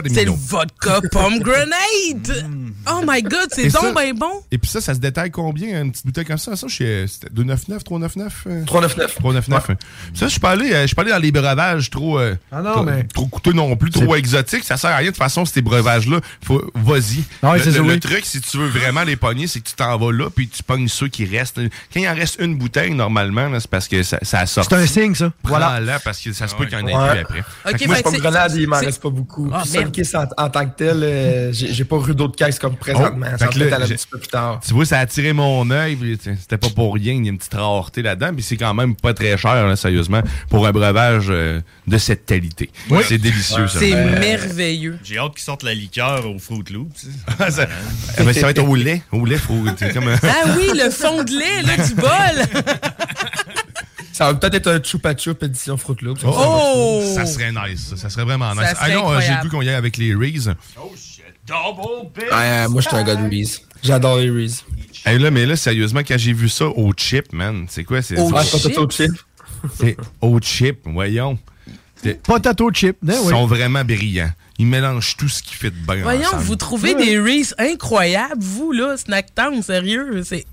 Speaker 20: C'est le vodka pomme grenade. Oh my god, c'est donc bien bon.
Speaker 4: Et puis ça, ça se détaille combien, une petite bouteille comme ça? Ça, je suis, c'était 299, 399? euh?
Speaker 24: 399.
Speaker 4: 399. Ça, je suis pas allé, je suis pas allé dans les breuvages trop, euh,
Speaker 5: Ah non,
Speaker 4: trop,
Speaker 5: mais-
Speaker 4: trop coûteux non plus, trop exotiques. Ça sert à rien. De toute façon, ces breuvages-là, faut, vas-y.
Speaker 5: Ah
Speaker 4: le, truc, si tu veux vraiment les pogner, c'est que tu t'en vas là, puis tu pognes ceux qui restent. Quand il en reste une bouteille, normalement, c'est parce que ça, ça a sorti.
Speaker 5: C'est un signe, ça. Voilà.
Speaker 4: là parce que ça se peut qu'il y en ait
Speaker 24: Ouais.
Speaker 4: plus après.
Speaker 20: Ok,
Speaker 24: Fait que moi,
Speaker 20: que c'est-
Speaker 24: grenade, il m'en reste pas beaucoup.
Speaker 20: Ah,
Speaker 24: en, en tant que tel, euh, j'ai pas eu d'autres caisses comme présentement.
Speaker 4: Oh,
Speaker 24: ça peut-être un petit peu plus tard.
Speaker 4: Tu vois, ça a attiré mon œil. C'était pas pour rien. Il y a une petite rareté là-dedans. Puis c'est quand même pas très cher, là, sérieusement, pour un breuvage euh, de cette qualité. C'est délicieux, ça.
Speaker 20: C'est
Speaker 4: Euh,
Speaker 20: merveilleux.
Speaker 19: J'ai hâte qu'ils sortent la liqueur au Fruit Loops.
Speaker 4: ça, eh ben, ça va être au lait. Au lait, Comme,
Speaker 20: Ah oui, le fond de lait, là, du bol.
Speaker 24: Ça va peut-être être un Chupa Chup édition Fruit Loops.
Speaker 20: Oh!
Speaker 4: Ça serait nice. Ça, Ça serait vraiment nice.
Speaker 20: Ça serait
Speaker 4: ah non, euh, j'ai vu qu'on y aille avec les Reese.
Speaker 19: Double bit.
Speaker 24: Ouais, moi, je suis un gars de Reese. J'adore les Reese.
Speaker 4: Hey, là, mais là, sérieusement, quand j'ai vu ça au chip, man, c'est quoi? C'est
Speaker 20: Au chip.
Speaker 4: c'est au chip, voyons.
Speaker 5: Potato chip. hein,
Speaker 4: Ils
Speaker 5: oui.
Speaker 4: sont vraiment brillants. Ils mélangent tout ce qui fait de bien
Speaker 20: Voyons,
Speaker 4: ensemble.
Speaker 20: vous trouvez des Reese incroyables, vous, là, Snacktown, sérieux. C'est...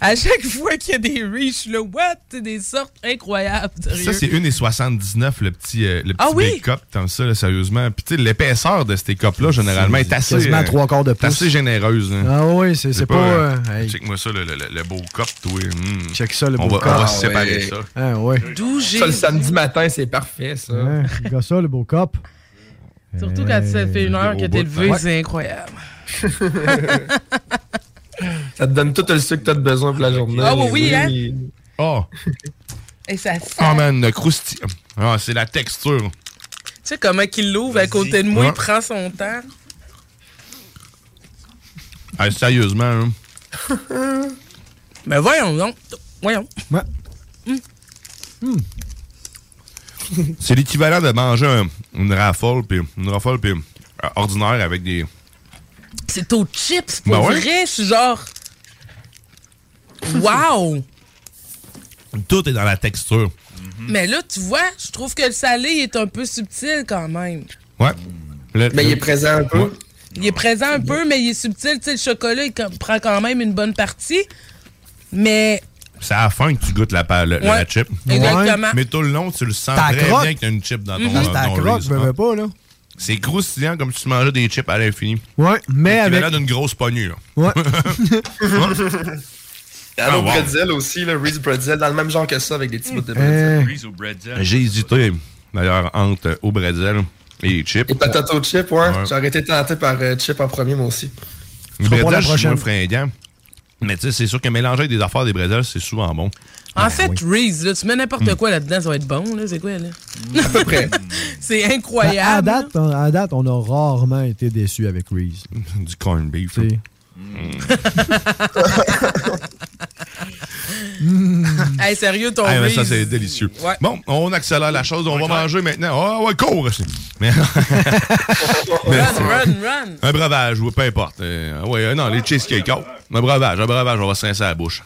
Speaker 20: À chaque fois qu'il y a des suis là, what? C'est des sortes incroyables, sérieux.
Speaker 4: Ça, c'est 1,79 le petit, euh, le petit
Speaker 20: Ah oui?
Speaker 4: Big cup, comme ça, là, sérieusement. Puis, tu sais, l'épaisseur de ces cups-là, généralement, est assez.
Speaker 5: Quasiment
Speaker 4: euh,
Speaker 5: trois quarts de pouce.
Speaker 4: assez généreuse. hein.
Speaker 5: Ah oui, c'est c'est pas.
Speaker 4: euh,
Speaker 5: euh, hey,
Speaker 4: Check-moi ça, le, le- le- le beau cup, toi. Mm.
Speaker 5: check ça, le
Speaker 4: On
Speaker 5: beau
Speaker 4: va, on va
Speaker 5: cop.
Speaker 4: se séparer
Speaker 24: ouais.
Speaker 4: ça.
Speaker 5: Ah ouais.
Speaker 20: D'où j'ai...
Speaker 24: Ça, le samedi matin, c'est parfait, ça.
Speaker 5: Regarde ça, le beau cop.
Speaker 20: Surtout quand ça fait une heure que t'es levé,
Speaker 4: Ouais.
Speaker 20: c'est incroyable.
Speaker 24: Ça te donne tout le sucre que t'as besoin pour la journée.
Speaker 20: Ah oui, oui, hein?
Speaker 4: Oh,
Speaker 20: Et ça sent.
Speaker 4: oh man, le croustillant? Ah, c'est la texture.
Speaker 20: Tu sais comment qu'il l'ouvre à côté de moi,
Speaker 4: Ouais.
Speaker 20: il prend son temps.
Speaker 4: Ah, sérieusement, hein?
Speaker 20: Mais voyons donc. Voyons.
Speaker 4: c'est l'équivalent de manger un- une raffole, puis une raffole, puis euh, ordinaire avec des.
Speaker 20: C'est aux chips, pour
Speaker 4: Ben ouais.
Speaker 20: vrai. Je suis genre... Wow!
Speaker 4: Tout est dans la texture.
Speaker 20: Mais là, tu vois, je trouve que le salé est un peu subtil quand même.
Speaker 4: Ouais.
Speaker 24: Mais il est présent un peu.
Speaker 20: Il est présent un peu, mais il est subtil. Tu sais, le chocolat, il prend quand même une bonne partie. Mais
Speaker 4: C'est à la fin que tu goûtes la,
Speaker 20: Ouais,
Speaker 4: la chip.
Speaker 20: exactement.
Speaker 4: Mais tout le long, tu le sens
Speaker 5: T'as
Speaker 4: très
Speaker 5: croque.
Speaker 4: bien que tu as une chip dans ton,
Speaker 5: Mhm. T'as
Speaker 4: dans ton
Speaker 5: croque,
Speaker 4: Reese,
Speaker 5: je
Speaker 4: hein.
Speaker 5: veux pas, là.
Speaker 4: C'est croustillant comme si tu mangeais des chips à l'infini.
Speaker 5: Ouais, mais
Speaker 4: Tu
Speaker 5: avec.
Speaker 4: l'air d'une grosse poignée, là.
Speaker 5: Ouais.
Speaker 24: Il y a
Speaker 4: Ah, wow.
Speaker 24: bretzel aussi, le Reese Bretzel, dans le même genre que ça, avec des petits bouts de
Speaker 5: Euh.
Speaker 24: bretzel.
Speaker 19: Reese au bretzel.
Speaker 4: J'ai hésité, d'ailleurs, entre euh, au bretzel et les chips.
Speaker 24: Et potato chip, ouais.
Speaker 4: Ouais.
Speaker 24: J'aurais été tenté par euh, chip en premier, moi aussi.
Speaker 4: Bretzel, je suis moins fringant. Mais tu sais, c'est sûr que mélanger avec des affaires des bretzels, c'est souvent bon.
Speaker 20: en fait, Reese, là, tu mets n'importe
Speaker 4: Mm.
Speaker 20: quoi là-dedans, ça va être bon. là. C'est quoi, là?
Speaker 24: À peu près.
Speaker 20: C'est
Speaker 5: Ben, à,
Speaker 20: incroyable.
Speaker 5: date, on, à date, on a rarement été déçus avec Reese.
Speaker 4: Du corn beef.
Speaker 5: C'est-
Speaker 20: Hey, sérieux, ton
Speaker 4: Ah, mais
Speaker 20: Reese?
Speaker 4: ça, c'est délicieux.
Speaker 20: Ouais.
Speaker 4: Bon, on accélère la chose. On va manger maintenant. Ah, ouais, cours. aussi. Mais, Mais-
Speaker 20: Run, run, run.
Speaker 4: un breuvage, ou peu importe. Euh, ouais, euh, non, les cheesecake. Oh, un breuvage, un breuvage, on va se rincer à la bouche.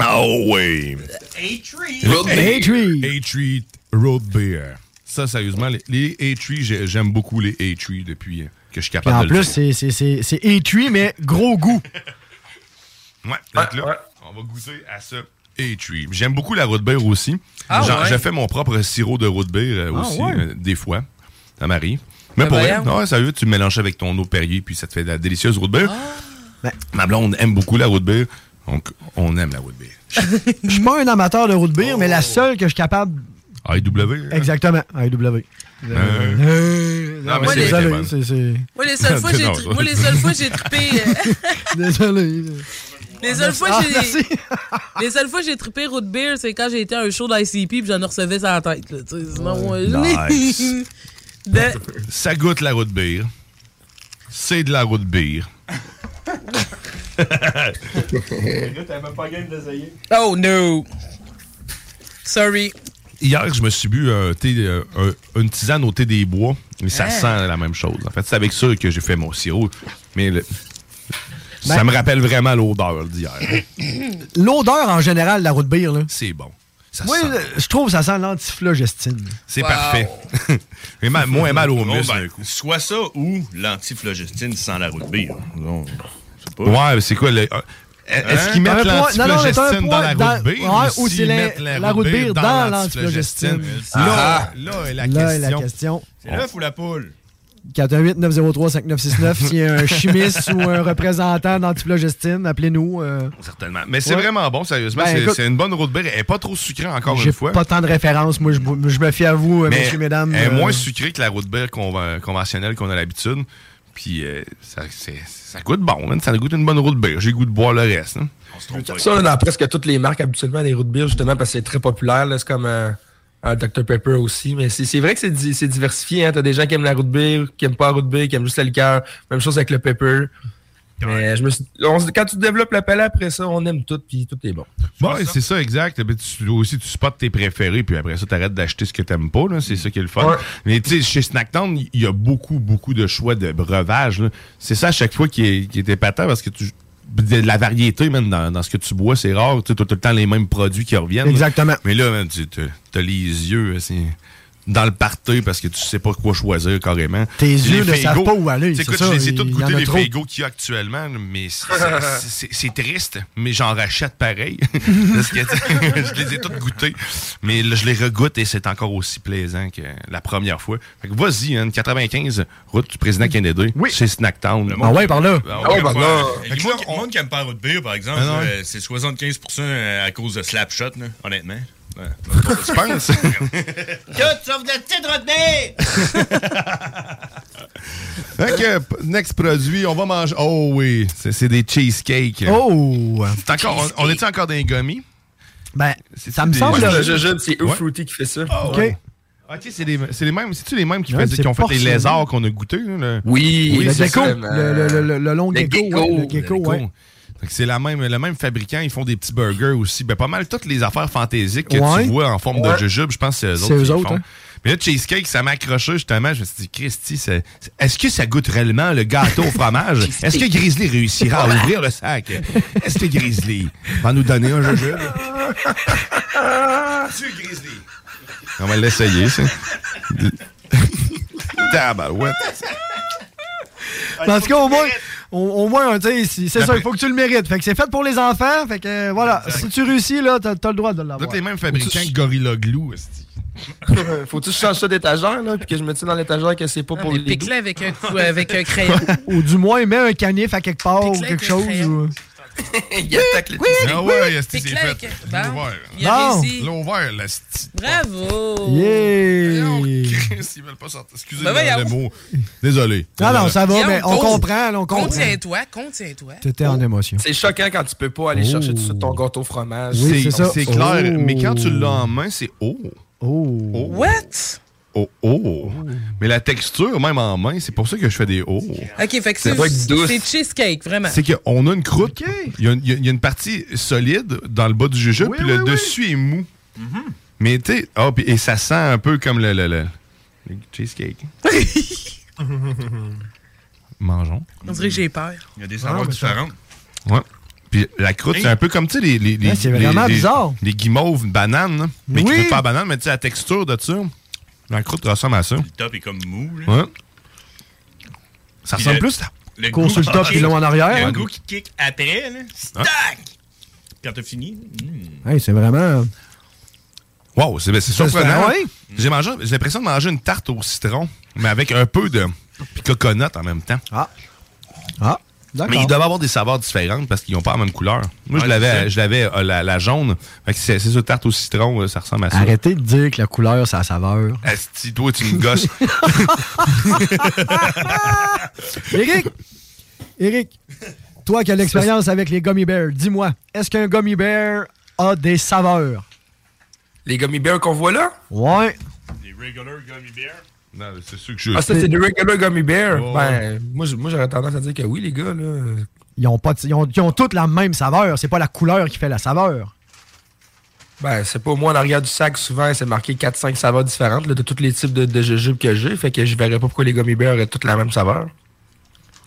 Speaker 4: Oh oui.
Speaker 19: A-Tree.
Speaker 5: A-Tree.
Speaker 4: A-Tree Road Beer. Ça, sérieusement, les, les A-Tree, j'ai- j'aime beaucoup les A-Tree depuis que je suis
Speaker 5: Puis
Speaker 4: capable
Speaker 5: en
Speaker 4: de le
Speaker 5: plus, c'est- c'est c'est- c'est étui, mais gros goût.
Speaker 4: Ouais, donc là, on va goûter à ça. A-Tree. J'aime beaucoup la root beer aussi.
Speaker 20: Ah ouais?
Speaker 4: Je fais mon propre sirop de root beer euh,
Speaker 5: Ah
Speaker 4: aussi,
Speaker 5: ouais?
Speaker 4: euh, des fois. Ça m'arrive. Mais
Speaker 20: Ben
Speaker 4: pour vrai,
Speaker 20: voyons.
Speaker 4: non, sérieux, tu le mélanges avec ton eau Perrier, puis ça te fait de la délicieuse root beer.
Speaker 20: Ah.
Speaker 5: Ben.
Speaker 4: Ma blonde aime beaucoup la root beer, donc on aime la root beer.
Speaker 5: Je suis pas un amateur de root beer, mais la seule que je suis capable.
Speaker 4: AEW. hein?
Speaker 5: Exactement, AEW.
Speaker 4: Euh,
Speaker 5: Euh,
Speaker 4: Non, mais
Speaker 5: désolé, c'est- c'est-
Speaker 20: Moi, les seules fois, j'ai
Speaker 4: Non,
Speaker 20: tri- moi, les seules fois, j'ai trippé. euh,
Speaker 5: Désolé.
Speaker 20: Les seules fois,
Speaker 5: Ah,
Speaker 20: j'ai.
Speaker 5: merci.
Speaker 20: Les seules fois que j'ai trippé root beer, c'est quand j'ai été à un show d'ICP puis j'en recevais ça la tête. Là, tu sais. Sinon, euh,
Speaker 4: Nice.
Speaker 20: de-
Speaker 4: Ça goûte la root beer. C'est de la root beer.
Speaker 19: T'as même pas game d'essayer.
Speaker 20: Oh no! Sorry.
Speaker 4: Hier, je me suis bu un thé, euh, un- une tisane au thé des bois. Et ça
Speaker 20: Ah.
Speaker 4: sent la même chose. En fait, c'est avec ça que j'ai fait mon sirop. Mais le- ça
Speaker 5: Ben-
Speaker 4: me rappelle vraiment l'odeur d'hier.
Speaker 5: L'odeur en général de la root beer, là.
Speaker 4: C'est bon. Ça
Speaker 5: Moi,
Speaker 4: sent.
Speaker 5: je trouve que ça sent l'antiflogestine.
Speaker 4: C'est parfait. Et ma- moins mal au muscle.
Speaker 19: ben, soit ça ou l'antiflogestine sans la route. Non, pas.
Speaker 4: Ouais, c'est quoi le. Euh, Est-ce
Speaker 19: Hein?
Speaker 4: qu'ils mettent l'antiflogestine dans la route beer?
Speaker 5: ouais,
Speaker 4: ou s'ils
Speaker 5: c'est la-
Speaker 4: mettent
Speaker 5: la route beer dans l'antiflogestine.
Speaker 4: Là, là est la
Speaker 5: Là est la
Speaker 4: question.
Speaker 19: C'est l'œuf ou la poule?
Speaker 5: 418-903-5969. S'il y a un chimiste ou un représentant d'antiflogestine, appelez-nous. euh,
Speaker 4: Certainement. Mais c'est
Speaker 5: Ouais.
Speaker 4: vraiment bon, sérieusement.
Speaker 5: Ben,
Speaker 4: c'est une bonne route beer. Elle n'est pas trop sucrée, encore une fois.
Speaker 5: pas tant de références. Moi, je, je me fie à vous, euh,
Speaker 4: Mais
Speaker 5: messieurs, mesdames.
Speaker 4: Elle est
Speaker 5: euh,
Speaker 4: moins sucrée que la route beer conven- conventionnelle qu'on a l'habitude. Puis euh, ça, c'est- ça goûte bon. hein. Ça goûte une bonne route beer. J'ai le goût de boire le reste. hein.
Speaker 24: Ça, on a dans presque toutes les marques habituellement, les root beer, justement, parce que c'est très populaire. là. C'est comme euh, un Dr Pepper aussi. Mais c'est c'est vrai que c'est di- c'est diversifié. Hein. T'as des gens qui aiment la root beer, qui aiment pas la root beer, qui aiment juste la liqueur. Même chose avec le pepper. Mais je me suis- on quand tu développes la palais après ça, on aime tout, puis tout est bon.
Speaker 4: Bon, c'est ça, exact. Ben, tu, aussi, tu spots tes préférés, puis après ça, tu arrêtes d'acheter ce que t'aimes pas. là. C'est ça qui est le fun.
Speaker 24: Ouais.
Speaker 4: Mais tu sais, chez Snacktown, il y a beaucoup, beaucoup de choix de breuvages. là. C'est ça à chaque fois qui est, qui est épatant, parce que tu de la variété même dans, dans ce que tu bois, c'est rare. Tu as tout le temps les mêmes produits qui reviennent.
Speaker 5: Exactement.
Speaker 4: Mais là, man, tu as les yeux c'est dans le party parce que tu sais pas quoi choisir carrément.
Speaker 5: Tes
Speaker 4: Les
Speaker 5: yeux ne savent pas où aller,
Speaker 4: Écoute,
Speaker 5: ça,
Speaker 4: je les ai tous goûtés, les. Faygo qu'il y a actuellement, mais c'est- triste. Mais j'en rachète pareil. parce que tu sais, je les ai tous goûtés. Mais là, je les regoute et c'est encore aussi plaisant que la première fois. Fait que vas-y, hein, 95, route du président Kennedy.
Speaker 5: Oui.
Speaker 4: Chez Snacktown.
Speaker 5: Ah ouais, par là.
Speaker 4: Ah
Speaker 24: ouais,
Speaker 4: ouais.
Speaker 24: là.
Speaker 19: Le monde, qui- le monde qui aime pas la route beer, par exemple,
Speaker 4: Ah
Speaker 19: euh, c'est 75% à cause de Slapshot, là, honnêtement.
Speaker 4: Tu penses?
Speaker 19: Tout sauf de petite beer!
Speaker 4: Fait que, next produit, on va manger. Oh oui, c'est des cheesecakes.
Speaker 5: Oh!
Speaker 4: C'est encore, on, on est encore dans les gummies?
Speaker 5: Ben, ça me
Speaker 4: des-
Speaker 5: semble.
Speaker 24: Le jujube, c'est
Speaker 4: Ouais.
Speaker 24: Fruity qui fait ça.
Speaker 5: OK.
Speaker 4: Ah, ok, c'est les, c'est les mêmes. C'est-tu les mêmes qui, faisaient- ont fait les lézards qu'on a goûtés? là, le-
Speaker 24: Oui,
Speaker 5: le
Speaker 24: c'est
Speaker 5: gecko. Le, le, le, le- le long
Speaker 24: Le
Speaker 5: gecko.
Speaker 24: gecko.
Speaker 5: ouais, le
Speaker 4: Le
Speaker 5: gecko,
Speaker 4: gecko.
Speaker 5: ouais.
Speaker 4: C'est la même, le même fabricant, ils font des petits burgers aussi. Ben, pas mal toutes les affaires fantaisiques que
Speaker 5: Ouais.
Speaker 4: tu vois en forme de jujube, je pense que c'est eux autres.
Speaker 5: eux
Speaker 4: qui les
Speaker 5: autres,
Speaker 4: font.
Speaker 5: hein.
Speaker 4: Mais là, cheesecake, ça m'a accroché justement. Je me suis dit, Christy, est-ce que ça goûte réellement le gâteau au fromage? Est-ce que Grizzly réussira à ouvrir le sac? Est-ce que Grizzly va nous donner un jujube?
Speaker 19: Tu Grizzly!
Speaker 4: On va l'essayer, ça. Tabarouette.
Speaker 5: Parce qu'au moins, au, au moins, tu sais, c'est c'est ça, il faut que tu le mérites. Fait que c'est fait pour les enfants. Fait que euh, voilà, si tu réussis, là, t'as as le droit de l'avoir.
Speaker 4: Toutes les mêmes fabricants que Gorilla Glue.
Speaker 24: Faut-tu que je change ça d'étagère, là, puis que je mette ça dans l'étagère que c'est pas pour les
Speaker 20: Pique-le avec un, avec un crayon.
Speaker 5: Ou du moins, mets un canif à quelque part ou quelque chose. ou-
Speaker 24: Il attaque les
Speaker 4: Ah ouais, c'est fait?
Speaker 20: avec-
Speaker 4: Je
Speaker 20: Bon,
Speaker 4: l'ai ouvert.
Speaker 20: il a
Speaker 5: Bon.
Speaker 20: réussi.
Speaker 4: Je l'ai ouvert, l'esti.
Speaker 20: Bravo!
Speaker 5: Yeah!
Speaker 4: Chris, ils veulent pas sortir. Excusez
Speaker 20: Ben
Speaker 4: le mot. Désolé.
Speaker 5: Non, non, ça va, mais on comprend, on comprend.
Speaker 20: Contiens-toi, contiens-toi.
Speaker 5: T'étais en émotion.
Speaker 24: C'est choquant quand tu peux pas aller
Speaker 5: Oh.
Speaker 24: chercher tout de suite ton gâteau fromage.
Speaker 5: Oui,
Speaker 4: C'est clair,
Speaker 5: Oh.
Speaker 4: mais quand tu l'as en main, c'est haut.
Speaker 5: Oh.
Speaker 20: What?
Speaker 4: Oh, oh. Mais la texture, même en main, c'est pour ça que je fais des hauts.
Speaker 20: Ok, fait que
Speaker 4: Ça
Speaker 20: c'est cheesecake, vraiment.
Speaker 4: C'est qu'on a une croûte. Il y, a une- il y a- il y a une partie solide dans le bas du jujube, puis le dessus est mou. Mais tu sais, ah, puis- et ça sent un peu comme le, le- le- le cheesecake. Mangeons.
Speaker 20: On dirait que j'ai peur.
Speaker 19: Il y a des saveurs différentes.
Speaker 4: Ouais. Puis la croûte, c'est un peu comme, tu sais, les, les, les,
Speaker 5: Ouais,
Speaker 4: les-
Speaker 5: vraiment
Speaker 4: les-
Speaker 5: bizarre.
Speaker 4: les guimauves bananes, là. mais qui ne pas banane, mais tu sais, la texture de ça, la croûte ressemble à ça.
Speaker 19: Le top est comme mou. là.
Speaker 4: Ouais. Ça
Speaker 19: Puis
Speaker 4: ressemble
Speaker 19: le-
Speaker 4: plus à...
Speaker 19: le
Speaker 5: Cours
Speaker 19: goût
Speaker 5: sur le
Speaker 19: qui
Speaker 5: top puis long en arrière.
Speaker 19: Il y a un
Speaker 5: Ouais.
Speaker 19: goût qui kick après, là. Stack! Quand t'as fini. mm.
Speaker 5: Hey, c'est vraiment.
Speaker 4: Wow, c'est c'est
Speaker 5: Ça,
Speaker 4: surprenant.
Speaker 5: c'est- ouais?
Speaker 4: J'ai mangé, j'ai l'impression de manger une tarte au citron, mais avec un peu de coconut en même temps.
Speaker 5: Ah. Ah.
Speaker 4: Mais ils doivent avoir des saveurs différentes parce qu'ils n'ont pas la même couleur. Moi, je l'avais, je l'avais euh, la, la jaune. Fait que c'est c'est ça, tarte au citron, euh, ça ressemble à ça.
Speaker 5: Arrêtez de dire que la couleur, c'est la saveur.
Speaker 4: Asti, toi, tu me gosses.
Speaker 5: Eric! Eric, toi qui as l'expérience avec les gummy bears, dis-moi, est-ce qu'un gummy bear a des saveurs?
Speaker 24: Les gummy bears qu'on voit là?
Speaker 5: Ouais.
Speaker 19: Les regular gummy bears?
Speaker 4: Non, c'est sûr que je.
Speaker 24: Ah, ça, c'est des regular gummy bears?
Speaker 4: Oh,
Speaker 24: ben, moi, j'aurais tendance à dire que oui, les gars, là.
Speaker 5: Ils ont, pas ils ont, ils ont toutes la même saveur. C'est pas la couleur qui fait la saveur.
Speaker 24: Ben, c'est pas moi en arrière du sac, souvent, c'est marqué 4-5 saveurs différentes là, de tous les types de, de jujubes que j'ai. Fait que je verrais pas pourquoi les gummy bears auraient toutes la même saveur.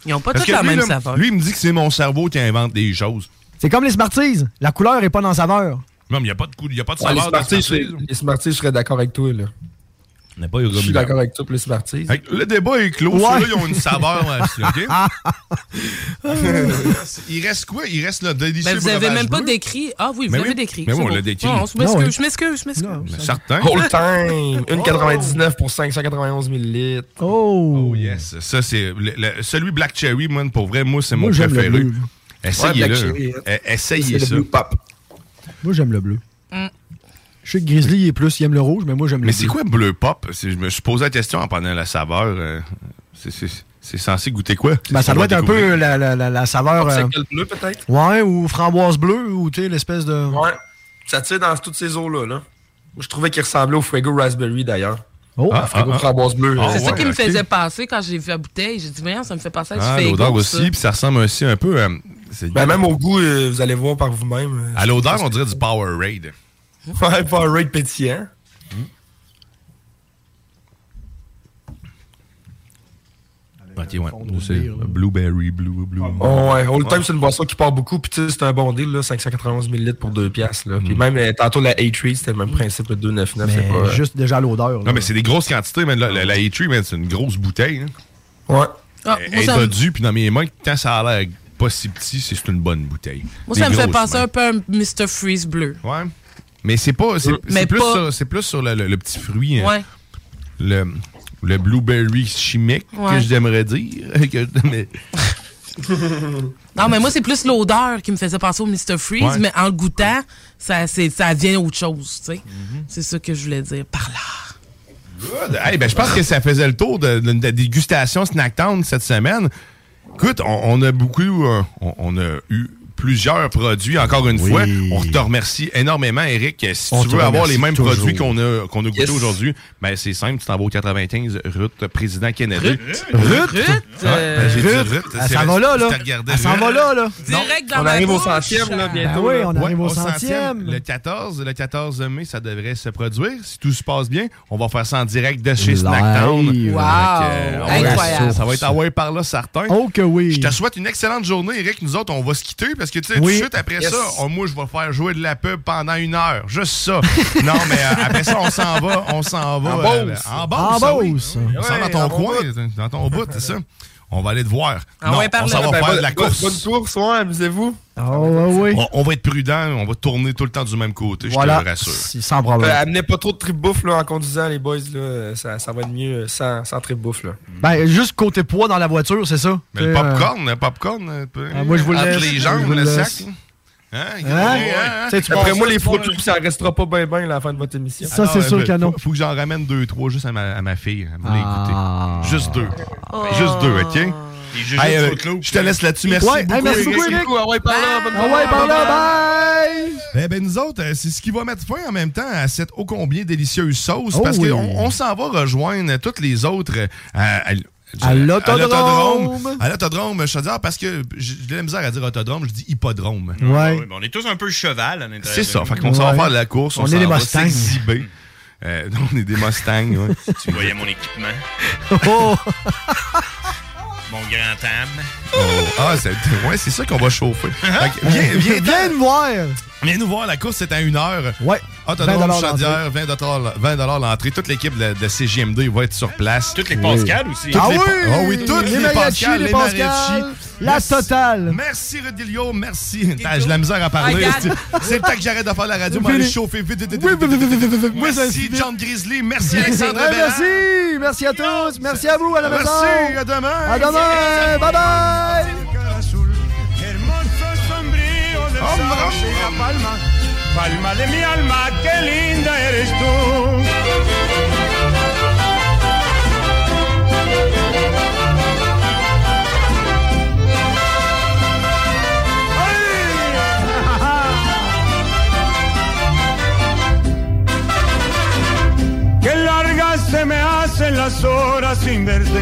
Speaker 20: Ils ont pas
Speaker 4: Parce
Speaker 20: toutes la
Speaker 4: lui,
Speaker 20: même
Speaker 4: là,
Speaker 20: saveur.
Speaker 4: Lui, il me dit que c'est mon cerveau qui invente des choses.
Speaker 5: C'est comme les Smarties. La couleur est pas dans la saveur.
Speaker 4: Non, mais il n'y a pas de, y a pas de
Speaker 24: Ouais, les,
Speaker 4: saveur dans
Speaker 24: Smarties,
Speaker 4: ce
Speaker 24: je- les Smarties, je serais d'accord avec toi. Là.
Speaker 4: On n'est pas
Speaker 24: Je suis d'accord avec toi.
Speaker 4: Fait que Le débat est clos.
Speaker 5: Ouais.
Speaker 4: Ceux-là, ils ont une saveur. là, OK? il reste quoi? Il reste le délicieux
Speaker 20: Ben, vous avez
Speaker 4: breuvage
Speaker 20: même pas
Speaker 4: bleu.
Speaker 20: décrit. Ah oui, vous
Speaker 4: Mais
Speaker 20: avez
Speaker 4: oui.
Speaker 20: décrit.
Speaker 4: Mais
Speaker 20: bon.
Speaker 4: l'a décrit.
Speaker 20: Non, je
Speaker 5: Ah
Speaker 20: m'excuse,
Speaker 5: oui.
Speaker 20: je m'excuse, je m'excuse.
Speaker 4: Mais Certain.
Speaker 24: Whole time! 1,99 pour 591 ml.
Speaker 5: Oh!
Speaker 4: Oh yes, ça c'est le- le- celui Black Cherry, man, pour vrai, moi c'est mon
Speaker 5: Moi,
Speaker 4: préféré. Essayez-le.
Speaker 24: Ouais, Black Cherry, hein.
Speaker 4: Eh, Essayez ça.
Speaker 24: le blue pop.
Speaker 5: Moi, j'aime le bleu.
Speaker 20: Mm.
Speaker 5: Je sais que Grizzly il est plus, il aime le rouge, mais moi, j'aime le
Speaker 4: Mais c'est quoi bleu pop? Je me suis posé la question en prenant la saveur. euh, c'est- censé goûter quoi?
Speaker 5: Ben, ça doit être un peu la, la, la, la saveur. euh,
Speaker 24: bleu, peut-être?
Speaker 5: ouais, ou framboise bleue, ou tu sais, l'espèce de.
Speaker 24: Ouais. Ça tire dans toutes ces eaux-là. Là. Je trouvais qu'il ressemblait au Fuego Raspberry, d'ailleurs.
Speaker 5: Oh,
Speaker 4: Ah,
Speaker 24: Fuego
Speaker 4: ah, ah.
Speaker 24: framboise bleue.
Speaker 4: Ah,
Speaker 24: euh,
Speaker 20: C'est ça
Speaker 4: ouais,
Speaker 20: qui me faisait passer quand j'ai vu la bouteille. J'ai dit, voyons, ça me fait passer à du
Speaker 4: Ah, l'odeur aussi, puis ça ressemble aussi un peu c'est-
Speaker 24: Ben, même au goût, euh, vous allez voir par vous-même. euh,
Speaker 4: À l'odeur, on dirait du Powerade.
Speaker 24: Ouais, Powerade pétillant.
Speaker 4: Ok, ouais. C'est Blueberry, Blue, Blue.
Speaker 24: Oh, ouais, Old Time, c'est une boisson qui part beaucoup. Puis, tu sais, c'est un bon deal, là, 591 ml pour 2 piastres. Là. Puis, même euh, tantôt, la A-Tree, c'était le même principe, le 2,99.
Speaker 5: Mais
Speaker 24: c'est pas.
Speaker 5: juste déjà l'odeur. là.
Speaker 4: Non, mais c'est des grosses quantités, man. La, la, la A-Tree, man, c'est une grosse bouteille. hein.
Speaker 24: Ouais.
Speaker 20: Ah,
Speaker 4: Elle est dodue, puis dans mes mains, quand ça a l'air pas si petit, c'est une bonne bouteille.
Speaker 20: moi,
Speaker 4: Des
Speaker 20: ça me fait penser un peu à un Mr. Freeze bleu.
Speaker 4: Ouais. Mais c'est pas. C'est c'est plus,
Speaker 20: pas-
Speaker 4: sur- c'est plus sur le, le- le petit fruit. hein.
Speaker 20: Ouais.
Speaker 4: Le, le blueberry chimique
Speaker 20: Ouais.
Speaker 4: que j'aimerais dire. que- mais-
Speaker 20: Non, mais moi, c'est plus l'odeur qui me faisait penser au Mr. Freeze,
Speaker 4: Ouais.
Speaker 20: mais en le goûtant, ça, c'est- ça devient autre chose, tu sais.
Speaker 4: Mm-hmm.
Speaker 20: C'est ça que je voulais dire par là.
Speaker 4: Good. Hey, ben, je pense que ça faisait le tour de, de- de la dégustation Snacktown cette semaine. Écoute, on, on a beaucoup. euh, on, on a eu plusieurs produits, encore une
Speaker 5: Oui.
Speaker 4: fois. On te remercie énormément, Eric. Si
Speaker 5: On
Speaker 4: tu veux avoir les mêmes
Speaker 5: toujours.
Speaker 4: produits qu'on a, qu'on a goûté
Speaker 24: Yes.
Speaker 4: aujourd'hui, ben, c'est simple, tu t'en vas au 95 Route Président Kennedy.
Speaker 5: Ruth?
Speaker 20: Ruth,
Speaker 4: Ah,
Speaker 20: euh,
Speaker 4: ben, dit
Speaker 5: Ruth,
Speaker 4: Ruth.
Speaker 5: elle
Speaker 4: C'est
Speaker 5: s'en va là, là. Elle s'en
Speaker 4: Ruth.
Speaker 5: va là, là.
Speaker 20: direct dans
Speaker 24: On
Speaker 20: ma
Speaker 24: arrive au centième, là, bientôt.
Speaker 5: Ben oui, on
Speaker 4: Ouais,
Speaker 5: arrive au
Speaker 4: au
Speaker 5: centième.
Speaker 4: Le 14, le 14 mai, ça devrait se produire. Si tout se passe bien, on va faire ça en direct de chez. Snacktown.
Speaker 5: Wow.
Speaker 4: Que, va-
Speaker 20: Incroyable.
Speaker 4: Ça va être Hawaii par là, certain.
Speaker 5: Oh que oui.
Speaker 4: Je te souhaite une excellente journée, Eric. Nous autres, on va se quitter parce parce que tu sais,
Speaker 5: Oui.
Speaker 4: tout de suite après
Speaker 5: Yes.
Speaker 4: ça, oh, moi, je vais faire jouer de la pub pendant une heure. Juste ça. non, mais euh, après ça, on s'en va. On s'en va.
Speaker 24: En
Speaker 4: euh,
Speaker 24: Beauce.
Speaker 4: en Beauce.
Speaker 5: En
Speaker 4: oui. On s'en va dans ton coin, dans ton bout, c'est ça. On va aller te voir.
Speaker 20: Ah
Speaker 4: non,
Speaker 20: ouais,
Speaker 4: on s'en va
Speaker 24: Ben,
Speaker 4: faire de la course.
Speaker 24: Bonne course, ouais, amusez-vous.
Speaker 5: Ah, ouais.
Speaker 4: On, on va être prudent, on va tourner tout le temps du même côté,
Speaker 5: Voilà.
Speaker 4: je te rassure.
Speaker 5: C'est sans problème.
Speaker 24: Euh, amenez pas trop de trip bouffe là, en conduisant, les boys. Là. Ça, ça va être mieux euh, sans, sans trip bouffe. Là.
Speaker 5: Ben, juste côté poids dans la voiture, c'est ça.
Speaker 4: Mais le
Speaker 5: euh,
Speaker 4: popcorn, le popcorn, un peu,
Speaker 5: Ah, moi, je vous le
Speaker 4: entre
Speaker 5: laisse.
Speaker 4: les
Speaker 5: Je
Speaker 4: jambes,
Speaker 5: vous
Speaker 4: le
Speaker 5: le
Speaker 4: sac. Hein?
Speaker 5: Hein?
Speaker 4: Ouais,
Speaker 5: T'sais, tu
Speaker 24: Après moi, les Loops, ça restera pas bien bien à la fin de votre émission.
Speaker 5: Ça, c'est
Speaker 4: Ah,
Speaker 5: sûr
Speaker 4: ben,
Speaker 5: que non.
Speaker 4: Faut, faut que j'en ramène deux, trois juste à ma, à ma fille. Elle voulait
Speaker 5: Ah.
Speaker 4: écouter. Juste deux. Juste deux, OK? Hey, euh, je te laisse là-dessus. Merci
Speaker 5: Ouais, hey,
Speaker 4: beaucoup.
Speaker 5: merci beaucoup,
Speaker 4: Eric.
Speaker 5: Eric.
Speaker 24: Ah ouais, par là, bonne
Speaker 5: Ah ouais, par là, bye!
Speaker 4: Eh ben nous autres, euh, c'est ce qui va mettre fin en même temps à cette ô combien délicieuse sauce
Speaker 5: Oh
Speaker 4: parce
Speaker 5: oui.
Speaker 4: qu'on on s'en va rejoindre toutes les autres euh, à,
Speaker 5: l'autodrome.
Speaker 4: À l'autodrome, je te dis, parce que j'ai de la misère à dire autodrome, je dis hippodrome.
Speaker 5: Ouais.
Speaker 19: Ouais, on est tous un peu cheval à l'intérieur.
Speaker 4: C'est ça, fait qu'on s'en va faire de la course, on,
Speaker 5: On est
Speaker 4: s'en
Speaker 5: des
Speaker 4: va
Speaker 5: Mustangs.
Speaker 4: s'exhiber. Euh, non, on est des Mustangs, ouais.
Speaker 19: Tu voyais mon équipement,
Speaker 5: Oh!
Speaker 19: mon grand tam.
Speaker 4: Oh. Ah, c'est ça qu'on va chauffer. Uh-huh. Viens, viens,
Speaker 5: nous voir.
Speaker 4: Viens nous voir, la course c'est à 1h.
Speaker 5: Ouais.
Speaker 4: Ah,
Speaker 5: Autonome
Speaker 4: Chaudière, 20 l'entrée. Toute l'équipe de, de CGM2 va être sur place.
Speaker 19: Toutes les Pascal aussi.
Speaker 5: Hein.
Speaker 4: Ah, ah oui! Toutes les,
Speaker 5: les
Speaker 4: Pascal,
Speaker 5: les Pascal. La totale.
Speaker 4: Merci, Rodilio. Merci. J'ai la misère à parler. C'est le temps que j'arrête de faire la radio.
Speaker 5: Moi,
Speaker 4: je chauffer vite. Merci, John Grizzly. Merci, Alexandre eh,
Speaker 5: Merci. Merci à tous. Merci à vous. À
Speaker 4: Merci. À demain.
Speaker 5: À demain. Bye bye.
Speaker 25: Hermoso sombrío del la palma, palma de mi alma, qué linda eres tú. Se me hacen las horas sin verte,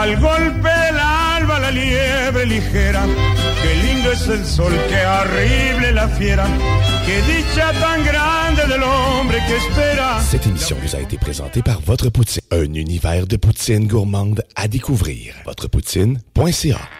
Speaker 25: Al golpe del alba la liebre ligera, qué lindo es el sol, qué horrible la fiera, qué dicha tan grande del hombre que espera.
Speaker 26: Cette émission vous a été présentée par Votre Poutine, un univers de poutine gourmande à découvrir. Votrepoutine.ca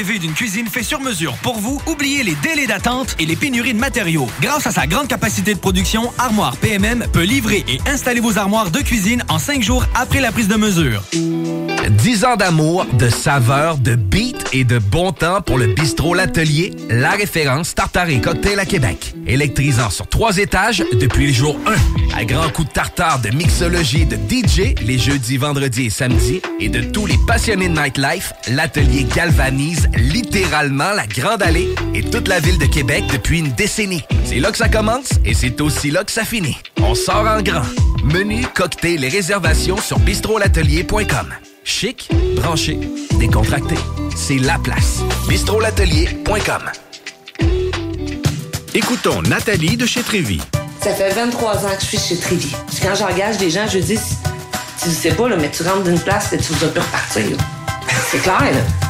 Speaker 8: Rêvez d'une cuisine faite sur mesure pour vous? Oubliez les délais d'attente et les pénuries de matériaux. Grâce à sa grande capacité de production, Armoire PMM peut livrer et installer vos armoires de cuisine en cinq jours après la prise de mesure.
Speaker 2: 10 ans d'amour, de saveur, de beat et de bon temps pour le bistrot L'Atelier, la référence tartare et cocktail à Québec. Électrisant sur trois étages depuis le jour 1. À grands coups de tartare, de mixologie, de DJ, les jeudis, vendredis et samedis, et de tous les passionnés de nightlife, L'Atelier galvanise littéralement la Grande Allée et toute la ville de Québec depuis une décennie. C'est là que ça commence et c'est aussi là que ça finit. On sort en grand. Menu, cocktail et réservations sur bistrolatelier.com. Chic, branché, décontracté. C'est la place. bistrolatelier.com.
Speaker 27: Écoutons Nathalie de chez Trévy.
Speaker 28: Ça fait 23 ans que je suis chez Trévy. Quand j'engage des gens, je dis, tu sais pas, là, mais tu rentres d'une place et tu vas plus repartir. C'est clair, là.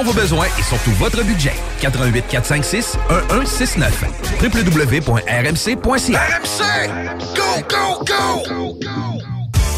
Speaker 2: vos besoins et surtout votre budget, 88 456 1169 www.rmc.ca
Speaker 4: RMC! Go, go, go!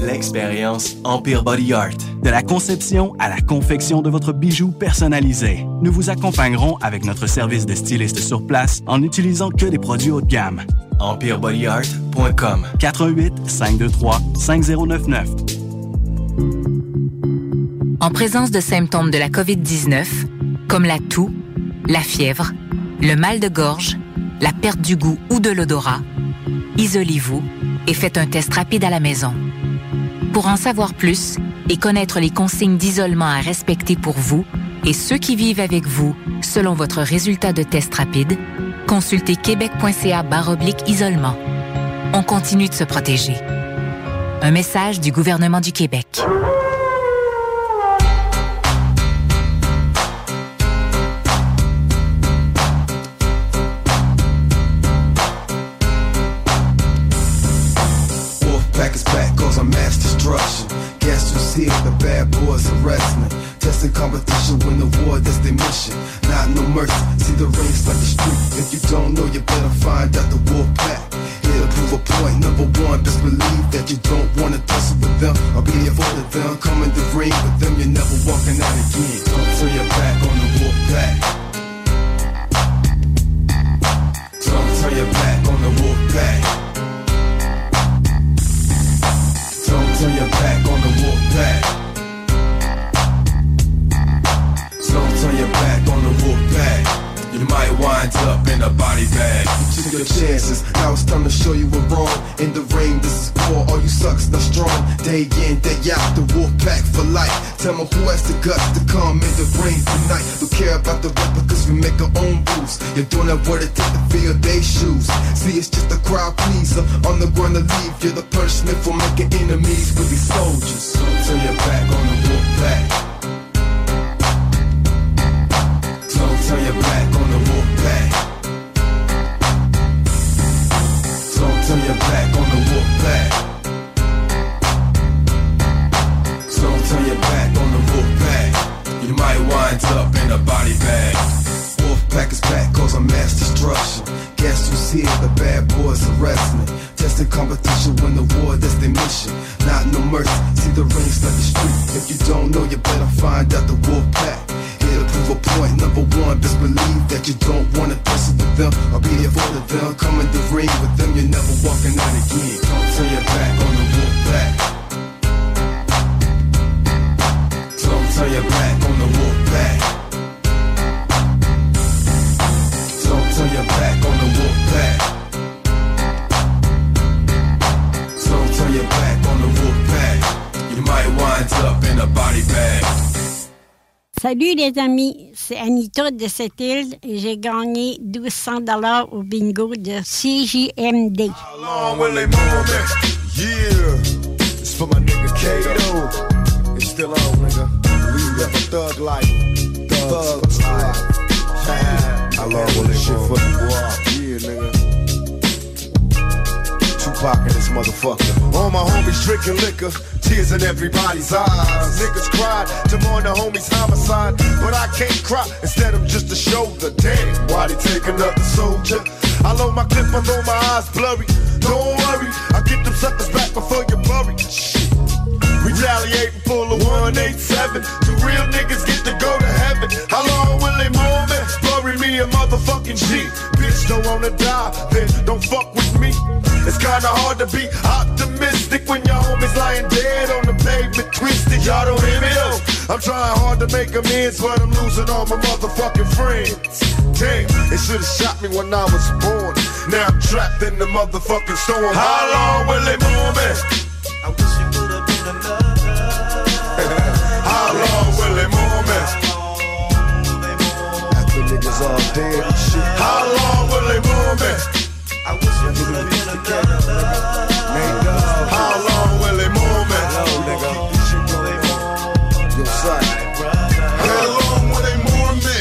Speaker 29: L'expérience Empire Body Art. De la conception à la confection de votre bijou personnalisé, nous vous accompagnerons avec notre service de styliste sur place en n'utilisant que des produits haut de gamme. EmpireBodyArt.com 418 523 5099
Speaker 30: En présence de symptômes de la COVID-19, comme la toux, la fièvre, le mal de gorge, la perte du goût ou de l'odorat, isolez-vous et faites un test rapide à la maison. Pour en savoir plus et connaître les consignes d'isolement à respecter pour vous et ceux qui vivent avec vous selon votre résultat de test rapide, consultez québec.ca baroblique isolement. On continue de se protéger. Un message du gouvernement du Québec.
Speaker 31: De cette île et j'ai gagné 1200 dollars au bingo de CJMD.
Speaker 32: How long will they shit for the boy? Yeah, nigga. Tupac this motherfucker. All my homies drinking liquor, tears in everybody's eyes. Niggas cried to mourn the homies' homicide, but I can't cry. Instead, I'm just a shoulder. Damn, why they take another soldier? I load my clip, I know my eyes blurry. Don't worry, I get them suckers back before you bury. Shit. Retaliate and a 187. Two real niggas get to go to heaven. How long will they mourn me? Bury me a motherfucking G. Bitch, don't wanna die, then don't fuck with me. It's kinda hard to be optimistic when your homies lying dead on the pavement, twisted. Y'all don't hear me though. I'm trying hard to make amends, but I'm losing all my motherfucking friends. Damn, they should've shot me when I was born. Now I'm trapped in the motherfucking storm. How long will they mourn me? I wish it would've been another. How long will they mourn me? After niggas all dead and shit. How long will they mourn me? I wish it would've been another. Nigga. How long will they mourn me? Hello, nigga. Yo, son. How long will they mourn me?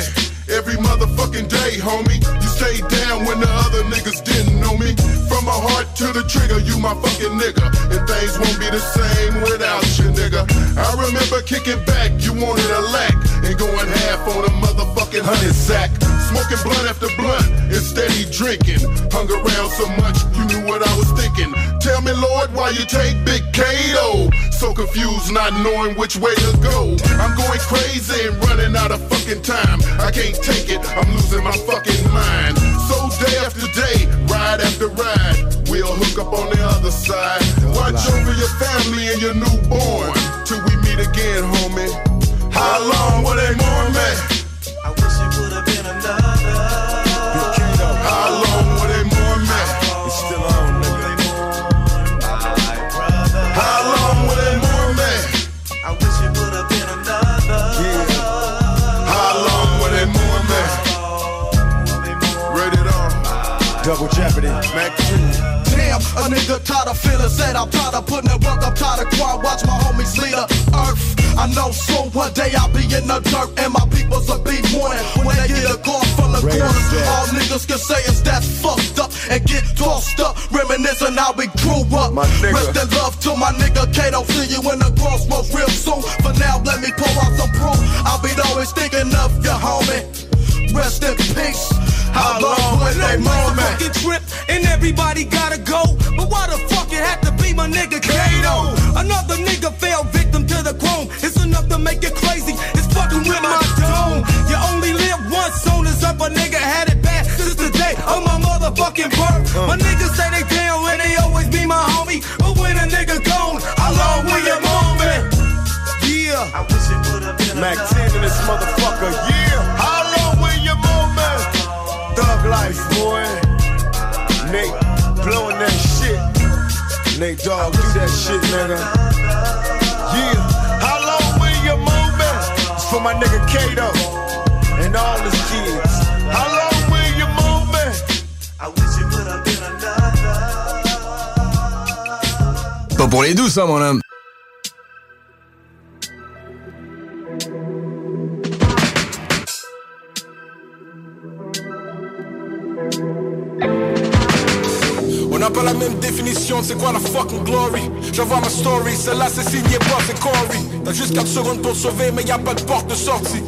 Speaker 32: Every motherfucking day, homie. Stayed down when the other niggas didn't know me. From my heart to the trigger, you my fucking nigga. And things won't be the same without you, nigga. I remember kicking back, you wanted a lack. And going half on a motherfucking hundred sack. Smoking blunt after blunt and steady drinking. Hung around so much, you knew what I was thinking. Tell me, Lord, why you take Big Kato? So confused, not knowing which way to go. I'm going crazy and running out of fucking time. I can't take it, I'm losing my fucking mind. So day after day, ride after ride, we'll hook up on the other side. Watch over your family and your newborn till we meet again, homie. How long will they mourn me?
Speaker 33: Double Jeopardy.
Speaker 32: Mac
Speaker 33: Damn, a nigga tired of feeling sad. I'm tired of putting it work. I'm tired of crying. Watch my homies lead the earth. I know soon one day I'll be in the dirt and my peoples will be mourning when they get a call from the corners.
Speaker 32: dead.
Speaker 33: All niggas can say is that fucked up and get tossed up, reminiscing how we grew up. Rest in love to my nigga Kato. See you in the crossroads real soon. For now, let me pour out some proof. I'll be always thinking of you, homie. Rest in peace. How long will they mourn me?
Speaker 6: fucking trip and everybody gotta go. But why the fuck it had to be my nigga Kato? Another nigga fell victim to the chrome. It's enough to make you crazy. It's fucking with my dome. You only live once, soon as up a nigga had it bad. Since the day of my motherfucking birth. My uh. niggas say they down and they always be my homie. But when a nigga gone, how long will you mourn me? Yeah. I wish it would have been
Speaker 32: Mac 10 in this motherfucker, yeah. Nate Dogg, do that shit, nigga. Yeah. How long will you move, man? It's for my nigga Kato and all his kids. How long will you move, man? I wish it would have been another.
Speaker 13: Pas pour les douces, hein, mon homme.
Speaker 34: On n'a pas la même définition, c'est quoi la fucking glory? J'envoie ma story, celle-là c'est signé Bob et Corey. T'as juste 4 secondes pour sauver, mais y a pas de porte de sortie.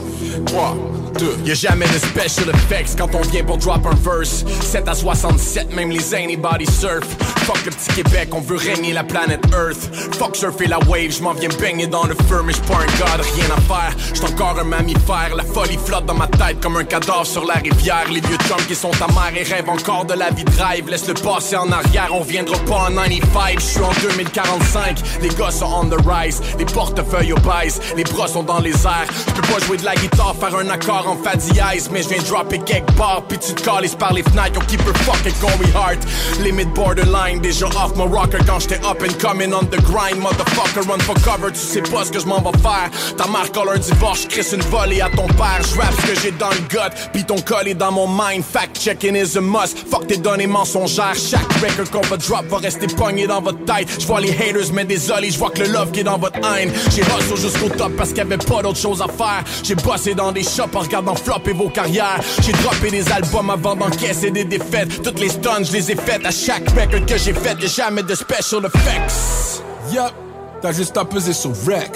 Speaker 34: 3, 2
Speaker 35: Y'a jamais de special effects quand on vient pour drop un verse. 7 à 67, même les anybody surf Fuck le petit Québec, on veut régner la planète Earth. Fuck surfer la wave, j'm'en viens baigner dans le feu Mais j'suis pas un god, rien à faire. J'suis encore un mammifère, la folie flotte dans ma tête Comme un cadavre sur la rivière. Les vieux chums qui sont amers et rêvent encore de la vie de rêve. Laisse le passé en arrière, on viendra pas en 95 J'suis en 2045, les gars sont on the rise. Les portefeuilles obèses, les bras sont dans les airs. J'peux pas jouer de la guitare, faire un accord en fa dièse Mais j'viens dropper quelque part, puis tu te par les fenêtres. Yo keep her fucking going hard. Limit borderline, déjà off mon rocker Quand j'étais up and coming on the grind Motherfucker run for cover, tu sais pas ce que je m'en vais faire. Ta marque a un divorce, j'crisse une volée à ton père J'rappe ce que j'ai dans le gut, puis ton col est dans mon mind Fact checking is a must, fuck tes données mensongères Chaque record qu'on va drop va rester pogné dans votre tête. J'vois les haters, mais désolé, j'vois que le love qui est dans votre haine. J'ai hustle jusqu'au top parce qu'il y avait pas d'autre chose à faire. J'ai bossé dans des shops en regardant flopper vos carrières. J'ai droppé des albums avant d'encaisser des défaites. Toutes les stuns, je les ai faites à chaque record que j'ai fait Y'a jamais de special effects
Speaker 34: Yup, t'as juste à peser sur rec.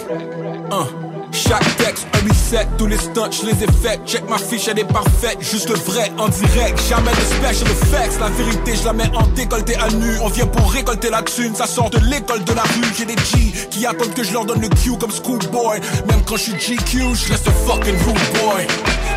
Speaker 34: Un. Chaque texte, un reset, tous les stunts, je les ai faits. Check ma fiche, elle est parfaite, juste le vrai en direct. Jamais de special effects, la vérité, je la mets en décolleté à nu. On vient pour récolter la thune, ça sort de l'école de la rue. J'ai des G qui attendent que je leur donne le Q comme schoolboy. Même quand je suis GQ, je reste fucking rude boy.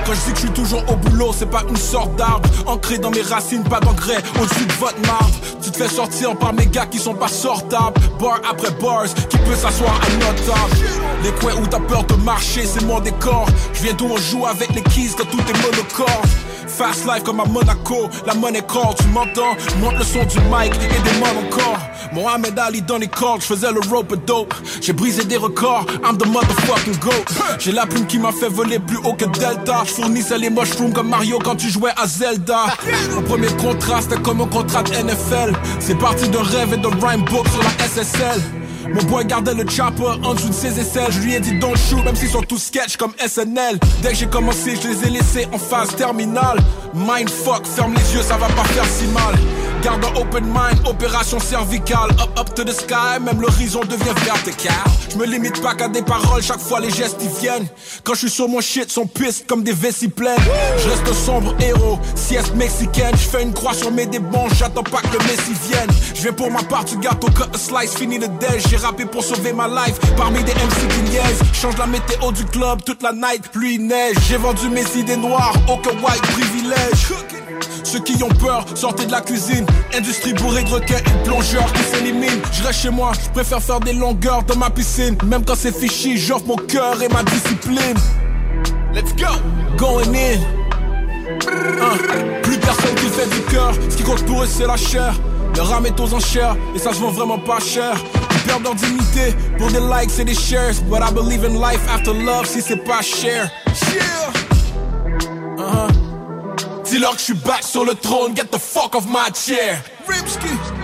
Speaker 34: Quand je dis que je suis toujours au boulot, c'est pas une sorte d'arbre. Ancré dans mes racines, pas d'engrais au-dessus de votre marbre. Tu te fais sortir par mes gars qui sont pas sortables. Bar après bars, qui peut s'asseoir à notre table. Les coins où t'as peur de marcher, c'est mon décor. Je viens d'où on joue avec les keys quand tout est monocorde. Fast life comme à Monaco, la monnaie call, tu m'entends? Monte le son du mic et des modes encore. Mohamed Ali dans les cordes, je faisais le rope dope. J'ai brisé des records, I'm the motherfucking goat. J'ai la plume qui m'a fait voler plus haut que Delta. Je fournissais les mushrooms comme Mario quand tu jouais à Zelda. Mon premier contrat, c'était comme un contrat de NFL. C'est parti d'un rêve et de rhyme book sur la SSL. Mon boy gardait le chopper en dessous de ses aisselles. Je lui ai dit don't shoot même s'ils sont tous sketch comme SNL Dès que j'ai commencé je les ai laissés en phase terminale. Mindfuck, ferme les yeux ça va pas faire si mal Garde un open mind, opération cervicale. Up, up to the sky, même l'horizon devient vertical. Je me limite pas qu'à des paroles, chaque fois les gestes y viennent. Quand je suis sur mon shit, sont pistes comme des vessies pleines. Je reste sombre héros, sieste mexicaine. Je fais une croix sur mes débons, j'attends pas que le Messi vienne. Je vais pour ma part du gâteau, cut a slice, fini le déj. J'ai rappé pour sauver ma life, parmi des MC qui. Change la météo du club, toute la night, pluie, neige. J'ai vendu mes idées noires, aucun white privilège. Ceux qui ont peur, sortez de la cuisine. Industrie bourrée de requins et de plongeurs qui s'éliminent. Je reste chez moi, je préfère faire des longueurs dans ma piscine. Même quand c'est fichi, j'offre mon cœur et ma discipline. Let's go! Going in. Hein, Plus personne qui fait du cœur. Ce qui compte pour eux, c'est la chair. Le rame est aux enchères et ça se vend vraiment pas cher. Ils perdent leur dignité pour des likes et des shares. But I believe in life after love si c'est pas cher. Yeah! Uh-huh. Dis-leur que je suis back sur le trône, get the fuck off my chair. Ripski.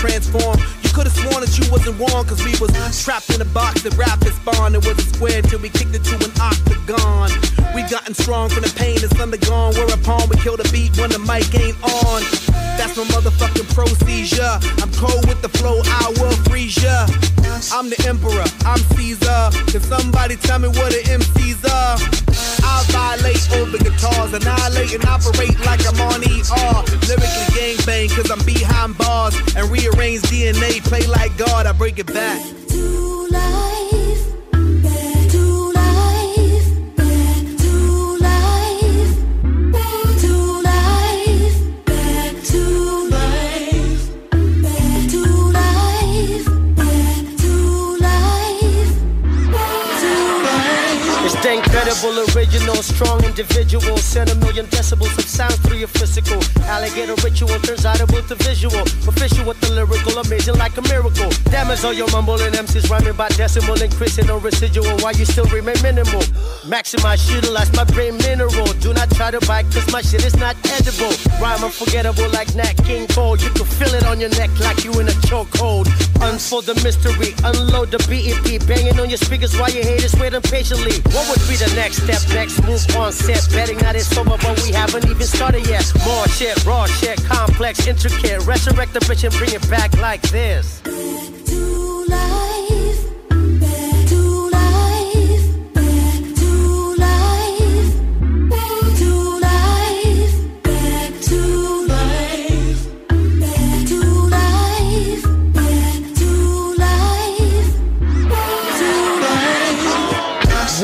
Speaker 36: Transformed. You could have sworn that you wasn't warm cause we was trapped in a box that rap had spawned. It was a square till we kicked it to an octagon. We gotten strong from the pain that's undergone. Whereupon we kill the beat when the mic ain't on. That's my motherfucking procedure. I'm cold with the flow, I will freeze ya. I'm the emperor, I'm Caesar. Can somebody tell me what an MC's annihilate and operate like I'm on ER. Lyrically gangbang, cause I'm behind bars. And rearrange DNA, play like God, I break it back.
Speaker 37: The original, strong individual. Send a million decibels of sounds through your physical. Alligator ritual turns audible to visual. Official with the lyrical, amazing like a miracle. Damage all your mumbling MCs rhyming by decimal, increasing on residual while you still remain minimal. Maximize, utilize my brain mineral. Do not try to bite, cause my shit is not edible. Rhyme unforgettable like Nat King Cole. You can feel it on your neck like you in a chokehold. Unfold the mystery, unload the BEP, banging on your speakers while your haters wait impatiently. What would be the next step? Next move on set. Betting that it's over, but we haven't even started yet. More shit, raw shit, complex, intricate. Resurrect the bitch and bring it back like this.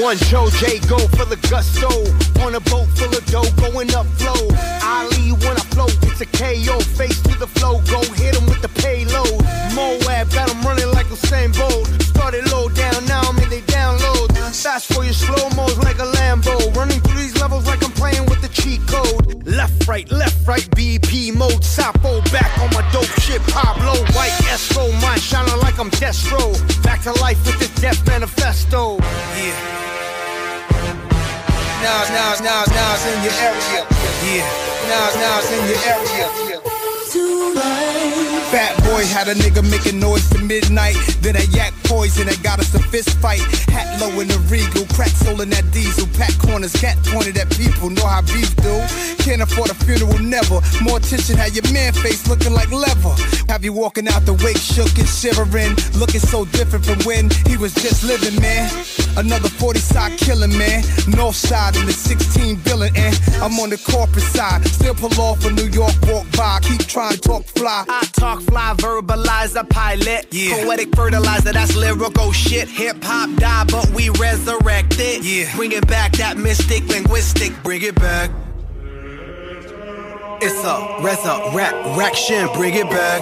Speaker 36: One Joe J go for the gusto. On a boat full of dough, going up flow. Ali when I float, it's a KO. Face to the flow, go hit him with the payload. Moab got him running like Usain Bolt. Started low down, now I'm in they download. Fast for your slow mo's like a Right, left, right, BP mode. Sapo back on my dope shit. Pablo, white Estro, mind shining like I'm Destro. Back to life with this death manifesto. Yeah. Nas, Nas, Nas, Nas in your area. Yeah, Nas, Nas in your area. Fat boy had a nigga making noise to midnight. Then a yak poison that got us a fist fight. Hat low in the regal, crack soul in that diesel. Pack corners, cat pointed at people. Know how beef do. Can't afford a funeral, never. More attention, had your man face looking like leather. Have you walking out the wake, shook and shivering. Looking so different from when he was just living, man. Another 40 side killing, man. North side in the 16 billion, and I'm on the corporate side. Still pull off a New York walk by. Keep trying to talk fly.
Speaker 38: I talk fly, verbalize a pilot.
Speaker 36: Yeah.
Speaker 38: Poetic fertilizer, that's lyrical shit. Hip hop die, but we resurrect it.
Speaker 36: Yeah.
Speaker 38: Bring it back, that mystic linguistic.
Speaker 36: Bring it back.
Speaker 38: It's a resurrection. Bring it back.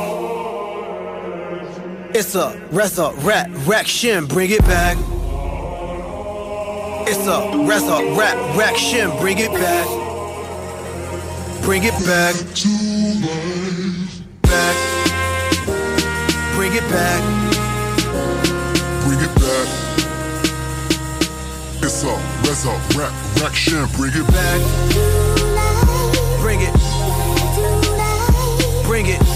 Speaker 36: It's a resurrection. Bring it back. It's a resurrection. Bring it back. Bring it back. Back. Bring it back.
Speaker 32: Bring it back. It's a resurrection. Bring it
Speaker 36: back. Bring it. Bring it.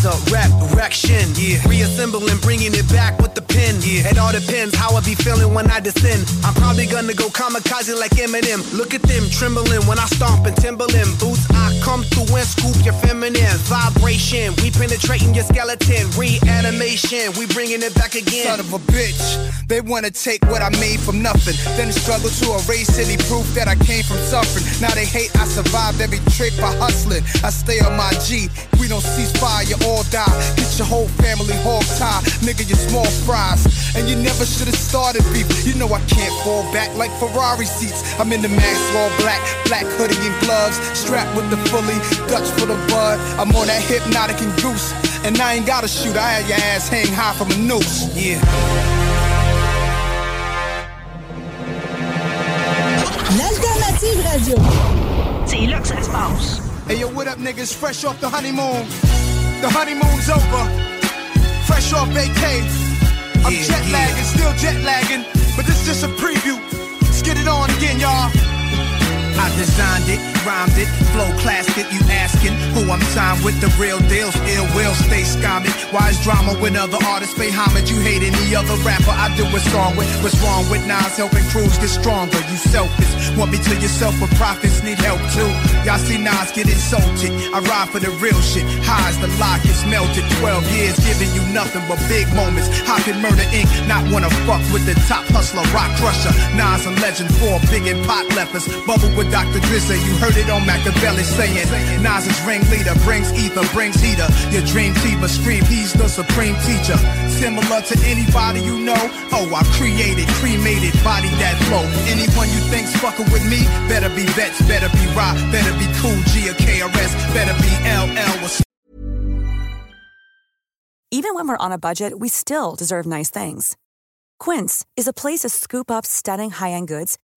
Speaker 36: A resurrection, yeah. Reassembling, bringing it back with the pen, yeah. It all depends how I be feeling when I descend. I'm probably gonna go kamikaze like Eminem. Look at them trembling when I stomp and Timberland boots. I come through and scoop your feminine vibration. We penetrating your skeleton, reanimation. We bringing it back again. Son of a bitch, they wanna take what I made from nothing, then struggle to erase any proof that I came from suffering. Now they hate I survived every trick by hustling. I stay on my G. We don't cease fire, all die. Get your whole family hog tie, nigga. You small fries, and you never should have started beef. You know I can't fall back like Ferrari seats. I'm in the mask, all black, black hoodie and gloves, strapped with the fully Dutch for the bud. I'm on that hypnotic and goose, and I ain't gotta shoot. I had your ass hang high from a noose. Yeah.
Speaker 39: L'alternative radio. C'est là que ça se passe.
Speaker 36: Hey yo, what up, niggas? Fresh off the honeymoon. The honeymoon's over. Fresh off vacay. I'm jet lagging, still jet lagging, but this just a preview. Let's get it on again, y'all. I designed it, rhymed it, flow classic. You asking who I'm signed with? The real deals, ill will stay scomming. Why is drama when other artists pay homage? You hate any other rapper? I do what's wrong with. What's wrong with Nas helping crews get stronger? You selfish. Want me to yourself, but profits need help too. Y'all see Nas get insulted. I ride for the real shit. Highs the lock gets melted. 12 years giving you nothing but big moments. How can Murder Inc. not wanna fuck with the top hustler, rock crusher? Nas a legend for big and pot leffers. Bubble with Dr. Drizzy. You heard it on Machiavelli saying Nas is ringleader, brings ether, brings heater. Your dream team scream, he's the supreme teacher. Similar to anybody you know. Oh, I created, cremated, body that flow. Anyone you think's fucking with me, better be vets, better be rock, better be cool G or KRS, better be LL or
Speaker 40: Even when we're on a budget, we still deserve nice things. Quince is a place to scoop up stunning high-end goods